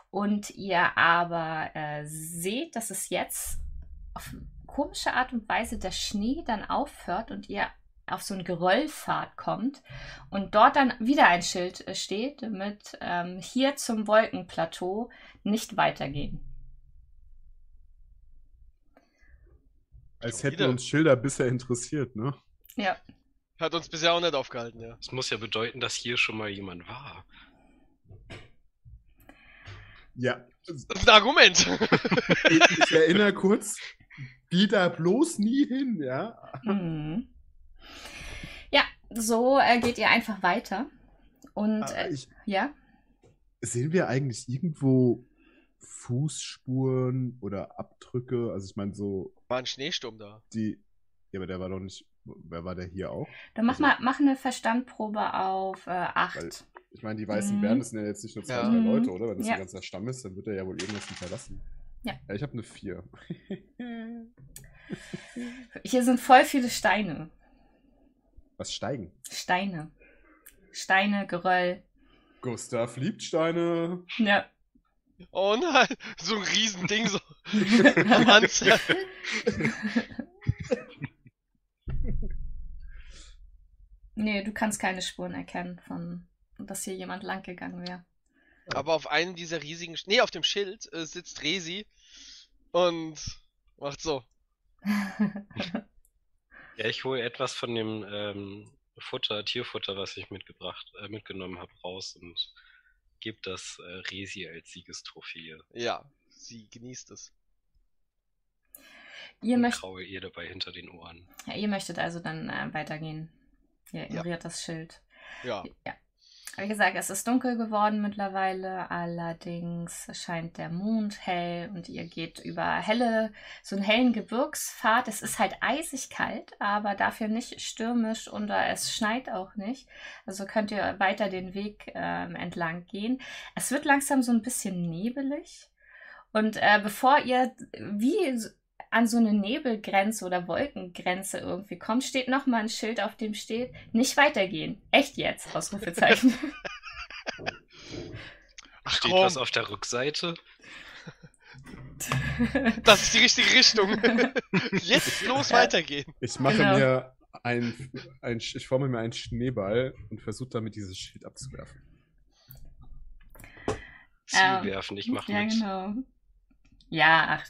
Und ihr aber äh, seht, dass es jetzt auf komische Art und Weise der Schnee dann aufhört und ihr auf so einen Geröllpfad kommt und dort dann wieder ein Schild äh, steht mit ähm, hier zum Wolkenplateau nicht weitergehen. Als Schon hätten wieder. uns Schilder bisher interessiert, ne? Ja, Hat uns bisher auch nicht aufgehalten, ja. Das muss ja bedeuten, dass hier schon mal jemand war. Ja. Das ist ein Argument. Ich, ich erinnere kurz, die da bloß nie hin, ja? mhm. ja, so äh, geht ihr einfach weiter und Aber äh, ich, ja, sehen wir eigentlich irgendwo Fußspuren oder Abdrücke? Also ich meine so War ein Schneesturm da. die. Ja, aber der war doch nicht. Wer war der hier auch? dann mach Also- mal mach eine Verstandprobe auf äh, 8. Weil- Ich meine, die weißen Mhm. Bären, das sind ja jetzt nicht nur zwei, Ja. drei Mhm. Leute, oder? Wenn das Ja. ein ganzer Stamm ist, dann wird er ja wohl irgendwas hinterlassen. Ja. Ja, ich habe eine 4. Hier sind voll viele Steine. Was steigen? Steine. Steine, Geröll. Gustav liebt Steine. Ja. Oh nein, so ein Riesending, so Panzer. nee, du kannst keine Spuren erkennen von, dass hier jemand lang gegangen wäre. Aber auf einem dieser riesigen, Sch- nee, auf dem Schild äh, sitzt Resi und macht so. Ja, ich hole etwas von dem ähm, Futter, Tierfutter, was ich mitgebracht, äh, mitgenommen habe, raus und gebe das äh, Resi als Siegestrophäe. Ja, sie genießt es. Ihr, und möcht, kraue ihr dabei hinter den Ohren. ja, ihr möchtet also dann äh, weitergehen. Ihr ignoriert das Schild. Ja. Ja. Wie gesagt, es ist dunkel geworden mittlerweile, allerdings scheint der Mond hell und ihr geht über helle, so einen hellen Gebirgspfad. Es ist halt eisig kalt, aber dafür nicht stürmisch und es schneit auch nicht. Also könnt ihr weiter den Weg äh, entlang gehen. Es wird langsam so ein bisschen nebelig. Und äh, bevor ihr wie an so eine Nebelgrenze oder Wolkengrenze irgendwie kommt, steht nochmal ein Schild, auf dem steht, nicht weitergehen. Echt jetzt, Ausrufezeichen. Ach, steht komm. was auf der Rückseite? Das ist die richtige Richtung. Jetzt los weitergehen. Ich mache genau. mir ein, ein, ich forme mir einen Schneeball und versuche damit dieses Schild abzuwerfen. Zuwerfen, ich mache ja, mit. Genau. Ja, ach,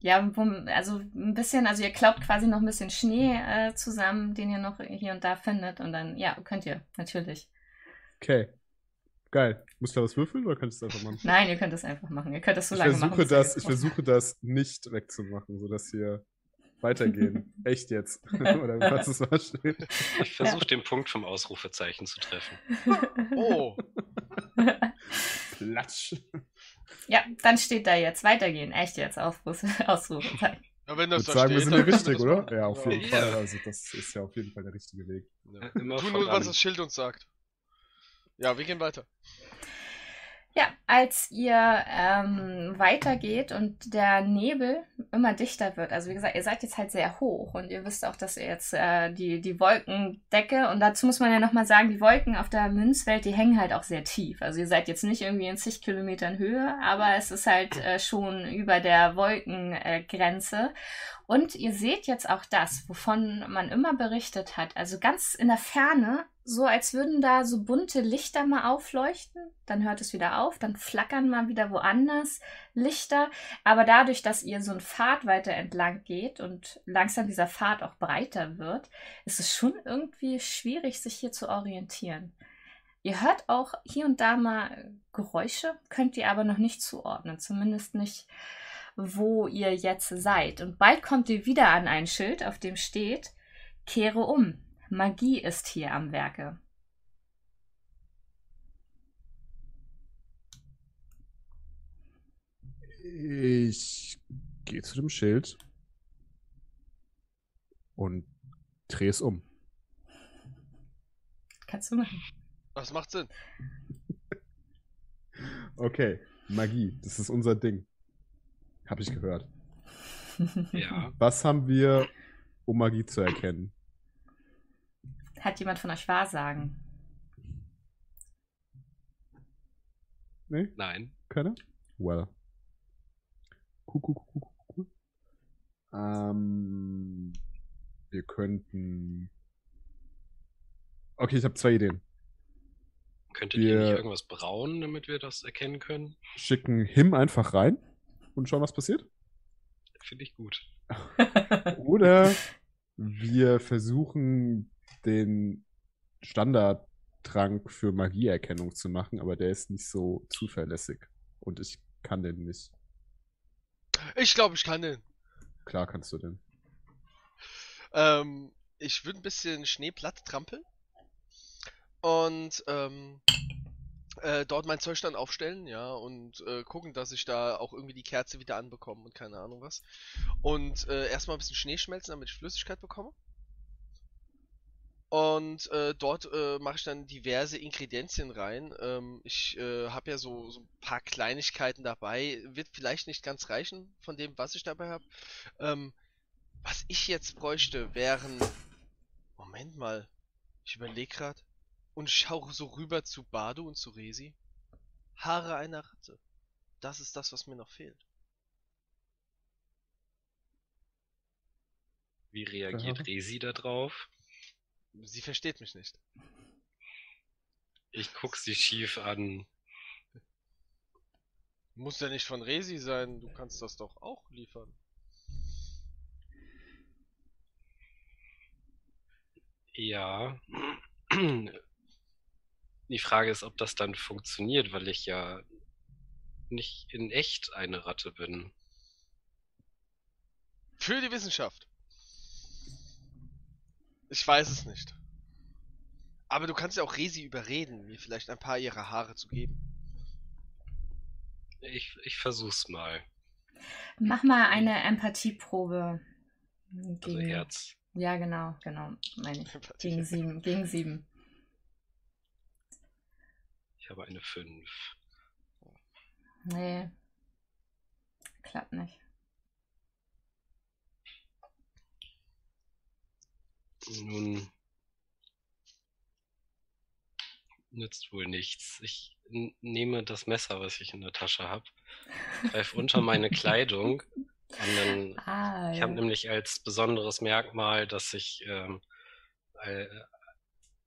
ja, also ein bisschen, also ihr klaubt quasi noch ein bisschen Schnee äh, zusammen, den ihr noch hier und da findet und dann, ja, könnt ihr, natürlich. Okay. Geil. Muss ich da was würfeln oder könnt ihr es einfach machen? Nein, ihr könnt es einfach machen. Ihr könnt es so ich lange versuche machen. Das, ich versuche das nicht wegzumachen, sodass wir weitergehen. Echt jetzt. oder was es war Ich versuche ja. den Punkt vom Ausrufezeichen zu treffen. Oh. Platsch. Ja, dann steht da jetzt weitergehen. Echt jetzt, Ausrufezeichen. Ja, wenn das ich würde sagen, wir sind ja richtig, oder? Ja, auf jeden ja. Fall. Also das ist ja auf jeden Fall der richtige Weg. Ja. Tu nur, was das Schild uns sagt. Ja, wir gehen weiter. Ja, als ihr ähm, weitergeht und der Nebel immer dichter wird, also wie gesagt, ihr seid jetzt halt sehr hoch und ihr wisst auch, dass ihr jetzt äh, die, die Wolkendecke und dazu muss man ja nochmal sagen, die Wolken auf der Münzwelt, die hängen halt auch sehr tief. Also ihr seid jetzt nicht irgendwie in zig Kilometern Höhe, aber es ist halt äh, schon über der Wolkengrenze. Und ihr seht jetzt auch das, wovon man immer berichtet hat. Also ganz in der Ferne, so als würden da so bunte Lichter mal aufleuchten. Dann hört es wieder auf, dann flackern mal wieder woanders Lichter. Aber dadurch, dass ihr so einen Pfad weiter entlang geht und langsam dieser Pfad auch breiter wird, ist es schon irgendwie schwierig, sich hier zu orientieren. Ihr hört auch hier und da mal Geräusche, könnt ihr aber noch nicht zuordnen. Zumindest nicht wo ihr jetzt seid. Und bald kommt ihr wieder an ein Schild, auf dem steht, kehre um. Magie ist hier am Werke. Ich gehe zu dem Schild und drehe es um. Kannst du machen. Das macht Sinn. okay, Magie, das ist unser Ding. Habe ich gehört. ja. Was haben wir, um Magie zu erkennen? Hat jemand von euch Wahrsagen? Nee? Nein. Keiner? Well. Cool, cool, cool, cool, cool. Ähm, wir könnten. Okay, ich habe zwei Ideen. Könntet wir ihr nicht irgendwas brauen, damit wir das erkennen können? Schicken Him einfach rein und schauen, was passiert? Finde ich gut. Oder wir versuchen den Standardtrank für Magieerkennung zu machen, aber der ist nicht so zuverlässig. Und ich kann den nicht. Ich glaube, ich kann den. Klar kannst du den. Ähm, ich würde ein bisschen Schnee platt trampeln. Und ähm, äh, dort mein Zeug dann aufstellen, ja, und äh, gucken, dass ich da auch irgendwie die Kerze wieder anbekomme und keine Ahnung was. Und äh, erstmal ein bisschen Schnee schmelzen, damit ich Flüssigkeit bekomme. Und äh, dort äh, mache ich dann diverse Ingredienzien rein. Ähm, ich äh, habe ja so, so ein paar Kleinigkeiten dabei. Wird vielleicht nicht ganz reichen von dem, was ich dabei habe. Ähm, was ich jetzt bräuchte, wären... Moment mal. Ich überlege gerade und schaue so rüber zu Badu und zu Resi. Haare einer Ratte. Das ist das, was mir noch fehlt. Wie reagiert Aha. Resi darauf? Sie versteht mich nicht. Ich guck sie schief an. Muss ja nicht von Resi sein, du kannst das doch auch liefern. Ja. Die Frage ist, ob das dann funktioniert, weil ich ja nicht in echt eine Ratte bin. Für die Wissenschaft. Ich weiß es nicht. Aber du kannst ja auch Resi überreden, mir vielleicht ein paar ihrer Haare zu geben. Ich, ich versuch's mal. Mach mal eine Empathieprobe. Also Gegen, Herz. ja, genau, genau, meine ich. Gegen sieben, gegen sieben. Ich habe eine 5. Nee. Klappt nicht. Nun nützt wohl nichts. Ich nehme das Messer, was ich in der Tasche habe, greife unter meine Kleidung und dann Ah, Ich ja. habe nämlich als besonderes Merkmal, dass ich ähm, äh,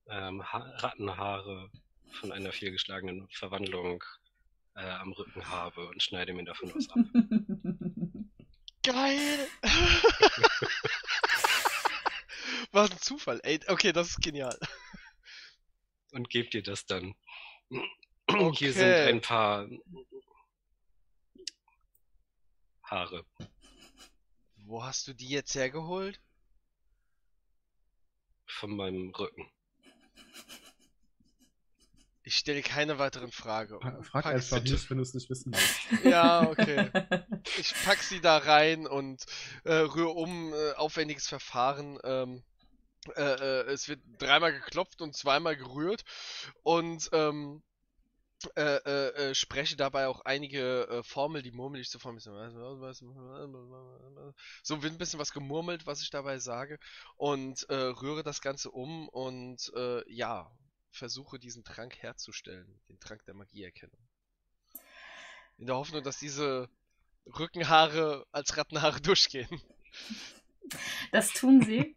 ähm, ha Rattenhaare von einer fehlgeschlagenen Verwandlung äh, am Rücken habe und schneide mir davon was ab. Geil! Was ein Zufall, ey. Okay, das ist genial. Und gebe dir das dann. Okay. Hier sind ein paar Haare. Wo hast du die jetzt hergeholt? von meinem Rücken. Ich stelle keine weiteren Fragen. Frag Pack einfach sie- nicht, wenn du es nicht wissen willst. Ja, okay. Ich pack sie da rein und äh, rühre um, äh, aufwendiges Verfahren. Ähm, äh, äh, es wird dreimal geklopft und zweimal gerührt und ähm, äh, äh, spreche dabei auch einige Formeln, die murmel ich so vor mir. So wird ein bisschen was gemurmelt, was ich dabei sage und rühre das Ganze um und äh, ja, versuche diesen Trank herzustellen, den Trank der Magieerkennung. In der Hoffnung, dass diese Rückenhaare als Rattenhaare durchgehen. Das tun sie.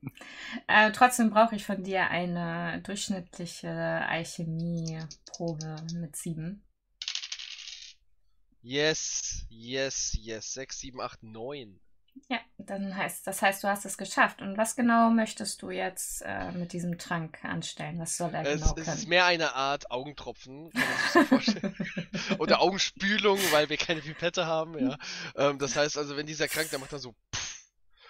äh, trotzdem brauche ich von dir eine durchschnittliche Alchemieprobe mit sieben. Yes, yes, yes. 6, 7, 8, 9. Ja, dann heißt das heißt, du hast es geschafft. Und was genau möchtest du jetzt äh, mit diesem Trank anstellen? Was soll er Es, genau es ist können? mehr eine Art Augentropfen, kann man sich so vorstellen. Oder Augenspülung, weil wir keine Pipette haben, ja. Ähm, das heißt also, wenn dieser krank, der macht dann so pff,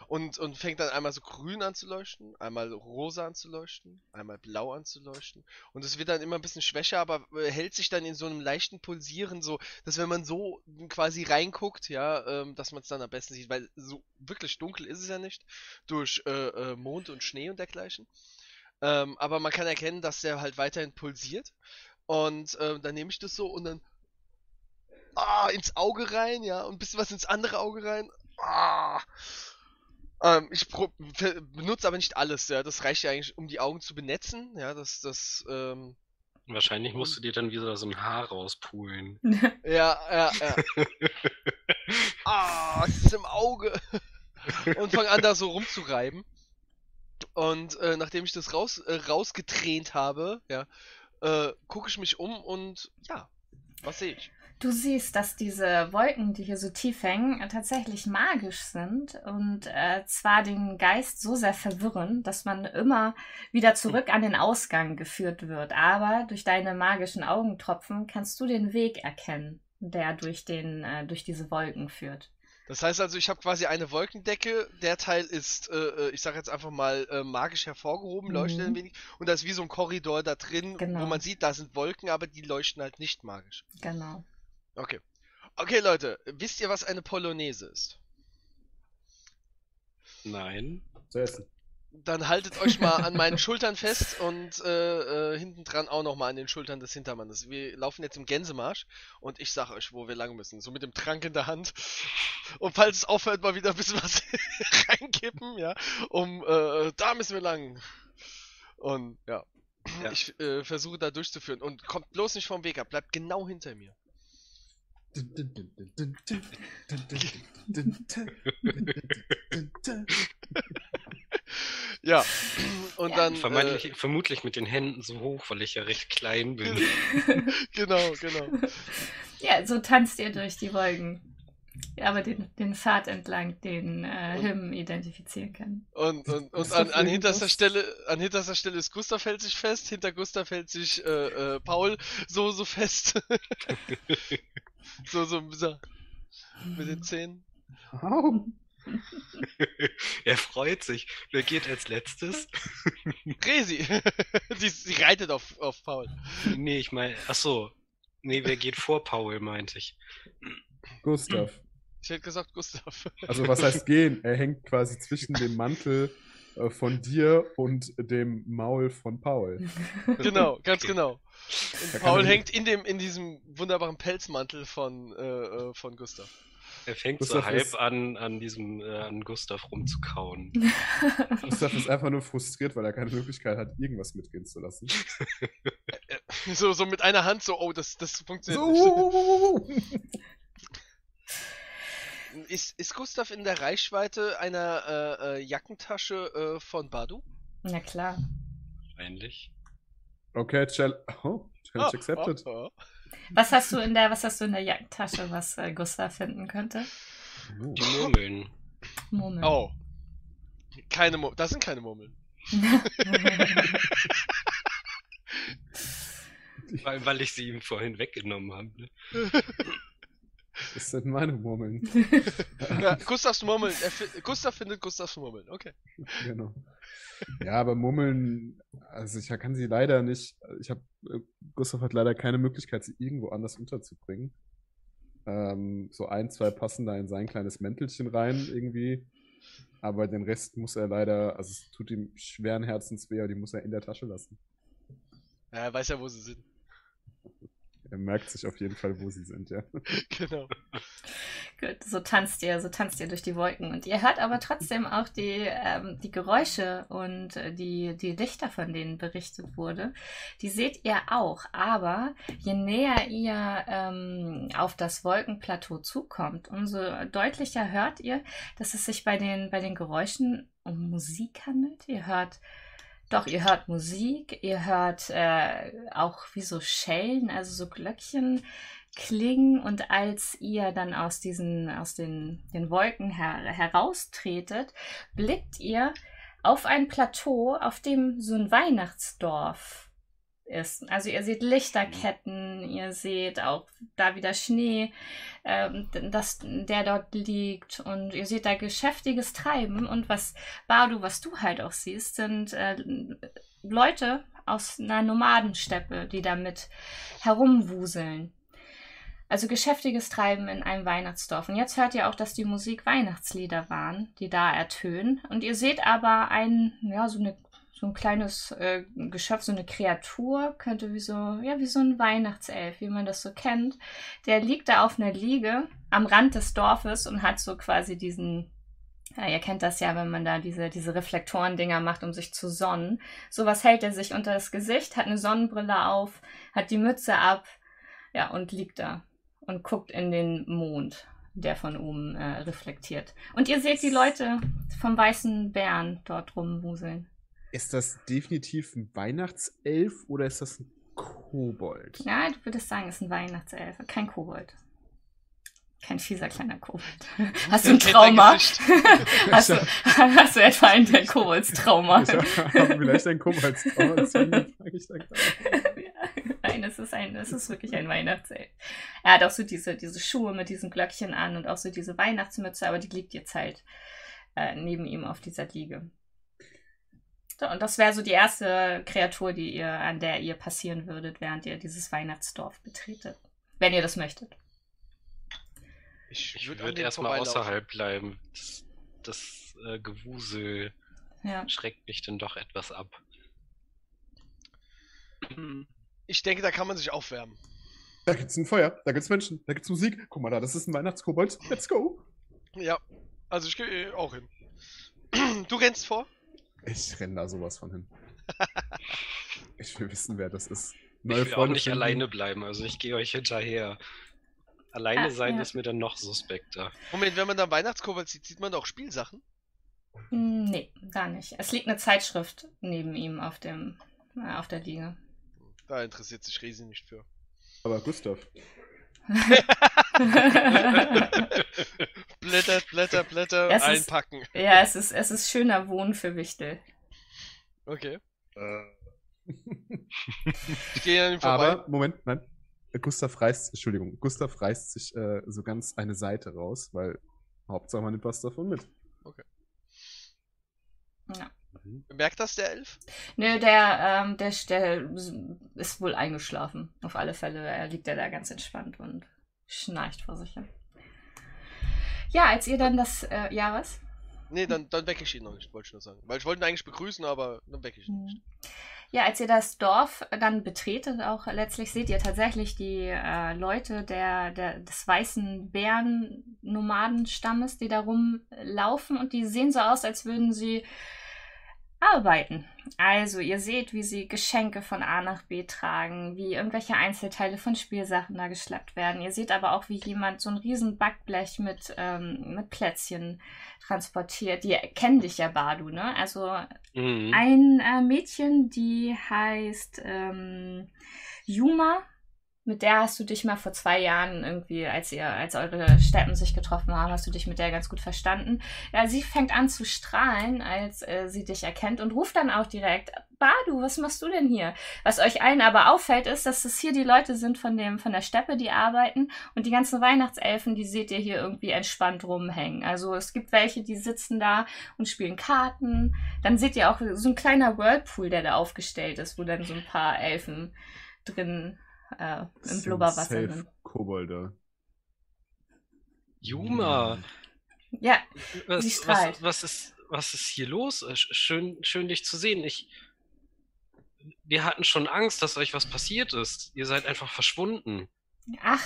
und, und fängt dann einmal so grün an zu leuchten, einmal rosa an zu leuchten, einmal blau an zu leuchten. Und es wird dann immer ein bisschen schwächer, aber äh, hält sich dann in so einem leichten Pulsieren, so, dass wenn man so quasi reinguckt, ja, ähm, dass man es dann am besten sieht, weil so wirklich dunkel ist es ja nicht, durch äh, äh, Mond und Schnee und dergleichen. Ähm, aber man kann erkennen, dass der halt weiterhin pulsiert. Und ähm, dann nehme ich das so und dann ah, ins Auge rein, ja, und ein bisschen was ins andere Auge rein. Ah. Ähm, ich benutze aber nicht alles, ja. Das reicht ja eigentlich, um die Augen zu benetzen, ja. Das, das, ähm, Wahrscheinlich musst du dir dann wieder so ein Haar rauspulen. ja, ja, ja. ah, es ist im Auge. und fange an, da so rumzureiben. Und äh, nachdem ich das raus, äh, rausgetränt habe, ja, äh, gucke ich mich um und ja, was sehe ich? Du siehst, dass diese Wolken, die hier so tief hängen, äh, tatsächlich magisch sind und äh, zwar den Geist so sehr verwirren, dass man immer wieder zurück an den Ausgang geführt wird. Aber durch deine magischen Augentropfen kannst du den Weg erkennen, der durch, den, äh, durch diese Wolken führt. Das heißt also, ich habe quasi eine Wolkendecke. Der Teil ist, äh, äh, ich sage jetzt einfach mal, äh, magisch hervorgehoben, leuchtet Mhm. ein wenig. Und da ist wie so ein Korridor da drin, Genau. wo man sieht, da sind Wolken, aber die leuchten halt nicht magisch. Genau. Okay. Okay, Leute, wisst ihr, was eine Polonaise ist? Nein. Zu essen. Dann haltet euch mal an meinen Schultern fest und äh, äh, hinten dran auch noch mal an den Schultern des Hintermannes. Wir laufen jetzt im Gänsemarsch und ich sag euch, wo wir lang müssen. So mit dem Trank in der Hand. Und falls es aufhört, mal wieder ein bisschen was reinkippen, ja. Um, äh, da müssen wir lang. Und ja. Ja. Ich äh, versuche da durchzuführen. Und kommt bloß nicht vom Weg ab, bleibt genau hinter mir. Ja. Und Ja. dann. Vermeintlich, vermutlich mit den Händen so hoch, weil ich ja recht klein bin. Äh, genau, genau. Ja, so tanzt ihr durch die Wolken. Aber den, den Pfad entlang, den äh, Him identifizieren kann. Und, und, und an, an hinterster Stelle, an hinterster Stelle ist Gustav hält sich fest, hinter Gustav hält sich äh, äh, Paul so so fest. so so so mit den Zähnen. Au. er freut sich. Wer geht als letztes? Resi! sie, sie reitet auf, auf Paul. Nee, ich meine, ach so. Nee, wer geht vor Paul, meinte ich. Gustav. Ich hätte gesagt Gustav. Also was heißt gehen? Er hängt quasi zwischen dem Mantel äh, von dir und dem Maul von Paul. Genau, ganz genau. Und Paul hängt in, dem, in diesem wunderbaren Pelzmantel von, äh, äh, von Gustav. Er fängt Gustav so halb ist- an, an diesem, äh, an Gustav rumzukauen. Gustav ist einfach nur frustriert, weil er keine Möglichkeit hat, irgendwas mitgehen zu lassen. So, so mit einer Hand so, oh, das, das funktioniert So. nicht. Ist, ist Gustav in der Reichweite einer äh, äh, Jackentasche äh, von Badu? Na klar. Wahrscheinlich. Okay, Challenge. Oh, Challenge Ah, accepted. ah, ah. Was hast du in der, was hast du in der Jackentasche, was äh, Gustav finden könnte? Oh. Die Murmeln. Moment. Oh. Keine Mur das sind keine Murmeln. Weil, weil ich sie ihm vorhin weggenommen habe. Ne? Das sind meine Murmeln. Ja, Gustavs Murmeln. Gustav findet Gustavs Murmeln. Okay. genau. Ja, aber Murmeln, also ich kann sie leider nicht. Ich habe Gustav hat leider keine Möglichkeit, sie irgendwo anders unterzubringen. Ähm, so ein, zwei passen da in sein kleines Mäntelchen rein irgendwie. Aber den Rest muss er leider, also es tut ihm schweren Herzens weh, aber die muss er in der Tasche lassen. Ja, er weiß ja, wo sie sind. Er merkt sich auf jeden Fall, wo sie sind, ja. Genau. Gut, so tanzt ihr, so tanzt ihr durch die Wolken. Und ihr hört aber trotzdem auch die, ähm, die Geräusche und äh, die, die Lichter, von denen berichtet wurde. Die seht ihr auch. Aber je näher ihr ähm, auf das Wolkenplateau zukommt, umso deutlicher hört ihr, dass es sich bei den, bei den Geräuschen um Musik handelt. Ihr hört doch, ihr hört Musik, ihr hört äh, auch wie so Schellen, also so Glöckchen klingen. Und als ihr dann aus diesen, aus den, den Wolken her heraustretet, blickt ihr auf ein Plateau, auf dem so ein Weihnachtsdorf ist. Also ihr seht Lichterketten, ihr seht auch da wieder Schnee, ähm, das, der dort liegt und ihr seht da geschäftiges Treiben und was Bardu, was du halt auch siehst, sind äh, Leute aus einer Nomadensteppe, die damit herumwuseln. Also geschäftiges Treiben in einem Weihnachtsdorf. Und jetzt hört ihr auch, dass die Musik Weihnachtslieder waren, die da ertönen. Und ihr seht aber ein, ja, so, eine, so ein kleines äh, Geschöpf, so eine Kreatur, könnte wie so, ja, wie so ein Weihnachtself, wie man das so kennt. Der liegt da auf einer Liege am Rand des Dorfes und hat so quasi diesen, ja, ihr kennt das ja, wenn man da diese, diese Reflektorendinger macht, um sich zu sonnen. Sowas hält er sich unter das Gesicht, hat eine Sonnenbrille auf, hat die Mütze ab, ja, und liegt da und guckt in den Mond, der von oben äh, reflektiert. Und ihr seht die Leute vom weißen Bären dort rumwuseln. Ist das definitiv ein Weihnachtself oder ist das ein Kobold? Ja, du würdest sagen, es ist ein Weihnachtself, kein Kobold. Kein fieser kleiner Kobold. Hast du ein Trauma? Hast, du, hast du etwa ein der Koboldstrauma? Ich habe vielleicht ein Koboldstrauma, deswegen frage ich da gerade. Nein, es ist ein, es ist wirklich ein Weihnachtself. Er hat auch so diese, diese Schuhe mit diesen Glöckchen an und auch so diese Weihnachtsmütze, aber die liegt jetzt halt äh, neben ihm auf dieser Liege. Und das wäre so die erste Kreatur, die ihr, an der ihr passieren würdet, während ihr dieses Weihnachtsdorf betretet. Wenn ihr das möchtet. Ich, Ich würd würde dem erstmal außerhalb bleiben. Das, das äh, Gewusel Ja. schreckt mich dann doch etwas ab. Ich denke, da kann man sich aufwärmen. Da gibt's ein Feuer, da gibt's Menschen, da gibt's Musik. Guck mal da, das ist ein Weihnachtskobold. Let's go. Ja, also ich gehe auch hin. Du rennst vor? Ich renn da sowas von hin. Ich will wissen, wer das ist. Ich will auch Freunde nicht finden. alleine bleiben, also ich gehe euch hinterher. Alleine Ah, sein ja. ist mir dann noch suspekter. Moment, wenn man da Weihnachtskobold sieht, sieht man da auch Spielsachen? Hm, Nee, da nicht. Es liegt eine Zeitschrift neben ihm auf, dem, äh, auf der Liege. Da interessiert sich Resi nicht für. Aber Gustav, Blätter, Blätter, Blätter, Es ist- einpacken. ja, es ist, es ist schöner Wohnen für Wichtel. Okay. Ich gehe an ihm vorbei. aber, Moment, nein. Gustav reißt, Entschuldigung, Gustav reißt sich äh, so ganz eine Seite raus, weil Hauptsache man nimmt was davon mit. Okay. Ja. Merkt das der Elf? Nö, der, ähm, der, der ist wohl eingeschlafen. Auf alle Fälle er liegt er da ganz entspannt und schnarcht vor sich hin. Ja, als ihr dann das, äh, ja was? Nee, dann, dann wecke ich ihn noch nicht, wollte ich nur sagen. Weil ich wollte ihn eigentlich begrüßen, aber dann wecke ich ihn nicht. Ja, als ihr das Dorf dann betretet, auch letztlich seht ihr tatsächlich die äh, Leute der, der, des weißen Bären-Nomadenstammes, die da rumlaufen und die sehen so aus, als würden sie arbeiten. Also ihr seht, wie sie Geschenke von A nach B tragen, wie irgendwelche Einzelteile von Spielsachen da geschleppt werden. Ihr seht aber auch, wie jemand so ein riesen Backblech mit, ähm, mit Plätzchen transportiert. Die kennen dich ja, Badu, ne? Also Mhm. ein äh, Mädchen, die heißt ähm, Yuma. Mit der hast du dich mal vor zwei Jahren irgendwie, als ihr, als eure Steppen sich getroffen haben, hast du dich mit der ganz gut verstanden. Ja, sie fängt an zu strahlen, als äh, sie dich erkennt und ruft dann auch direkt, Badu, was machst du denn hier? Was euch allen aber auffällt, ist, dass es hier die Leute sind von dem, von der Steppe, die arbeiten und die ganzen Weihnachtselfen, die seht ihr hier irgendwie entspannt rumhängen. Also es gibt welche, die sitzen da und spielen Karten. Dann seht ihr auch so ein kleiner Whirlpool, der da aufgestellt ist, wo dann so ein paar Elfen drin äh, im Blubberwasser sind. Kobolde. Juma, Ja, was, Sie strahlt. was, was, ist, was ist hier los? Äh, sch- Schön, schön dich zu sehen. Ich, wir hatten schon Angst, dass euch was passiert ist. Ihr seid einfach verschwunden. Ach,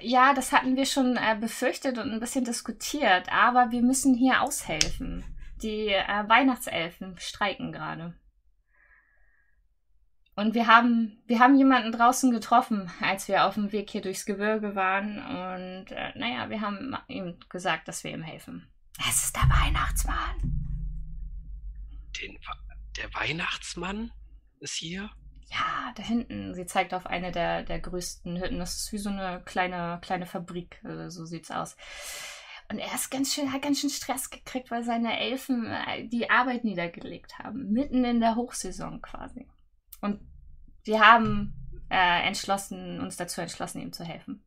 ja, das hatten wir schon äh, befürchtet und ein bisschen diskutiert, aber wir müssen hier aushelfen. Die äh, Weihnachtselfen streiken gerade. Und wir haben, wir haben jemanden draußen getroffen, als wir auf dem Weg hier durchs Gebirge waren. Und äh, naja, wir haben ihm gesagt, dass wir ihm helfen. Es ist der Weihnachtsmann. Den, der Weihnachtsmann ist hier? Ja, da hinten. Sie zeigt auf eine der, der größten Hütten. Das ist wie so eine kleine, kleine Fabrik. äh, So sieht's aus. Und er ist ganz schön, hat ganz schön Stress gekriegt, weil seine Elfen äh, die Arbeit niedergelegt haben. Mitten in der Hochsaison quasi. Und wir haben äh, entschlossen, uns dazu entschlossen, ihm zu helfen.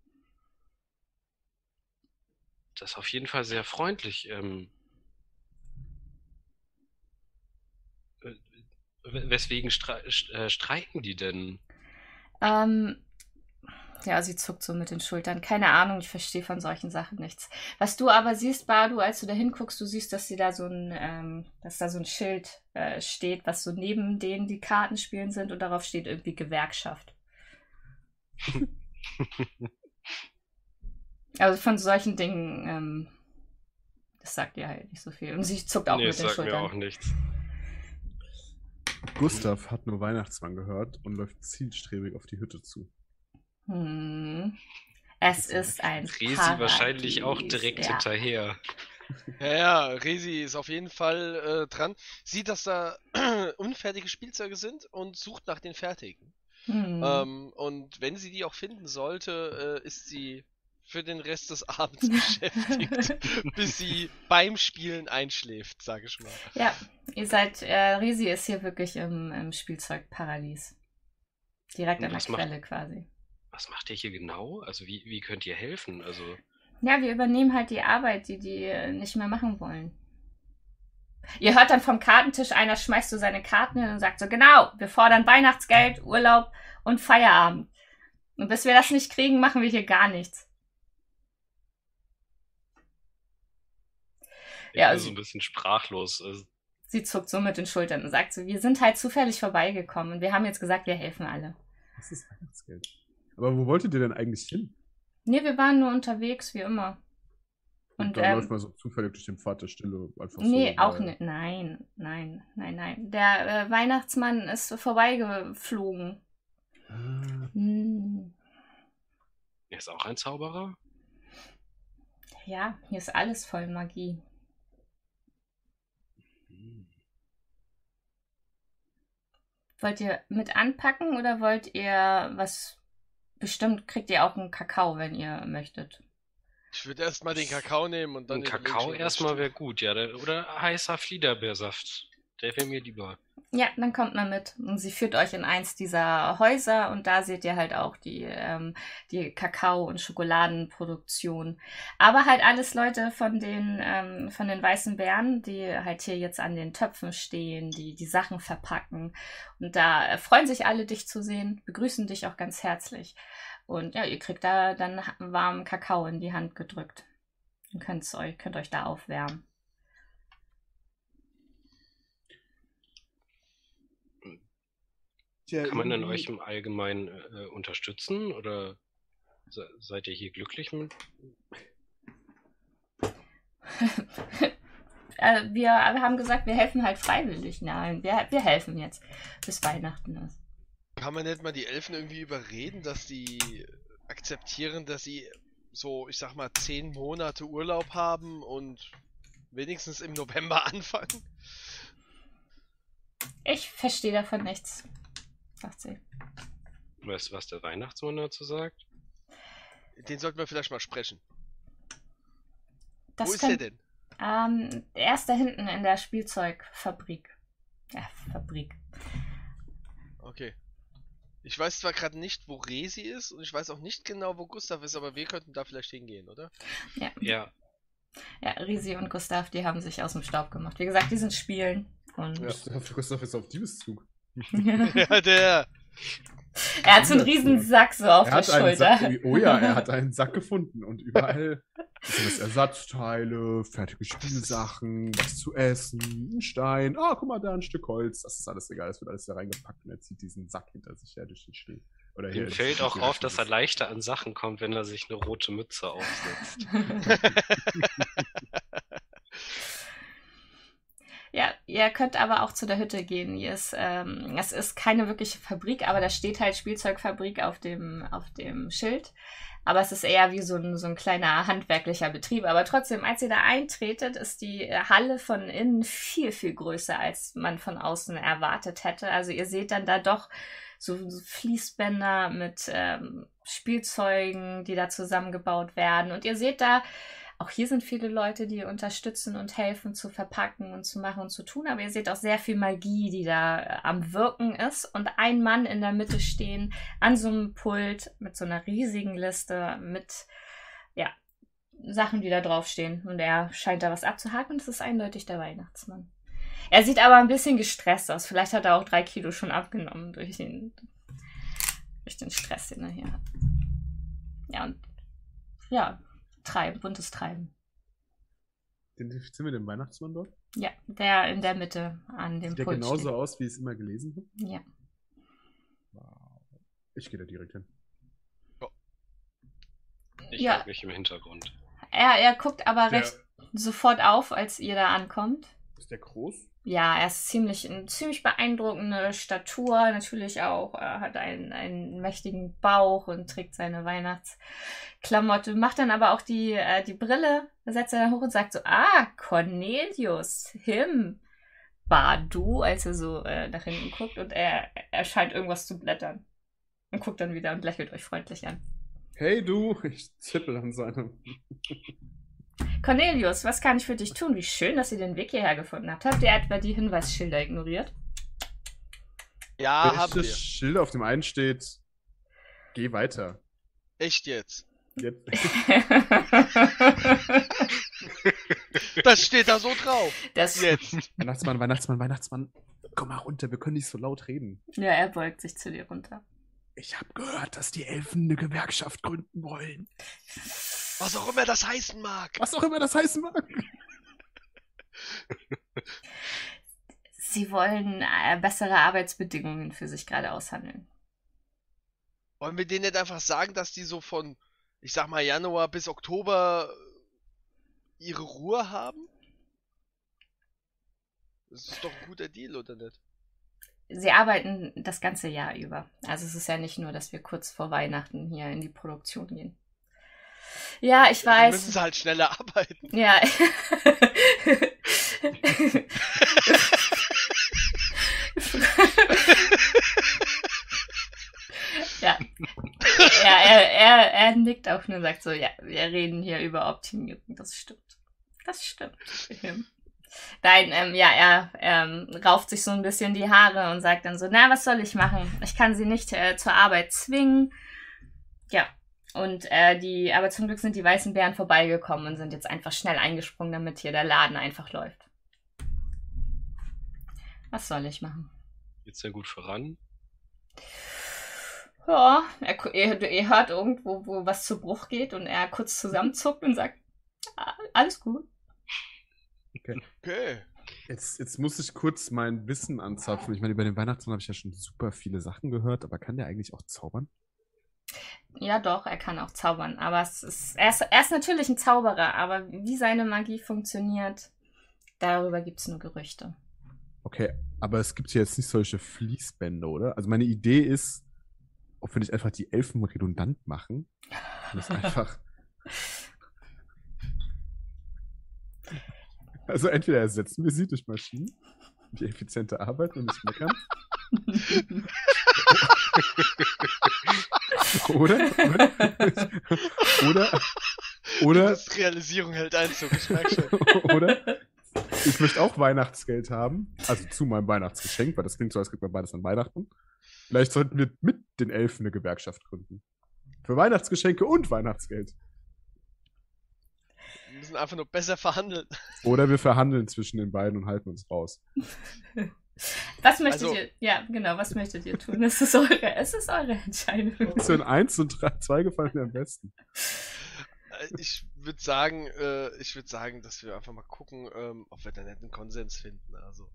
Das ist auf jeden Fall sehr freundlich. Ähm, äh, weswegen stre st- äh, streiken die denn? Ähm, ja, sie zuckt so mit den Schultern. Keine Ahnung, ich verstehe von solchen Sachen nichts. Was du aber siehst, Badu, als du da hinguckst, du siehst, dass sie da so ein, ähm, dass da so ein Schild äh, steht, was so neben denen die Karten spielen sind und darauf steht irgendwie Gewerkschaft. Also von solchen Dingen, ähm, das sagt ihr halt nicht so viel. Und sie zuckt auch nee, mit das den sagt mir Schultern. auch nichts. Gustav hat nur Weihnachtsmann gehört und läuft zielstrebig auf die Hütte zu. Hm. Es ist ein Resi Paradies. wahrscheinlich auch direkt ja. hinterher. Ja, ja, Resi ist auf jeden Fall äh, dran. Sieht, dass da unfertige Spielzeuge sind und sucht nach den fertigen. Hm. Ähm, und wenn sie die auch finden sollte, äh, ist sie für den Rest des Abends beschäftigt, bis sie beim Spielen einschläft, sage ich mal. Ja, ihr seid, äh, Resi ist hier wirklich im, im Spielzeugparadies. Direkt an der was macht- Quelle quasi. Was macht ihr hier genau? Also wie, wie könnt ihr helfen? Also Ja, wir übernehmen halt die Arbeit, die die äh, nicht mehr machen wollen. Ihr hört dann vom Kartentisch, einer schmeißt so seine Karten hin und sagt so, genau, wir fordern Weihnachtsgeld, Urlaub und Feierabend. Und bis wir das nicht kriegen, machen wir hier gar nichts. ich Ja, bin also- so ein bisschen sprachlos. Also, Sie zuckt so mit den Schultern und sagt so, wir sind halt zufällig vorbeigekommen und wir haben jetzt gesagt, wir helfen alle. Das ist Weihnachtsgeld. Aber wo wolltet ihr denn eigentlich hin? Nee, wir waren nur unterwegs, wie immer. Und, dann ähm, läuft man so zufällig durch den Pfad der Stille einfach Nee, so. auch nicht. Nein, nein, nein, nein. Der äh, Weihnachtsmann ist vorbeigeflogen. Ah, Hm. er ist auch ein Zauberer? Ja, hier ist alles voll Magie. Hm. Wollt ihr mit anpacken oder wollt ihr was? Bestimmt kriegt ihr auch einen Kakao, wenn ihr möchtet. Ich würde erstmal den Kakao nehmen und dann Ein den Kakao erstmal wäre gut, ja. der- Oder heißer Fliederbeersaft. Der wäre mir lieber. Ja, dann kommt man mit und sie führt euch in eins dieser Häuser und da seht ihr halt auch die, ähm, die Kakao- und Schokoladenproduktion. Aber halt alles Leute von den, ähm, von den weißen Bären, die halt hier jetzt an den Töpfen stehen, die die Sachen verpacken. Und da äh, freuen sich alle, dich zu sehen, begrüßen dich auch ganz herzlich. Und ja, ihr kriegt da dann warmen Kakao in die Hand gedrückt. Und könnt euch, könnt euch da aufwärmen. Tja, Kann man denn euch im Allgemeinen äh, unterstützen oder se seid ihr hier glücklich mit? äh, wir, wir haben gesagt, wir helfen halt freiwillig. Nein, wir, wir helfen jetzt, bis Weihnachten ist. Kann man nicht mal die Elfen irgendwie überreden, dass die akzeptieren, dass sie so, ich sag mal, zehn Monate Urlaub haben und wenigstens im November anfangen? Ich verstehe davon nichts sagt sie. Weißt du, was der Weihnachtsmann dazu sagt? Den sollten wir vielleicht mal sprechen. Das Wo ist der denn? Ähm, er ist da hinten in der Spielzeugfabrik. Ja, Fabrik. Okay. Ich weiß zwar gerade nicht, wo Resi ist und ich weiß auch nicht genau, wo Gustav ist, aber wir könnten da vielleicht hingehen, oder? Ja. Ja. Ja, Resi und Gustav, die haben sich aus dem Staub gemacht. Wie gesagt, die sind spielen. Und Ja, Gustav ist auf Diebeszug. ja, der. Er hat so einen riesen Sack so auf Er der Schulter. Sack, oh ja, er hat einen Sack gefunden und überall sind das Ersatzteile, fertige Spielsachen, was zu essen, ein Stein. Ah, guck mal, da ein Stück Holz. Das ist alles egal, das wird alles da reingepackt und er zieht diesen Sack hinter sich her durch den Schnee. Oder hier Ihm fällt auch auf, dass er leichter an Sachen kommt, wenn er sich eine rote Mütze aufsetzt. Ja, ihr könnt aber auch zu der Hütte gehen. Hier ist, ähm, es ist keine wirkliche Fabrik, aber da steht halt Spielzeugfabrik auf dem, auf dem Schild. Aber es ist eher wie so ein, so ein kleiner handwerklicher Betrieb. Aber trotzdem, als ihr da eintretet, ist die Halle von innen viel, viel größer, als man von außen erwartet hätte. Also ihr seht dann da doch so, so Fließbänder mit ähm, Spielzeugen, die da zusammengebaut werden. Und ihr seht da auch hier sind viele Leute, die unterstützen und helfen zu verpacken und zu machen und zu tun. Aber ihr seht auch sehr viel Magie, die da äh, am Wirken ist. Und ein Mann in der Mitte stehen, an so einem Pult mit so einer riesigen Liste mit, ja, Sachen, die da draufstehen. Und er scheint da was abzuhaken und es ist eindeutig der Weihnachtsmann. Er sieht aber ein bisschen gestresst aus. Vielleicht hat er auch drei Kilo schon abgenommen durch den, durch den Stress, den er hier hat. Ja, und ja, Treiben, buntes Treiben. Identifizieren wir den Weihnachtsmann dort? Ja, der in der Mitte an dem Sieht der Pult genauso steht. aus, wie ich es immer gelesen habe? Ja. Ich gehe da direkt hin. Ich Ja. mich im Hintergrund. Er, er guckt aber Der- recht sofort auf, als ihr da ankommt. Ist der groß? Ja, er ist ziemlich, eine ziemlich beeindruckende Statur, natürlich auch, er hat einen, einen mächtigen Bauch und trägt seine Weihnachtsklamotte, macht dann aber auch die, äh, die Brille, setzt er dann hoch und sagt so, ah, Cornelius, him, war du, als er so äh, nach hinten guckt und er, er scheint irgendwas zu blättern. Und guckt dann wieder und lächelt euch freundlich an. Hey du, ich zippel an seinem. Cornelius, was kann ich für dich tun? Wie schön, dass ihr den Weg hierher gefunden habt. Habt ihr etwa die Hinweisschilder ignoriert? Ja, haben Welches wir. Schild auf dem einen steht, geh weiter. Echt jetzt. Jetzt. Das steht da so drauf. das, Jetzt. Weihnachtsmann, Weihnachtsmann, Weihnachtsmann. Komm mal runter, wir können nicht so laut reden. ja, er beugt sich zu dir runter. Ich habe gehört, dass die Elfen eine Gewerkschaft gründen wollen. Was auch immer das heißen mag. Was auch immer das heißen mag. Sie wollen äh, bessere Arbeitsbedingungen für sich gerade aushandeln. Wollen wir denen nicht einfach sagen, dass die so von, ich sag mal, Januar bis Oktober ihre Ruhe haben? Das ist doch ein guter Deal, oder nicht? Sie arbeiten das ganze Jahr über. Also es ist ja nicht nur, dass wir kurz vor Weihnachten hier in die Produktion gehen. Ja, ich Ja, dann müssen weiß. sie halt schneller arbeiten. Ja. ja. Ja, er, er, er nickt auch nur und sagt so, ja, wir reden hier über Optimierung. Das stimmt. Das stimmt. Nein, ähm, ja, er ähm, rauft sich so ein bisschen die Haare und sagt dann so, na, was soll ich machen? Ich kann sie nicht äh, zur Arbeit zwingen. Ja. Und äh, die, aber zum Glück sind die weißen Bären vorbeigekommen und sind jetzt einfach schnell eingesprungen, damit hier der Laden einfach läuft. Was soll ich machen? Geht's ja gut voran? Ja, er, er, er hört irgendwo, wo was zu Bruch geht und er kurz zusammenzuckt und sagt, "Ah, alles gut. Okay. Okay. Jetzt, jetzt muss ich kurz mein Wissen anzapfen. Ich meine, über den Weihnachtsmann habe ich ja schon super viele Sachen gehört, aber kann der eigentlich auch zaubern? Ja, doch, er kann auch zaubern. Aber es ist, er, ist, er ist natürlich ein Zauberer, aber wie seine Magie funktioniert, darüber gibt es nur Gerüchte. Okay, aber es gibt hier jetzt nicht solche Fließbände, oder? Also meine Idee ist, ob wir nicht einfach die Elfen redundant machen. Und das einfach. Also entweder ersetzen wir sie durch Maschinen, die effiziente Arbeit und nicht meckern. oder, oder, oder, oder, Das Realisierung hält Einzug, ich merke schon. oder ich möchte auch Weihnachtsgeld haben, also zu meinem Weihnachtsgeschenk, weil das klingt so, als kriegt man beides an Weihnachten. Vielleicht sollten wir mit den Elfen eine Gewerkschaft gründen. Für Weihnachtsgeschenke und Weihnachtsgeld. Wir müssen einfach nur besser verhandeln. Oder wir verhandeln zwischen den beiden und halten uns raus. Was möchtet Also- ihr? Ja, genau, was möchtet ihr tun? Es ist eure, es ist eure Entscheidung. So in 1 und 2 gefallen mir am besten. Äh, Ich würde sagen, äh, ich würde sagen, dass wir einfach mal gucken, ähm, ob wir da nicht einen Konsens finden. Also,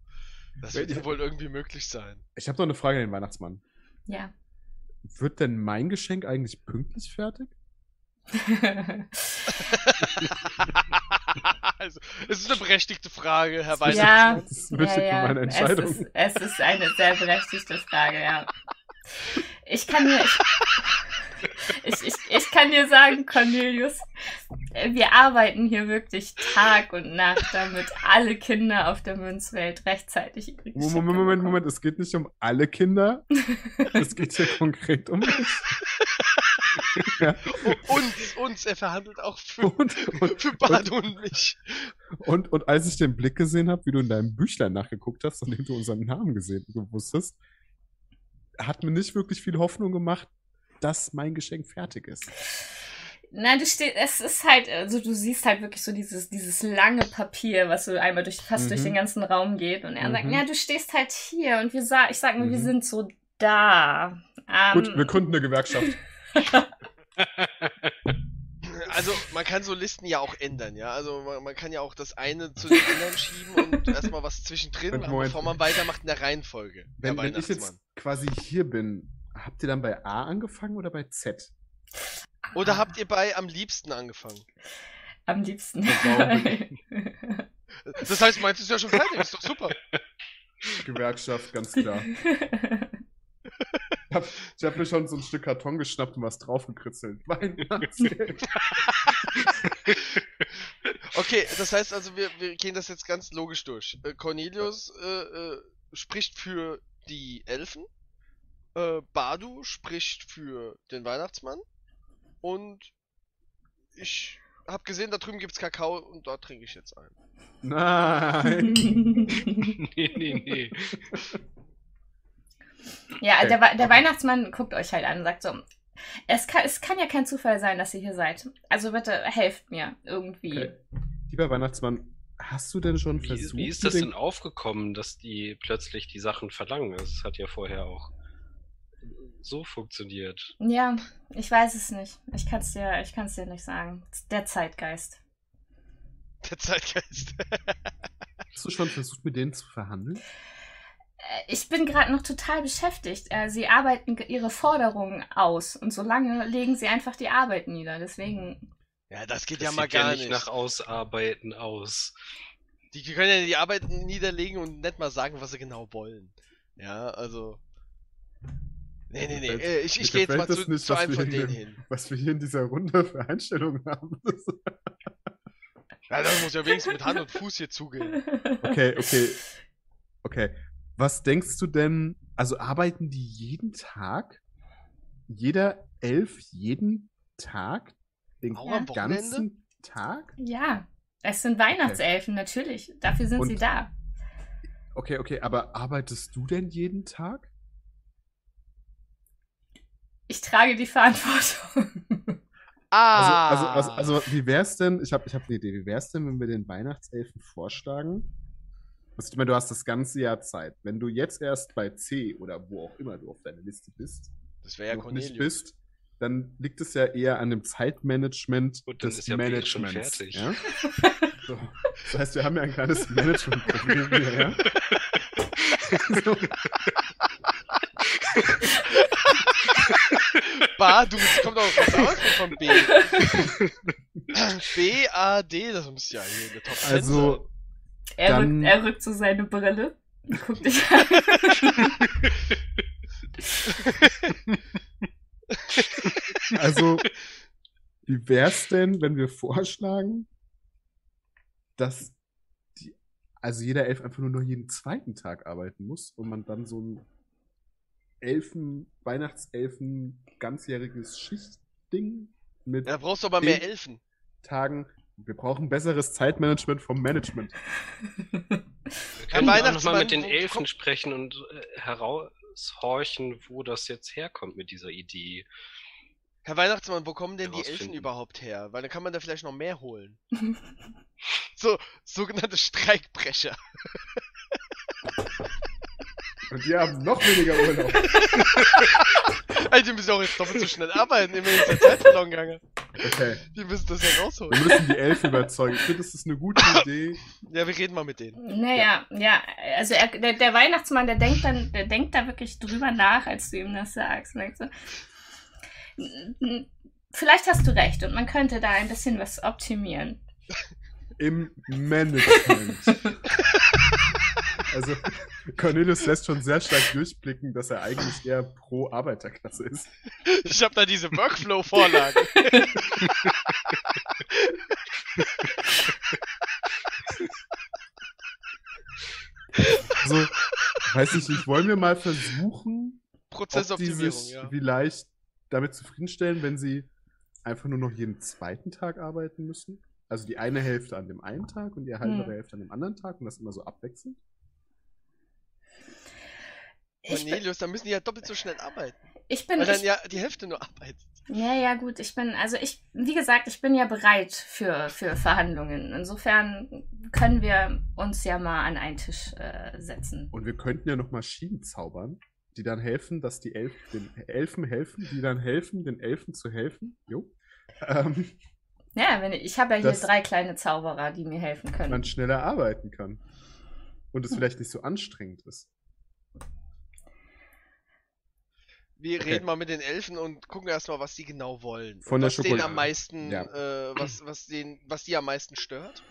das wird ja wohl irgendwie möglich sein. Ich habe noch eine Frage an den Weihnachtsmann. Ja. Wird denn mein Geschenk eigentlich pünktlich fertig? also, es ist eine berechtigte Frage, Herr Weiß. ja, ja, ja. meine Es Entscheidung. ist, es ist eine sehr berechtigte Frage, ja. Ich kann dir, ich, ich, ich kann dir sagen, Cornelius, wir arbeiten hier wirklich Tag und Nacht, damit alle Kinder auf der Münzwelt rechtzeitig ihre Geschenke Moment, Moment, bekommen. Moment, es geht nicht um alle Kinder. Es geht hier konkret um mich. ja. Uns, uns, er verhandelt auch für, und, und, für Bado und mich. und, und als ich den Blick gesehen habe, wie du in deinem Büchlein nachgeguckt hast, und dem du unseren Namen gesehen gewusst hast, hat mir nicht wirklich viel Hoffnung gemacht, dass mein Geschenk fertig ist. Nein, du stehst, es ist halt, also du siehst halt wirklich so dieses, dieses lange Papier, was so einmal durch, fast Mhm. durch den ganzen Raum geht. Und er sagt, Mhm. ja, du stehst halt hier und wir sa ich sag nur, wir Mhm. sind so da. Ähm, Gut, wir gründen eine Gewerkschaft. Also, man kann so Listen ja auch ändern, ja. Also, man, man kann ja auch das eine zu den anderen schieben und erstmal was zwischendrin bevor man weitermacht in der Reihenfolge. Wenn, Herr wenn ich jetzt Weihnachtsmann. quasi hier bin, habt ihr dann bei A angefangen oder bei Z? Oder habt ihr bei am liebsten angefangen? Am liebsten. Das heißt, meins ist ja schon fertig, ist doch super. Gewerkschaft, ganz klar. Ich hab, ich hab mir schon so ein Stück Karton geschnappt und was draufgekritzelt. Okay, das heißt also, wir, wir gehen das jetzt ganz logisch durch. Äh, Cornelius äh, äh, spricht für die Elfen, äh, Badu spricht für den Weihnachtsmann und ich habe gesehen, da drüben gibt's Kakao und dort trinke ich jetzt ein. Nein. nee, nee, nee. Ja, Okay. der, der Weihnachtsmann guckt euch halt an und sagt so, es kann, es kann ja kein Zufall sein, dass ihr hier seid. Also bitte helft mir irgendwie. Okay. Lieber Weihnachtsmann, hast du denn schon Wie, versucht? wie ist das den- denn aufgekommen, dass die plötzlich die Sachen verlangen? Es hat ja vorher auch so funktioniert. Ja, ich weiß es nicht. Ich kann es dir, ich kann's dir nicht sagen. Der Zeitgeist. Der Zeitgeist. Hast du schon versucht, mit denen zu verhandeln? Ich bin gerade noch total beschäftigt. Äh, Sie arbeiten ihre Forderungen aus und solange legen sie einfach die Arbeit nieder. Deswegen, ja, das geht Das ja mal gar ja nicht nach Ausarbeiten aus. Die können ja die Arbeit niederlegen und nicht mal sagen, was sie genau wollen. Ja, also. Nee, nee, nee. Gefällt- äh, Ich, ich gehe jetzt mal zu, nicht, zu was einem wir von hier- denen hin. Was wir hier in dieser Runde für Einstellungen haben. Ja, das muss ja wenigstens mit Hand und Fuß hier zugehen. Okay, okay. Okay. Was denkst du denn? Also arbeiten die jeden Tag? Jeder elf jeden Tag? Den Wochenende? ganzen Tag? ja. Es sind Weihnachtselfen, natürlich. Dafür sind Und- sie da. Okay, okay, aber arbeitest du denn jeden Tag? Ich trage die Verantwortung. Ah! Also, also, also, also wie wär's denn, ich habe ich hab eine Idee, wie wär's denn, wenn wir den Weihnachtselfen vorschlagen? Also, ich meine, du hast das ganze Jahr Zeit. Wenn du jetzt erst bei C oder wo auch immer du auf deiner Liste bist, das wäre ja noch nicht Cornelius. bist, dann liegt es ja eher an dem Zeitmanagement Und des ist ja Managements. fertig. Ja? So. Das heißt, wir haben ja ein kleines Management-Problem hier, ja? So. Badu, das kommt auch anderes von B. B, A, D, das muss ja hier in der Top 10 Also, Er, Dann- rückt, er rückt so seine Brille. und Guckt dich an. Also, wie wär's denn, wenn wir vorschlagen, dass die, also jeder Elf einfach nur noch jeden zweiten Tag arbeiten muss und man dann so ein Elfen, Weihnachtselfen, ganzjähriges Schichtding mit. Da brauchst du aber mehr Elfen. Tagen. Wir brauchen besseres Zeitmanagement vom Management. Wir können auch nochmal mit den Elfen sprechen und äh, heraushorchen, wo das jetzt herkommt mit dieser Idee. Herr Weihnachtsmann, wo kommen denn die Elfen überhaupt her? Weil dann kann man da vielleicht noch mehr holen. so, sogenannte Streikbrecher. Und die haben noch weniger Urlaub. Also, die müssen auch jetzt doppelt so schnell arbeiten, immerhin ist der Zeit verloren gegangen. Okay. Die müssen das ja Wir rausholen. müssen die Elfen überzeugen. Ich finde, das ist eine gute Idee. Ja, wir reden mal mit denen. Naja, ja, also er, der, der Weihnachtsmann, der denkt dann, der denkt da wirklich drüber nach, als du ihm das sagst. Und denkt so, "N- n- vielleicht hast du recht und man könnte da ein bisschen was optimieren. Im Management. Also, Cornelius lässt schon sehr stark durchblicken, dass er eigentlich eher pro Arbeiterklasse ist. Ich habe da diese Workflow-Vorlagen. Also, weiß ich nicht, wollen wir mal versuchen, ob die sich ja. vielleicht damit zufriedenstellen, wenn sie einfach nur noch jeden zweiten Tag arbeiten müssen? Also die eine Hälfte an dem einen Tag und die andere Hm. Hälfte an dem anderen Tag und das immer so abwechselnd? Cornelius, da müssen die ja doppelt so schnell arbeiten. ich bin, Weil dann ich, ja die Hälfte nur arbeitet. ja, ja, gut, ich bin, also ich, wie gesagt, ich bin ja bereit für, für Verhandlungen. Insofern können wir uns ja mal an einen Tisch äh, setzen. Und wir könnten ja noch Maschinen zaubern, die dann helfen, dass die Elf den Elfen helfen, die dann helfen, den Elfen zu helfen. Jo. Ähm, Ja, wenn, ich habe ja hier drei kleine Zauberer, die mir helfen können. man schneller arbeiten kann. Und es vielleicht nicht so anstrengend ist. Wir Okay. reden mal mit den Elfen und gucken erstmal, was die genau wollen. Von der was denen Schokolade. am meisten, Ja. äh, was, was, den, was die am meisten stört.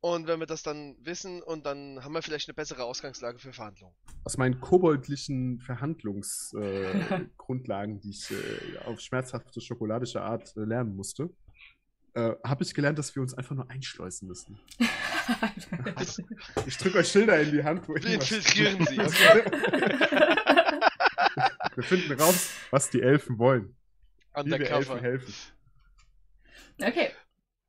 Und wenn wir das dann wissen, und dann haben wir vielleicht eine bessere Ausgangslage für Verhandlungen. Aus meinen koboldlichen Verhandlungsgrundlagen, äh, die ich äh, auf schmerzhafte schokoladische Art äh, lernen musste, äh, habe ich gelernt, dass wir uns einfach nur einschleusen müssen. Ich drücke euch Schilder in die Hand, wo infiltrieren sie. Wir finden raus, was die Elfen wollen. Wie wir Elfen Undercover. helfen. okay.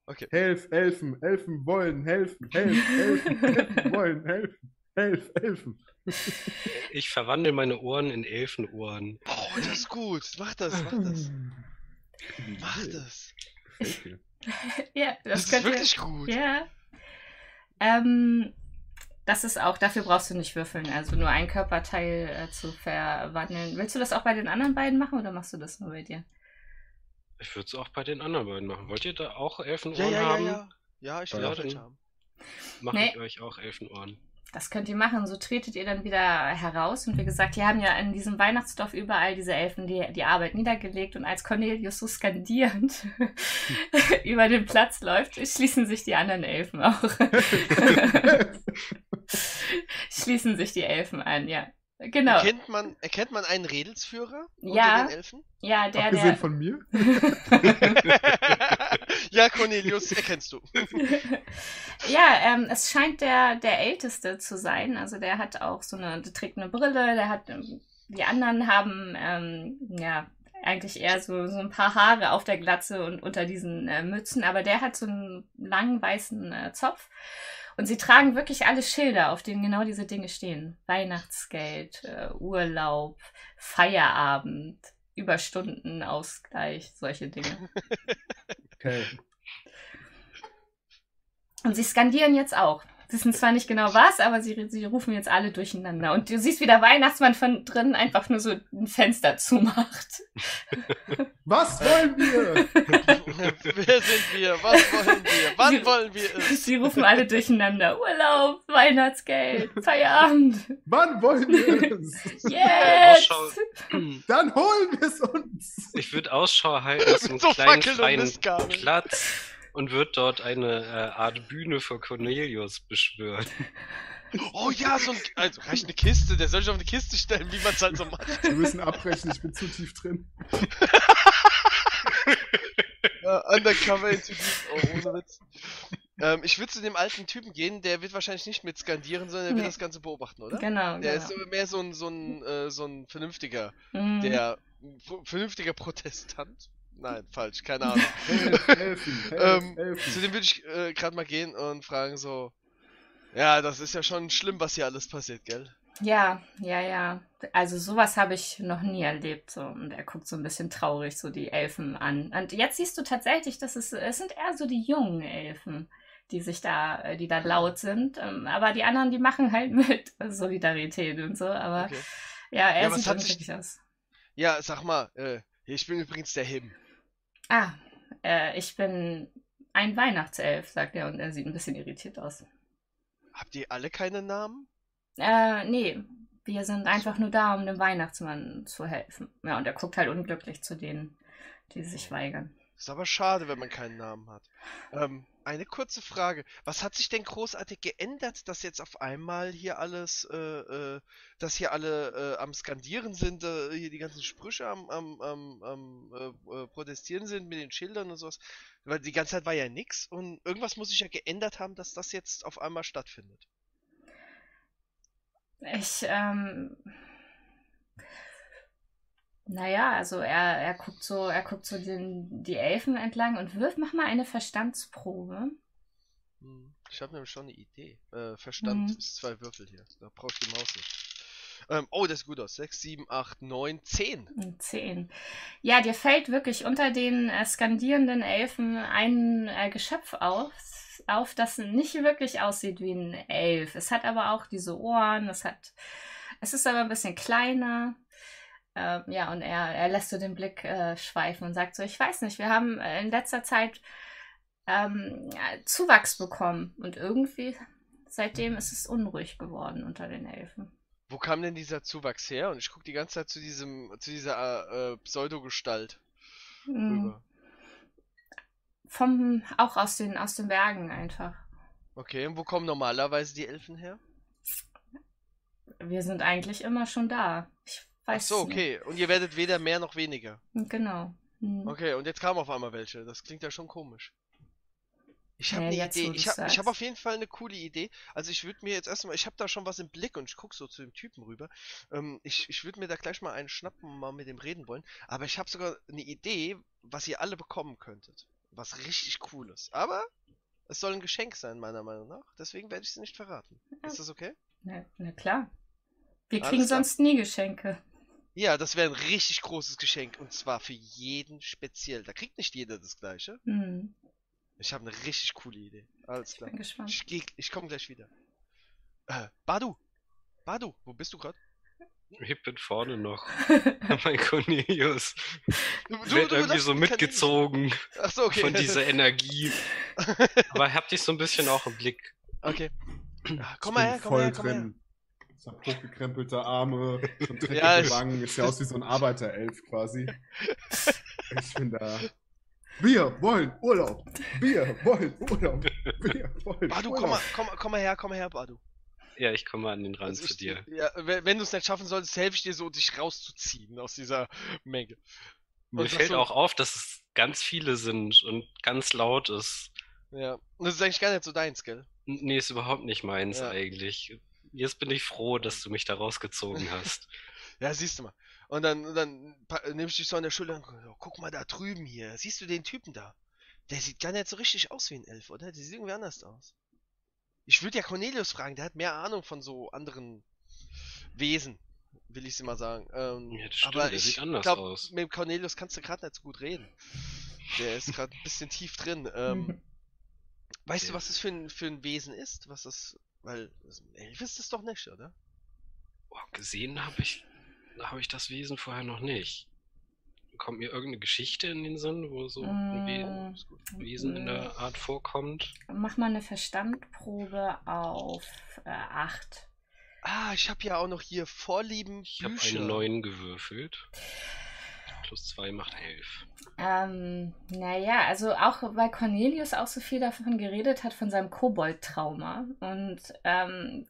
Okay. Helf, Elfen, Elfen wollen helfen, helf, Elfen, Elfen wollen helfen, helf, Elfen. Ich verwandle meine Ohren in Elfenohren. Oh, das ist gut. Mach das, mach das. Mach das. Gefällt mir. Ja, Das, das, ist wirklich gut. Ja. Ähm, das ist auch, dafür brauchst du nicht würfeln, also nur ein Körperteil äh, zu verwandeln. Willst du das auch bei den anderen beiden machen oder machst du das nur bei dir? Ich würde es auch bei den anderen beiden machen. Wollt ihr da auch Elfenohren Ja, ja, ja, haben? ja. Ja, ich will Ja, auch haben. Mache Nee. ich euch auch Elfenohren. Das könnt ihr machen, so tretet ihr dann wieder heraus. Und wie gesagt, die haben ja in diesem Weihnachtsdorf überall diese Elfen die, die Arbeit niedergelegt. Und als Cornelius so skandierend über den Platz läuft, schließen sich die anderen Elfen auch. schließen sich die Elfen an, ja. Genau. Erkennt, man, erkennt man einen Redelsführer Ja. unter den Elfen? Ja, der, Abgesehen der. von mir? ja, Cornelius, erkennst du. Ja, ähm, es scheint der, der Älteste zu sein. Also der hat auch so eine, der trägt eine Brille, der hat, ähm, die anderen haben, ähm, ja, eigentlich eher so, so ein paar Haare auf der Glatze und unter diesen äh, Mützen, aber der hat so einen langen weißen äh, Zopf. Und sie tragen wirklich alle Schilder, auf denen genau diese Dinge stehen. Weihnachtsgeld, äh, Urlaub, Feierabend, Überstundenausgleich, solche Dinge. Okay. Und sie skandieren jetzt auch. Sie wissen zwar nicht genau was, aber sie, sie rufen jetzt alle durcheinander. Und du siehst, wie der Weihnachtsmann von drinnen einfach nur so ein Fenster zumacht. Was wollen wir? Wer sind wir? Was wollen wir? Wann Sie- wollen wir es? Sie rufen alle durcheinander. Urlaub, Weihnachtsgeld, Feierabend. Wann wollen wir es? Jetzt! Dann holen wir es uns. Ich würde Ausschau halten nach so einem So kleinen freien. Platz und würde dort eine äh, Art Bühne für Cornelius beschwören. Oh ja, so ein. Also reicht eine Kiste, der soll sich auf eine Kiste stellen, wie man es halt so macht. Wir müssen abbrechen, ich bin zu tief drin. Ja, undercover deep. Oh, ohne Witz. Ähm, ich würde zu dem alten Typen gehen, der wird wahrscheinlich nicht mit skandieren, sondern der wird Nee. das Ganze beobachten, oder? Genau, Der genau. ist mehr so ein, so ein, äh, so ein vernünftiger, Mhm. der vernünftiger Protestant. Nein, falsch, keine Ahnung. Helfen, helfen, Ähm, helfen, Zu helfen. dem würde ich äh, gerade mal gehen und fragen so, ja, das ist ja schon schlimm, was hier alles passiert, gell? Ja, ja, ja. Also sowas habe ich noch nie erlebt. So. Und er guckt so ein bisschen traurig so die Elfen an. Und jetzt siehst du tatsächlich, dass es, es sind eher so die jungen Elfen, die sich da, äh, die da laut sind. Ähm, Aber die anderen, die machen halt mit Solidarität und so. Aber Okay. ja, er Ja, sieht hat sich- aus. Ja, sag mal, äh, ich bin übrigens der Him. Ah, äh, ich bin ein Weihnachtself, sagt er und er sieht ein bisschen irritiert aus. Habt ihr alle keine Namen? Äh, nee, wir sind einfach nur da, um dem Weihnachtsmann zu helfen. Ja, und er guckt halt unglücklich zu denen, die sich weigern. Ist aber schade, wenn man keinen Namen hat. Ähm, eine kurze Frage. Was hat sich denn großartig geändert, dass jetzt auf einmal hier alles, äh, äh, dass hier alle äh, am Skandieren sind, äh, hier die ganzen Sprüche am, am, am, am äh, äh, Protestieren sind mit den Schildern und sowas? Weil die ganze Zeit war ja nix und irgendwas muss sich ja geändert haben, dass das jetzt auf einmal stattfindet. Ich, ähm. Naja, also er, er guckt so, er guckt so den, die Elfen entlang und wirft, mach mal eine Verstandsprobe. Hm, Ich habe nämlich schon eine Idee. Äh, Verstand Mhm. ist zwei Würfel hier. Da brauche ich die Maus nicht. Ähm, oh, das ist gut aus. 6, 7, 8, 9, 10. Und Zehn. Ja, dir fällt wirklich unter den äh, skandierenden Elfen ein äh, Geschöpf auf, auf, das nicht wirklich aussieht wie ein Elf. Es hat aber auch diese Ohren, es hat, es ist aber ein bisschen kleiner. Ähm, ja, und er, er lässt so den Blick äh, schweifen und sagt so, ich weiß nicht, wir haben äh, in letzter Zeit ähm, Zuwachs bekommen und irgendwie seitdem ist es unruhig geworden unter den Elfen. Wo kam denn dieser Zuwachs her? Und ich gucke die ganze Zeit zu diesem, zu dieser äh, äh, Pseudogestalt Mhm. rüber. Vom, auch aus den, aus den Bergen einfach. Okay, und wo kommen normalerweise die Elfen her? Wir sind eigentlich immer schon da. Ich Ach weiß so, okay. Und ihr werdet weder mehr noch weniger. nicht. Genau. Hm. Okay, und jetzt kamen auf einmal welche. Das klingt ja schon komisch. Ich habe Ja, eine wo Idee. Ich habe hab auf jeden Fall eine coole Idee. Also ich würde mir jetzt erstmal, ich habe da schon was im Blick und ich gucke so zu dem Typen rüber. Ähm, ich ich würde mir da gleich mal einen schnappen und mal mit dem reden wollen. Aber ich habe sogar eine Idee, was ihr alle bekommen könntet. Was richtig cooles. Aber es soll ein Geschenk sein, meiner Meinung nach. Deswegen werde ich es nicht verraten. Ist das okay? Na, na klar. Wir Alles kriegen klar. sonst nie Geschenke. Ja, das wäre ein richtig großes Geschenk. Und zwar für jeden speziell. Da kriegt nicht jeder das gleiche. Hm. Ich habe eine richtig coole Idee. Alles Ich klar. bin gespannt. Ich, geh- ich komme gleich wieder. Äh, Badu! Badu, wo bist du gerade? Ich bin vorne noch. mein Cornelius. Du, Ich werde irgendwie so mitgezogen Ach so, okay. von dieser Energie. Aber hab dich so ein bisschen auch im Blick. okay. Ah, Komm Ich mal her, komm mal her, komm mal her. Ich hab hochgekrempelte Arme, schon dreckige Ja, ich- Wangen. Ist ja aus wie so ein Arbeiterelf quasi. Ich bin da. Wir wollen Urlaub. Wir wollen Urlaub. Wir wollen Badu, Urlaub. komm mal, komm, komm mal her, komm mal her, Badu. Ja, ich komme an den Rand Also zu ich- dir. Ja, wenn, wenn du es nicht schaffen solltest, helfe ich dir so, dich rauszuziehen aus dieser Menge. Mir Und fällt so- auch auf, dass es ganz viele sind und ganz laut ist. Ja. Und das ist eigentlich gar nicht so deins, gell? Nee, ist überhaupt nicht meins Ja. eigentlich. Jetzt bin ich froh, dass du mich da rausgezogen hast. Ja, siehst du mal. Und dann, und dann nimmst du dich so an der Schulter und oh, guck mal da drüben hier. Siehst du den Typen da? Der sieht gar nicht so richtig aus wie ein Elf, oder? Der sieht irgendwie anders aus. Ich würde ja Cornelius fragen, der hat mehr Ahnung von so anderen Wesen, will ich sie mal sagen. Ähm, Ja, das stimmt, aber der ich sieht anders glaub, aus. mit Cornelius kannst du gerade nicht so gut reden. Der ist gerade ein bisschen tief drin. Ähm, weißt du, Der- was das für ein, für ein Wesen ist? Was das. Weil. Elf ist doch nicht, oder? Boah, gesehen habe ich, habe ich das Wesen vorher noch nicht. Kommt mir irgendeine Geschichte in den Sinn, wo so ein Mm. Wesen in der Art vorkommt? Mach mal eine Verstandprobe auf äh, 8. Ah, ich habe ja auch noch hier Vorlieben Ich habe einen neuen gewürfelt. Plus zwei macht elf. Ähm, naja, also auch weil Cornelius auch so viel davon geredet hat, von seinem Kobold-Trauma. Und ähm,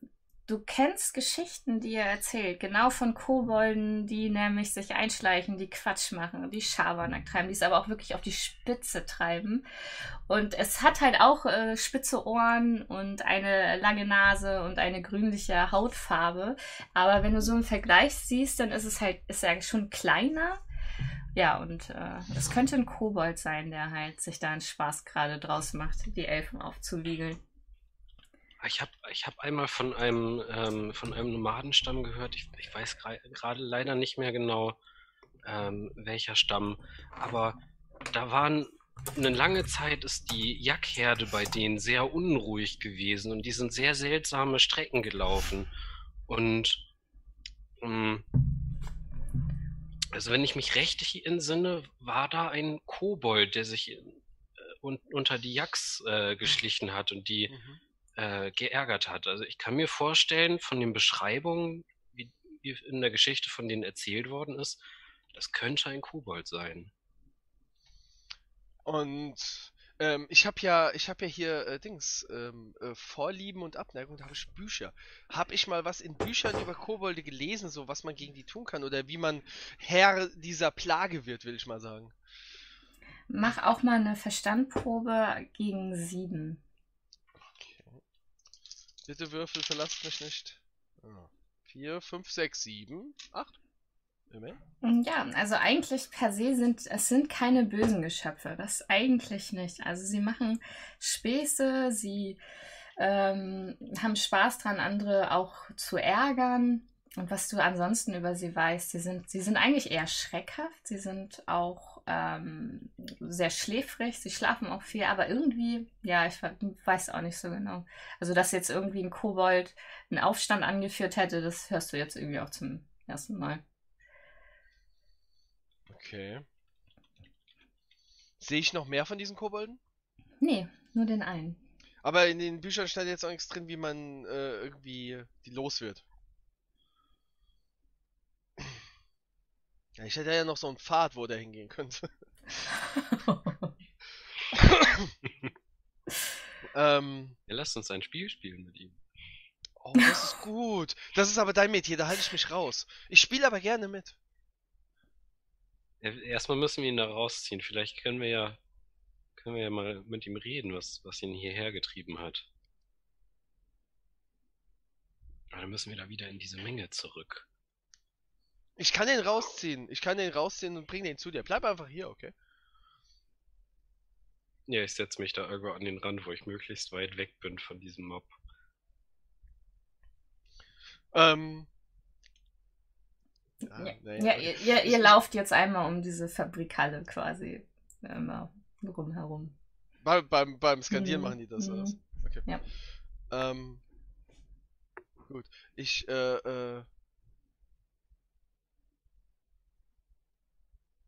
du kennst Geschichten, die er erzählt, genau von Kobolden, die nämlich sich einschleichen, die Quatsch machen, die Schabernack treiben, die es aber auch wirklich auf die Spitze treiben. Und es hat halt auch äh, spitze Ohren und eine lange Nase und eine grünliche Hautfarbe. Aber wenn du so einen Vergleich siehst, dann ist es halt, ist er schon kleiner. Ja, und äh, es könnte ein Kobold sein, der halt sich da einen Spaß gerade draus macht, die Elfen aufzuwiegeln. Ich habe ich hab einmal von einem, ähm, von einem Nomadenstamm gehört. Ich, ich weiß gerade leider nicht mehr genau, ähm, welcher Stamm. Aber da waren eine lange Zeit ist die Jackherde bei denen sehr unruhig gewesen und die sind sehr seltsame Strecken gelaufen. Und ähm, also wenn ich mich recht entsinne, war da ein Kobold, der sich äh, un unter die Jacks äh, geschlichen hat und die Mhm. äh, geärgert hat. Also ich kann mir vorstellen, von den Beschreibungen, wie, wie in der Geschichte von denen erzählt worden ist, das könnte ein Kobold sein. Und ähm, ich habe ja, ich habe ja hier äh, Dings, ähm, äh, Vorlieben und Abneigung, da habe ich Bücher. Habe ich mal was in Büchern über Kobolde gelesen, so was man gegen die tun kann oder wie man Herr dieser Plage wird, will ich mal sagen. Mach auch mal eine Verstandprobe gegen sieben. Okay. Bitte Würfel, verlasst mich nicht. Ah. 4, 5, 6, 7, 8. Ja, also eigentlich per se sind es sind keine bösen Geschöpfe. Das eigentlich nicht. Also sie machen Späße, sie ähm, haben Spaß dran, andere auch zu ärgern. Und was du ansonsten über sie weißt, sie sind, sie sind eigentlich eher schreckhaft. Sie sind auch ähm, sehr schläfrig. Sie schlafen auch viel, aber irgendwie, ja, ich we- weiß auch nicht so genau. Also, dass jetzt irgendwie ein Kobold einen Aufstand angeführt hätte, das hörst du jetzt irgendwie auch zum ersten Mal. Okay. Sehe ich noch mehr von diesen Kobolden? Nee, nur den einen. Aber in den Büchern stand jetzt auch nichts drin, wie man äh, irgendwie die los wird. Ja, ich hätte ja noch so einen Pfad, wo der hingehen könnte. ähm, Ja, lasst uns ein Spiel spielen mit ihm. oh, das ist gut. Das ist aber dein Metier, da halte ich mich raus. Ich spiele aber gerne mit. Erstmal müssen wir ihn da rausziehen. Vielleicht können wir ja, können wir ja mal mit ihm reden, was, was ihn hierher getrieben hat. Aber dann müssen wir da wieder in diese Menge zurück. Ich kann den rausziehen. Ich kann den rausziehen und bring den zu dir. Bleib einfach hier, okay? Ja, ich setze mich da irgendwo an den Rand, wo ich möglichst weit weg bin von diesem Mob. Ähm. Ja, nee. ja ihr, ihr, ihr lauft jetzt einmal um diese Fabrikhalle quasi immer rumherum. Bei, beim, beim Skandieren Mhm, machen die das, oder? mhm. Okay. Ja. Ähm. Gut. Ich, äh, äh.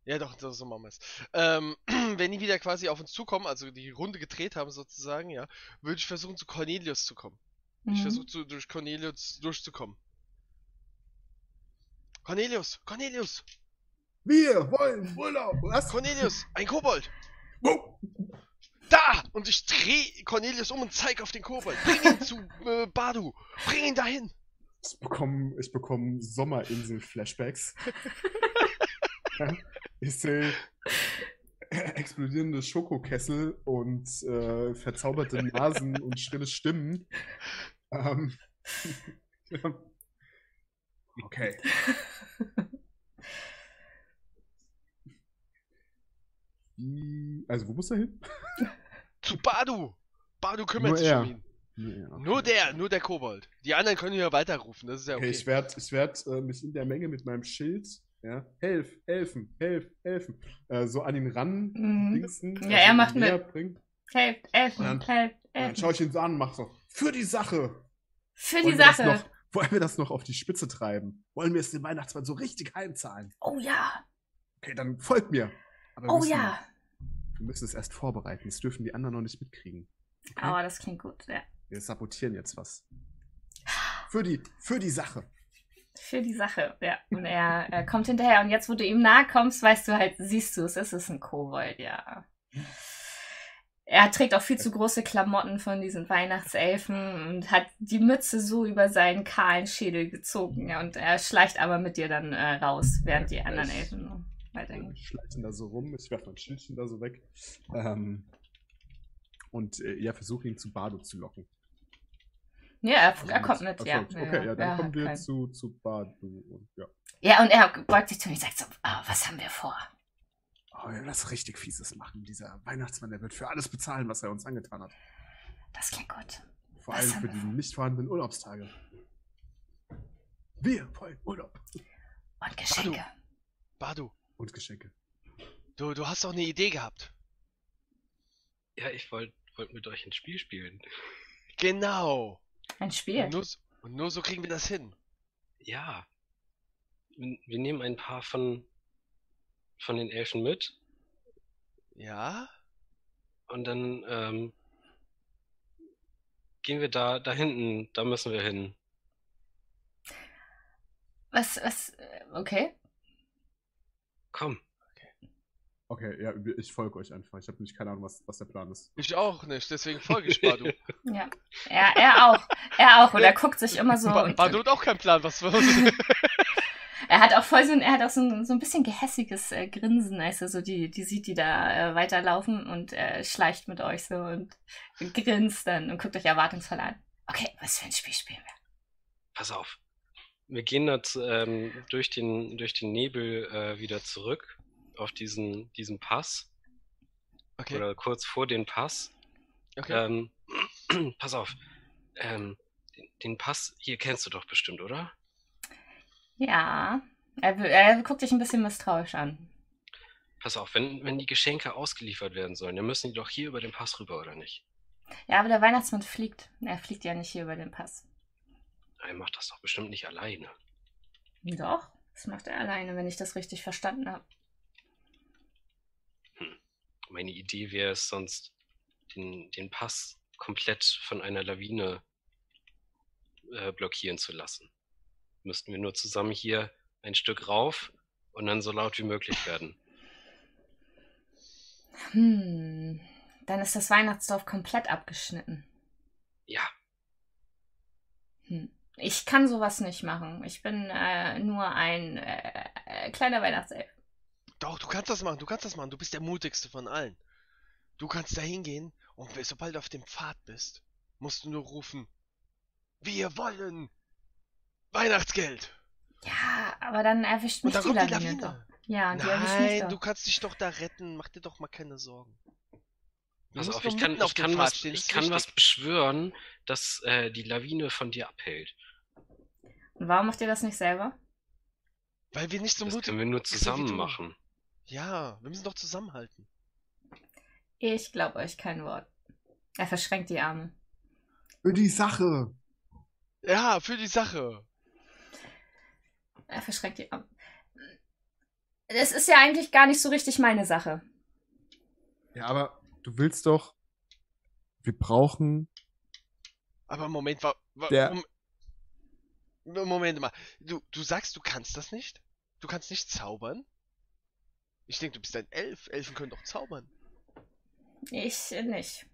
Ja, doch, das so machen wir es. Ähm, wenn die wieder quasi auf uns zukommen, also die Runde gedreht haben sozusagen, ja, würde ich versuchen, zu Cornelius zu kommen. Ich Mhm. versuche zu, durch Cornelius durchzukommen. Cornelius! Cornelius! Wir wollen Urlaub. Was? Cornelius! Ein Kobold! Wo? Da! Und ich dreh Cornelius um und zeig auf den Kobold. Bring ihn zu äh, Badu! Bring ihn dahin! Ich bekomme ich bekomm Sommerinsel-Flashbacks. Ja, ich sehe explodierende Schokokessel und äh, verzauberte Nasen und schrille Stimmen. Ähm, ja. Okay. also, wo muss er hin? Zu Badu! Badu kümmert nur sich er. um ihn. Nee, okay. Nur der, nur der Kobold. Die anderen können ja weiterrufen, das ist ja okay. okay ich werde ich werd, äh, mich in der Menge mit meinem Schild, ja, helf, helfen, helf, helfen, äh, so an ihn ran mhm. dingsen, Ja, er macht mit. Bringt. Helfen, helft, helfen. Dann schaue ich ihn so an und mache so, für die Sache. Für die Sache. Noch, wollen wir das noch auf die Spitze treiben? Wollen wir es den Weihnachtsmann so richtig heimzahlen? Oh ja. Okay, dann folgt mir. Aber wir Oh müssen, ja. Wir müssen es erst vorbereiten, das dürfen die anderen noch nicht mitkriegen. Okay? Aber das klingt gut, ja. Wir sabotieren jetzt was. Für die, für die Sache. Für die Sache, ja. Und er, er kommt hinterher. Und jetzt, wo du ihm nahe kommst, weißt du halt, siehst du es, es ist ein Kobold, ja. Er trägt auch viel zu große Klamotten von diesen Weihnachtselfen und hat die Mütze so über seinen kahlen Schädel gezogen. Ja, und er schleicht aber mit dir dann äh, raus, während die anderen Elfen noch weitergehen. Ich schleiche ihn da so rum, ich werfe mein Schildchen da so weg. Ähm, und äh, ja, versuche ihn zu Bado zu locken. Ja, er, Also er kommt mit, Erfolg. ja. Okay, ja, dann er kommen wir zu, zu Bado. Und, ja. Ja, und er beugt sich zu mir und sagt so, ah, was haben wir vor? Oh, wir richtig Fieses machen. Dieser Weihnachtsmann, der wird für alles bezahlen, was er uns angetan hat. Das klingt gut. Vor allem für die nicht vorhandenen Urlaubstage. Wir wollen Urlaub Und Geschenke. Badu, und Geschenke. du, du hast doch eine Idee gehabt. Ja, ich wollte wollt mit euch ein Spiel spielen. Genau. Ein Spiel. Und nur, und nur so kriegen wir das hin. Ja. Wir wir nehmen ein paar von, von den Elfen mit Ja? und dann ähm, gehen wir da, da hinten, da müssen wir hin. Was, was, äh, okay. Komm. Okay, ja, ich folge euch einfach. Ich habe nicht keine Ahnung, was, was der Plan ist. Ich auch nicht, deswegen folge ich Badu. Ja. Er, er auch. Er auch. Und er guckt sich immer so. Ba Und, Badu hat auch keinen Plan, was wir er hat auch voll so ein, er hat auch so ein, so ein bisschen gehässiges äh, Grinsen, als er so die, die sieht, die da äh, weiterlaufen und äh, schleicht mit euch so und grinst dann und guckt euch erwartungsvoll an. Okay, was für ein Spiel spielen wir? Pass auf. Wir gehen jetzt ähm, durch, den, durch den Nebel äh, wieder zurück auf diesen, diesen Pass Okay, oder kurz vor den Pass. okay. Ähm, pass auf. Ähm, den, den Pass hier kennst du doch bestimmt, oder? Ja. Er, er guckt dich ein bisschen misstrauisch an. Pass auf, wenn, wenn die Geschenke ausgeliefert werden sollen, dann müssen die doch hier über den Pass rüber, oder nicht? Ja, aber der Weihnachtsmann fliegt. Er fliegt ja nicht hier über den Pass. Er macht das doch bestimmt nicht alleine. Doch, das macht er alleine, wenn ich das richtig verstanden habe. Meine Idee wäre es sonst, den, den Pass komplett von einer Lawine äh, blockieren zu lassen. Müssten wir nur zusammen hier ein Stück rauf und dann so laut wie möglich werden. Hm. Dann ist das Weihnachtsdorf komplett abgeschnitten. Ja, Hm. Ich kann sowas nicht machen. Ich bin äh, nur ein äh, äh, kleiner Weihnachtself. Doch, du kannst das machen, du kannst das machen. Du bist der mutigste von allen. Du kannst da hingehen und sobald du auf dem Pfad bist, musst du nur rufen: Wir wollen Weihnachtsgeld! Ja, aber dann erwischt mich Und dann die kommt die Lawine. Ja, die erwischt mich Nein, doch. du kannst dich doch da retten. Mach dir doch mal keine Sorgen. Du pass musst auf, nur ich kann, mitten ich kann, was, stehen, das ich ist kann was wichtig. beschwören, dass äh, die Lawine von dir abhält. Und warum macht ihr das nicht selber? Weil wir nicht so Das mutig können wir nur zusammen machen. Ja, wir müssen doch zusammenhalten. Ich glaube euch kein Wort. Er verschränkt die Arme. Für die Sache! Ja, für die Sache. Er verschränkt die Arme. Das ist ja eigentlich gar nicht so richtig meine Sache. Ja, aber du willst doch. Wir brauchen. Aber Moment, wa, wa, Der- Mom- Moment mal. Du, du sagst, du kannst das nicht? Du kannst nicht zaubern? Ich denke, du bist ein Elf. Elfen können doch zaubern. Ich nicht.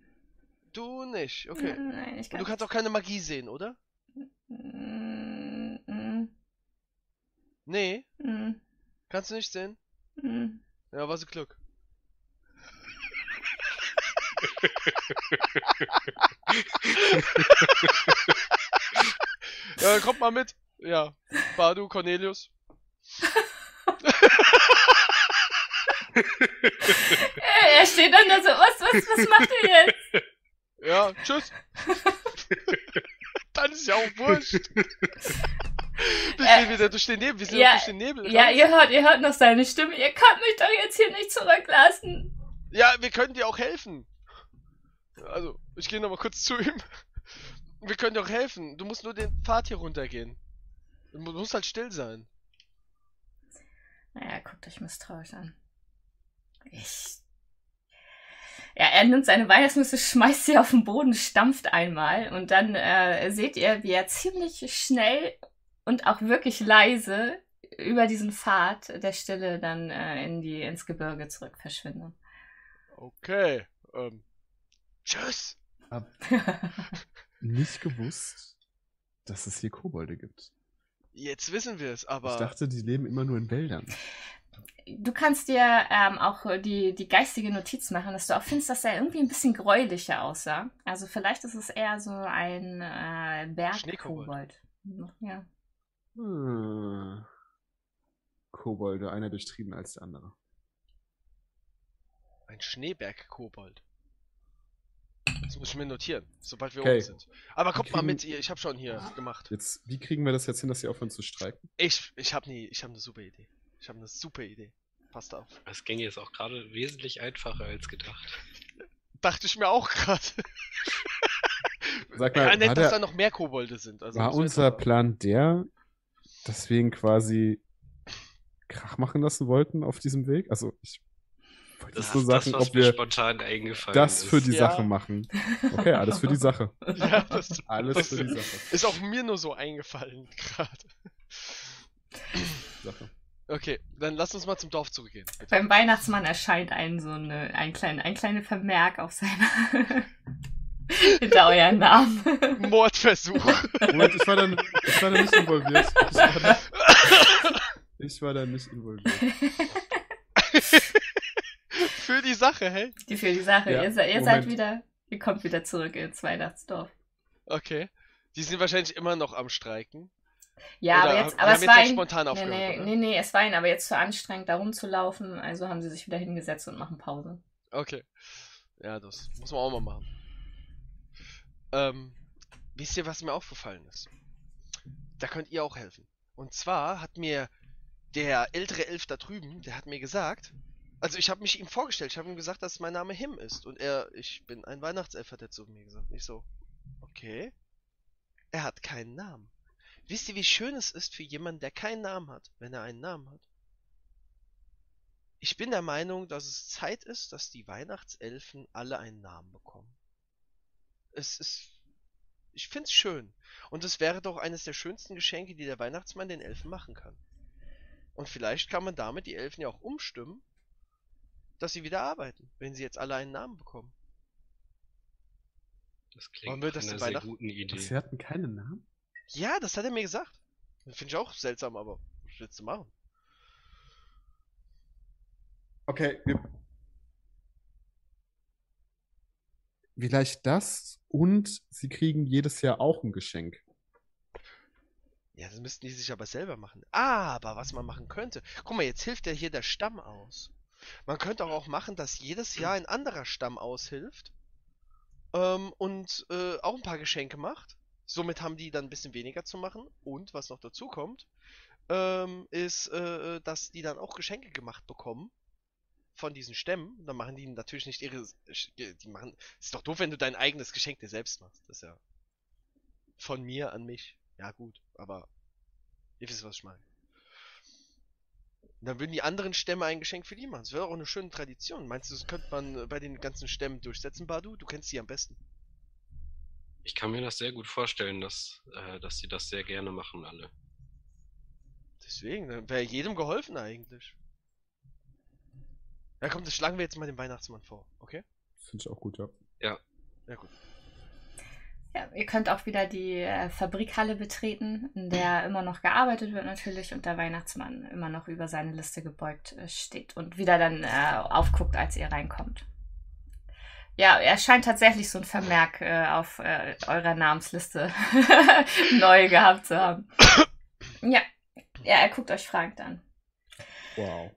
Du nicht, okay. Nein, ich Und kann du kannst auch keine Magie sehen, oder? Nee, mm, kannst du nicht sehen? mm. Ja, was ein Glück. ja, kommt mal mit. Ja, Badu, Cornelius. er steht dann da so, was, was, was macht ihr jetzt? Ja, tschüss. Dann ist ja auch wurscht. Wir Äh, wieder durch den Nebel. Wir sind ja, durch den Nebel. Ja, ihr hört, ihr hört noch seine Stimme. Ihr könnt mich doch jetzt hier nicht zurücklassen. ja, wir können dir auch helfen. Also, ich gehe nochmal kurz zu ihm. Wir können dir auch helfen. Du musst nur den Pfad hier runtergehen. Du mu- musst halt still sein. Naja, guckt euch misstrauisch an. Ich. Ja, er nimmt seine Weihnachtsmütze, schmeißt sie auf den Boden, stampft einmal und dann äh, seht ihr, wie er ziemlich schnell und auch wirklich leise über diesen Pfad der Stille dann äh, in die, ins Gebirge zurück verschwindet. Okay. Ähm. Tschüss. Hab nicht gewusst, dass es hier Kobolde gibt. Jetzt wissen wir es, Ich aber. dachte, die leben immer nur in Wäldern. Du kannst dir ähm, auch die, die geistige Notiz machen, dass du auch findest, dass er irgendwie ein bisschen gräulicher aussah. Also vielleicht ist es eher so ein äh, Bergkobold. Ja. Hm. Kobolde, einer durchtrieben als der andere. Ein Schneeberg-Kobold. Das muss ich mir notieren, sobald wir Okay. oben sind. Aber kommt mal kriegen- mit, ihr. Ich habe schon hier gemacht. Jetzt, wie kriegen wir das jetzt hin, dass sie aufhören zu streiken? Ich, ich habe nie, ich habe eine super Idee. Ich habe eine super Idee. Passt auf. Es ging jetzt auch gerade wesentlich einfacher als gedacht. Dachte ich mir auch gerade. Sag mal, Ja, war, nett, dass der, da noch mehr Kobolde sind. Also war unser mal- Plan der, ihn quasi Krach machen lassen wollten auf diesem Weg? Also, ich wollte Das so das, sagen, was ob wir spontan eingefallen das ist. für die Ja. Sache machen. Okay, alles für die Sache. Ja, das Alles Das- für die Sache. ist auch mir nur so eingefallen gerade. Sache. Okay, dann lass uns mal zum Dorf zurückgehen. bitte. Beim Weihnachtsmann erscheint ein so eine, ein, klein, ein kleiner Vermerk auf seiner hinter euren Namen. Mordversuch. Moment, ich war dann, ich war da nicht involviert. Ich war da, ich war da nicht involviert. Für die Sache, hey? Die für die Sache. Ja, ihr, ihr seid wieder, ihr kommt wieder zurück ins Weihnachtsdorf. Okay. Die sind wahrscheinlich immer noch am Streiken. Ja, Oder aber jetzt, aber es jetzt war ihnen, spontan nee, aufgehört, nee, nee, nee, es war ihnen aber jetzt zu anstrengend, da rumzulaufen, also haben sie sich wieder hingesetzt und machen Pause. Okay. Ja, das muss man auch mal machen. Ähm, wisst ihr, was mir aufgefallen ist? Da könnt ihr auch helfen. Und zwar hat mir der ältere Elf da drüben, der hat mir gesagt, also ich habe mich ihm vorgestellt, ich habe ihm gesagt, dass mein Name Him ist. Und er, ich bin ein Weihnachtself, hat er zu mir gesagt. Nicht so, okay. Er hat keinen Namen. Wisst ihr, wie schön es ist für jemanden, der keinen Namen hat, wenn er einen Namen hat? Ich bin der Meinung, dass es Zeit ist, dass die Weihnachtselfen alle einen Namen bekommen. Es ist. Ich find's schön. Und es wäre doch eines der schönsten Geschenke, die der Weihnachtsmann den Elfen machen kann. Und vielleicht kann man damit die Elfen ja auch umstimmen, dass sie wieder arbeiten, wenn sie jetzt alle einen Namen bekommen. Das klingt wir nach einer sehr guten Idee. Sie hatten keinen Namen? Ja, das hat er mir gesagt. Finde ich auch seltsam, aber was willst du machen? Okay, wir. Vielleicht das und sie kriegen jedes Jahr auch ein Geschenk. Ja, das müssten die sich aber selber machen. Aber was man machen könnte, guck mal, jetzt hilft ja hier der Stamm aus. Man könnte auch, auch machen, dass jedes Jahr ein anderer Stamm aushilft ähm, und äh, auch ein paar Geschenke macht. Somit haben die dann ein bisschen weniger zu machen. Und was noch dazu kommt, ähm, ist, äh, dass die dann auch Geschenke gemacht bekommen von diesen Stämmen. Dann machen die natürlich nicht ihre. Die machen. Ist doch doof, wenn du dein eigenes Geschenk dir selbst machst. Das ist ja von mir an mich. Ja, gut, aber ihr wisst, was ich meine. Und Dann würden die anderen Stämme ein Geschenk für die machen. Das wäre auch eine schöne Tradition. Meinst du, das könnte man äh, bei den ganzen Stämmen durchsetzen, Badu? Du kennst sie am besten. Ich kann mir das sehr gut vorstellen, dass, äh, dass sie das sehr gerne machen, alle. Deswegen, dann wäre jedem geholfen eigentlich. Ja, komm, das schlagen wir jetzt mal dem Weihnachtsmann vor, okay? Finde ich auch gut, ja. Ja, gut. Ja, ihr könnt auch wieder die äh, Fabrikhalle betreten, in der immer noch gearbeitet wird natürlich und der Weihnachtsmann immer noch über seine Liste gebeugt äh, steht und wieder dann äh, aufguckt, als ihr reinkommt. Ja, er scheint tatsächlich so ein Vermerk äh, auf äh, eurer Namensliste neu gehabt zu haben. Ja. ja, er guckt euch fragend an. Wow.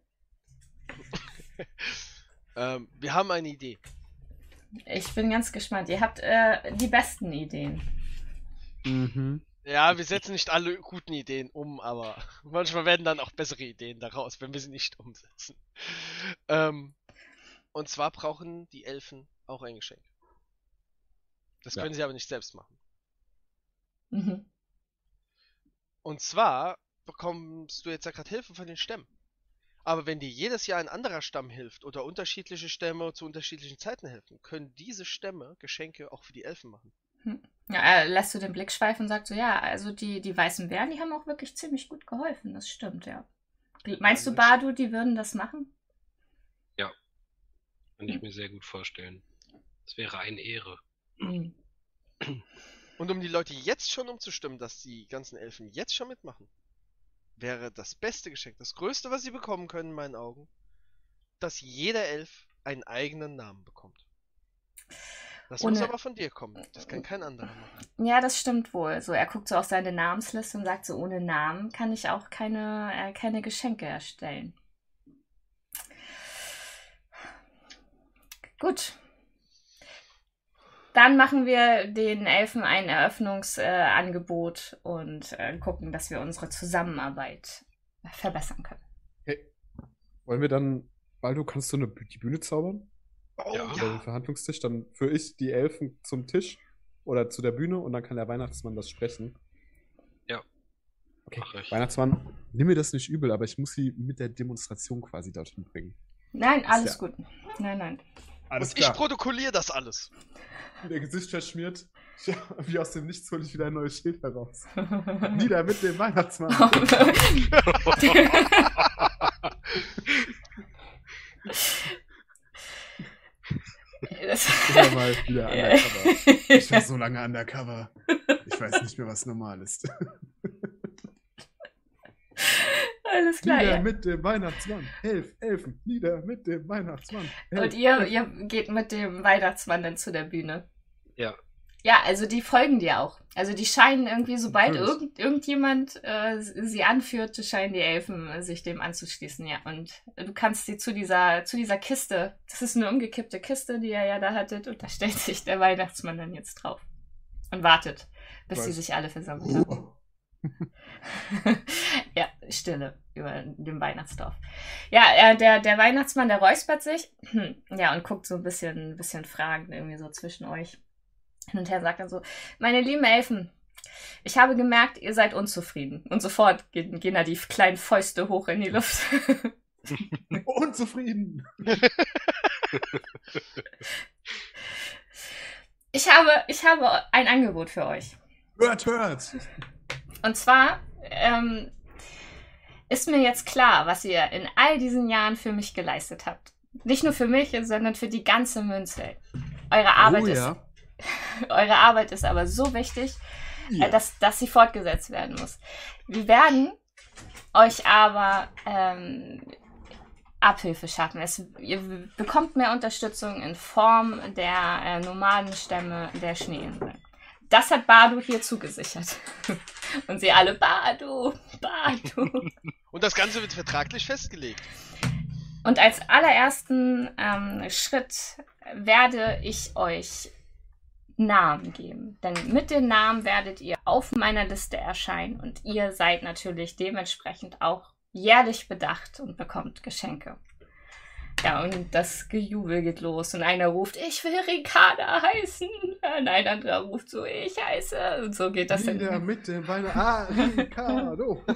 ähm, wir haben eine Idee. Ich bin ganz gespannt. Ihr habt äh, die besten Ideen. Mhm. Ja, wir setzen nicht alle guten Ideen um, aber manchmal werden dann auch bessere Ideen daraus, wenn wir sie nicht umsetzen. Ähm, und zwar brauchen die Elfen auch ein Geschenk. Das Ja. können sie aber nicht selbst machen. Mhm. Und zwar bekommst du jetzt ja gerade Hilfe von den Stämmen. Aber wenn dir jedes Jahr ein anderer Stamm hilft oder unterschiedliche Stämme zu unterschiedlichen Zeiten helfen, können diese Stämme Geschenke auch für die Elfen machen. Ja, er lässt du den Blick schweifen und sagt so, ja, also die, die weißen Bären, die haben auch wirklich ziemlich gut geholfen. Das stimmt, ja. Meinst du, Badu, die würden das machen? Kann ich mir sehr gut vorstellen. Das wäre eine Ehre. Mhm. Und um die Leute jetzt schon umzustimmen, dass die ganzen Elfen jetzt schon mitmachen, wäre das beste Geschenk, das größte, was sie bekommen können in meinen Augen, dass jeder Elf einen eigenen Namen bekommt. Das muss Ohne- aber von dir kommen. Das kann kein anderer machen. Ja, das stimmt wohl. So, er guckt so auf seine Namensliste und sagt so, ohne Namen kann ich auch keine, äh, keine Geschenke erstellen. Gut. Dann machen wir den Elfen ein Eröffnungsangebot äh, und äh, gucken, dass wir unsere Zusammenarbeit verbessern können. Wollen wir dann, Baldo, kannst du eine, die Bühne zaubern? Oh Ja. Oder den Verhandlungstisch? Dann führe ich die Elfen zum Tisch oder zu der Bühne und dann kann der Weihnachtsmann das sprechen. Ja. Okay. Weihnachtsmann, nimm mir das nicht übel, aber ich muss sie mit der Demonstration quasi dorthin bringen. Nein, alles ja- gut. Nein, nein. Alles Und ich protokolliere das alles. Der Gesicht verschmiert. Ja, wie aus dem Nichts hole ich wieder ein neues Schild heraus. Nieder mit dem Weihnachtsmann. Das- Ich war mal wieder undercover. Ich war so lange undercover. Ich weiß nicht mehr, was normal ist. Alles klar. Nieder Ja. mit dem Weihnachtsmann. Elf, Elfen. Nieder mit dem Weihnachtsmann. Elf, Und ihr, Elf. ihr geht mit dem Weihnachtsmann dann zu der Bühne. Ja. Ja, also die folgen dir auch. Also die scheinen irgendwie, sobald irgend, irgendjemand äh, sie anführt, scheinen die Elfen äh, sich dem anzuschließen, ja. Und du kannst sie zu dieser, zu dieser Kiste, das ist eine umgekippte Kiste, die ihr ja da hattet, und da stellt sich der Weihnachtsmann dann jetzt drauf. Und wartet, bis sie Weiß. sich alle versammelt haben. Oh. ja, Stille über dem Weihnachtsdorf. Ja, äh, der, der Weihnachtsmann, der räuspert sich. Ja, und guckt so ein bisschen, ein bisschen fragend irgendwie so zwischen euch. Hin und her sagt er so, meine lieben Elfen, ich habe gemerkt, ihr seid unzufrieden. Und sofort gehen, gehen da die kleinen Fäuste hoch in die Luft. Unzufrieden. Ich habe, ich habe ein Angebot für euch. Hört, hört. Und zwar ähm, ist mir jetzt klar, was ihr in all diesen Jahren für mich geleistet habt. Nicht nur für mich, sondern für die ganze Münze. Eure Arbeit, oh ist, ja. eure Arbeit ist aber so wichtig, ja. äh, dass, dass sie fortgesetzt werden muss. Wir werden euch aber ähm, Abhilfe schaffen. Es, ihr bekommt mehr Unterstützung in Form der äh, Nomadenstämme der Schneeinseln. Das hat Badu hier zugesichert. Und sie alle, Badu, Badu. Und das Ganze wird vertraglich festgelegt. Und als allerersten ähm, Schritt werde ich euch Namen geben. Denn mit den Namen werdet ihr auf meiner Liste erscheinen und ihr seid natürlich dementsprechend auch jährlich bedacht und bekommt Geschenke. Ja, und das Gejubel geht los und einer ruft, ich will Ricarda heißen. Und ein anderer ruft so, ich heiße. Und so geht das dann. mit dem Weihnachtsmann. Ah, Ricardo.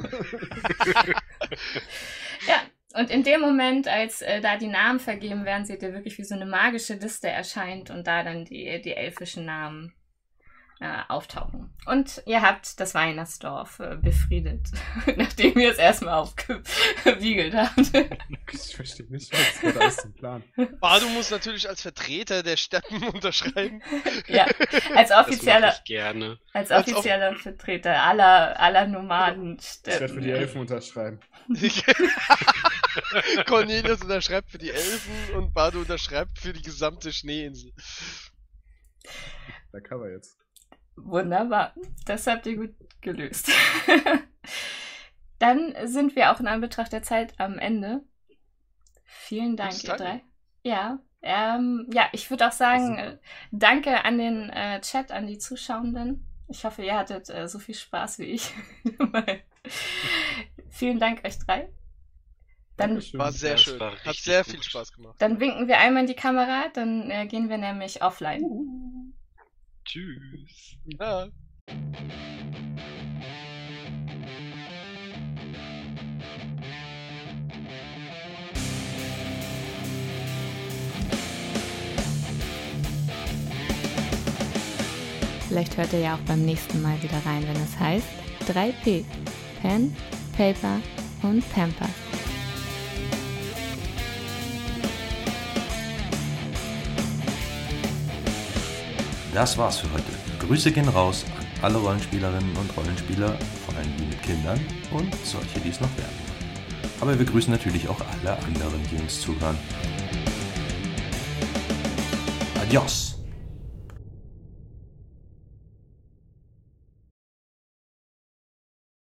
Ja, und in dem Moment, als äh, da die Namen vergeben werden, seht ihr wirklich, wie so eine magische Liste erscheint und da dann die, die elfischen Namen äh, auftauchen. Und ihr habt das Weihnachtsdorf äh, befriedet, nachdem ihr es erstmal aufgewiegelt habt. Ich verstehe nicht, was war da ist zum Plan. Bardo muss natürlich als Vertreter der Steppen unterschreiben. ja, als offizieller, ich gerne. als Als offizieller Vertreter aller, aller Nomaden. Ich werde für die Elfen unterschreiben. Cornelius unterschreibt für die Elfen und Bardo unterschreibt für die gesamte Schneeinsel. Da Cover jetzt. Wunderbar. Das habt ihr gut gelöst. Dann sind wir auch in Anbetracht der Zeit am Ende. Vielen Dank, ihr drei. Ja, ähm, ja, ich würde auch sagen, äh, danke an den äh, Chat, an die Zuschauenden. Ich hoffe, ihr hattet äh, so viel Spaß wie ich. Vielen Dank euch drei. Dann, Dankeschön. War sehr schön. war Hat sehr gut. viel Spaß gemacht. dann winken wir einmal in die Kamera, dann äh, gehen wir nämlich offline. Tschüss. Ja. Vielleicht hört ihr ja auch beim nächsten Mal wieder rein, wenn es heißt 3P. Pen, Paper und Pampers. Das war's für heute. Grüße gehen raus an alle Rollenspielerinnen und Rollenspieler, vor allem die mit Kindern und solche, die es noch werden. Aber wir grüßen natürlich auch alle anderen, die uns zuhören. Adios!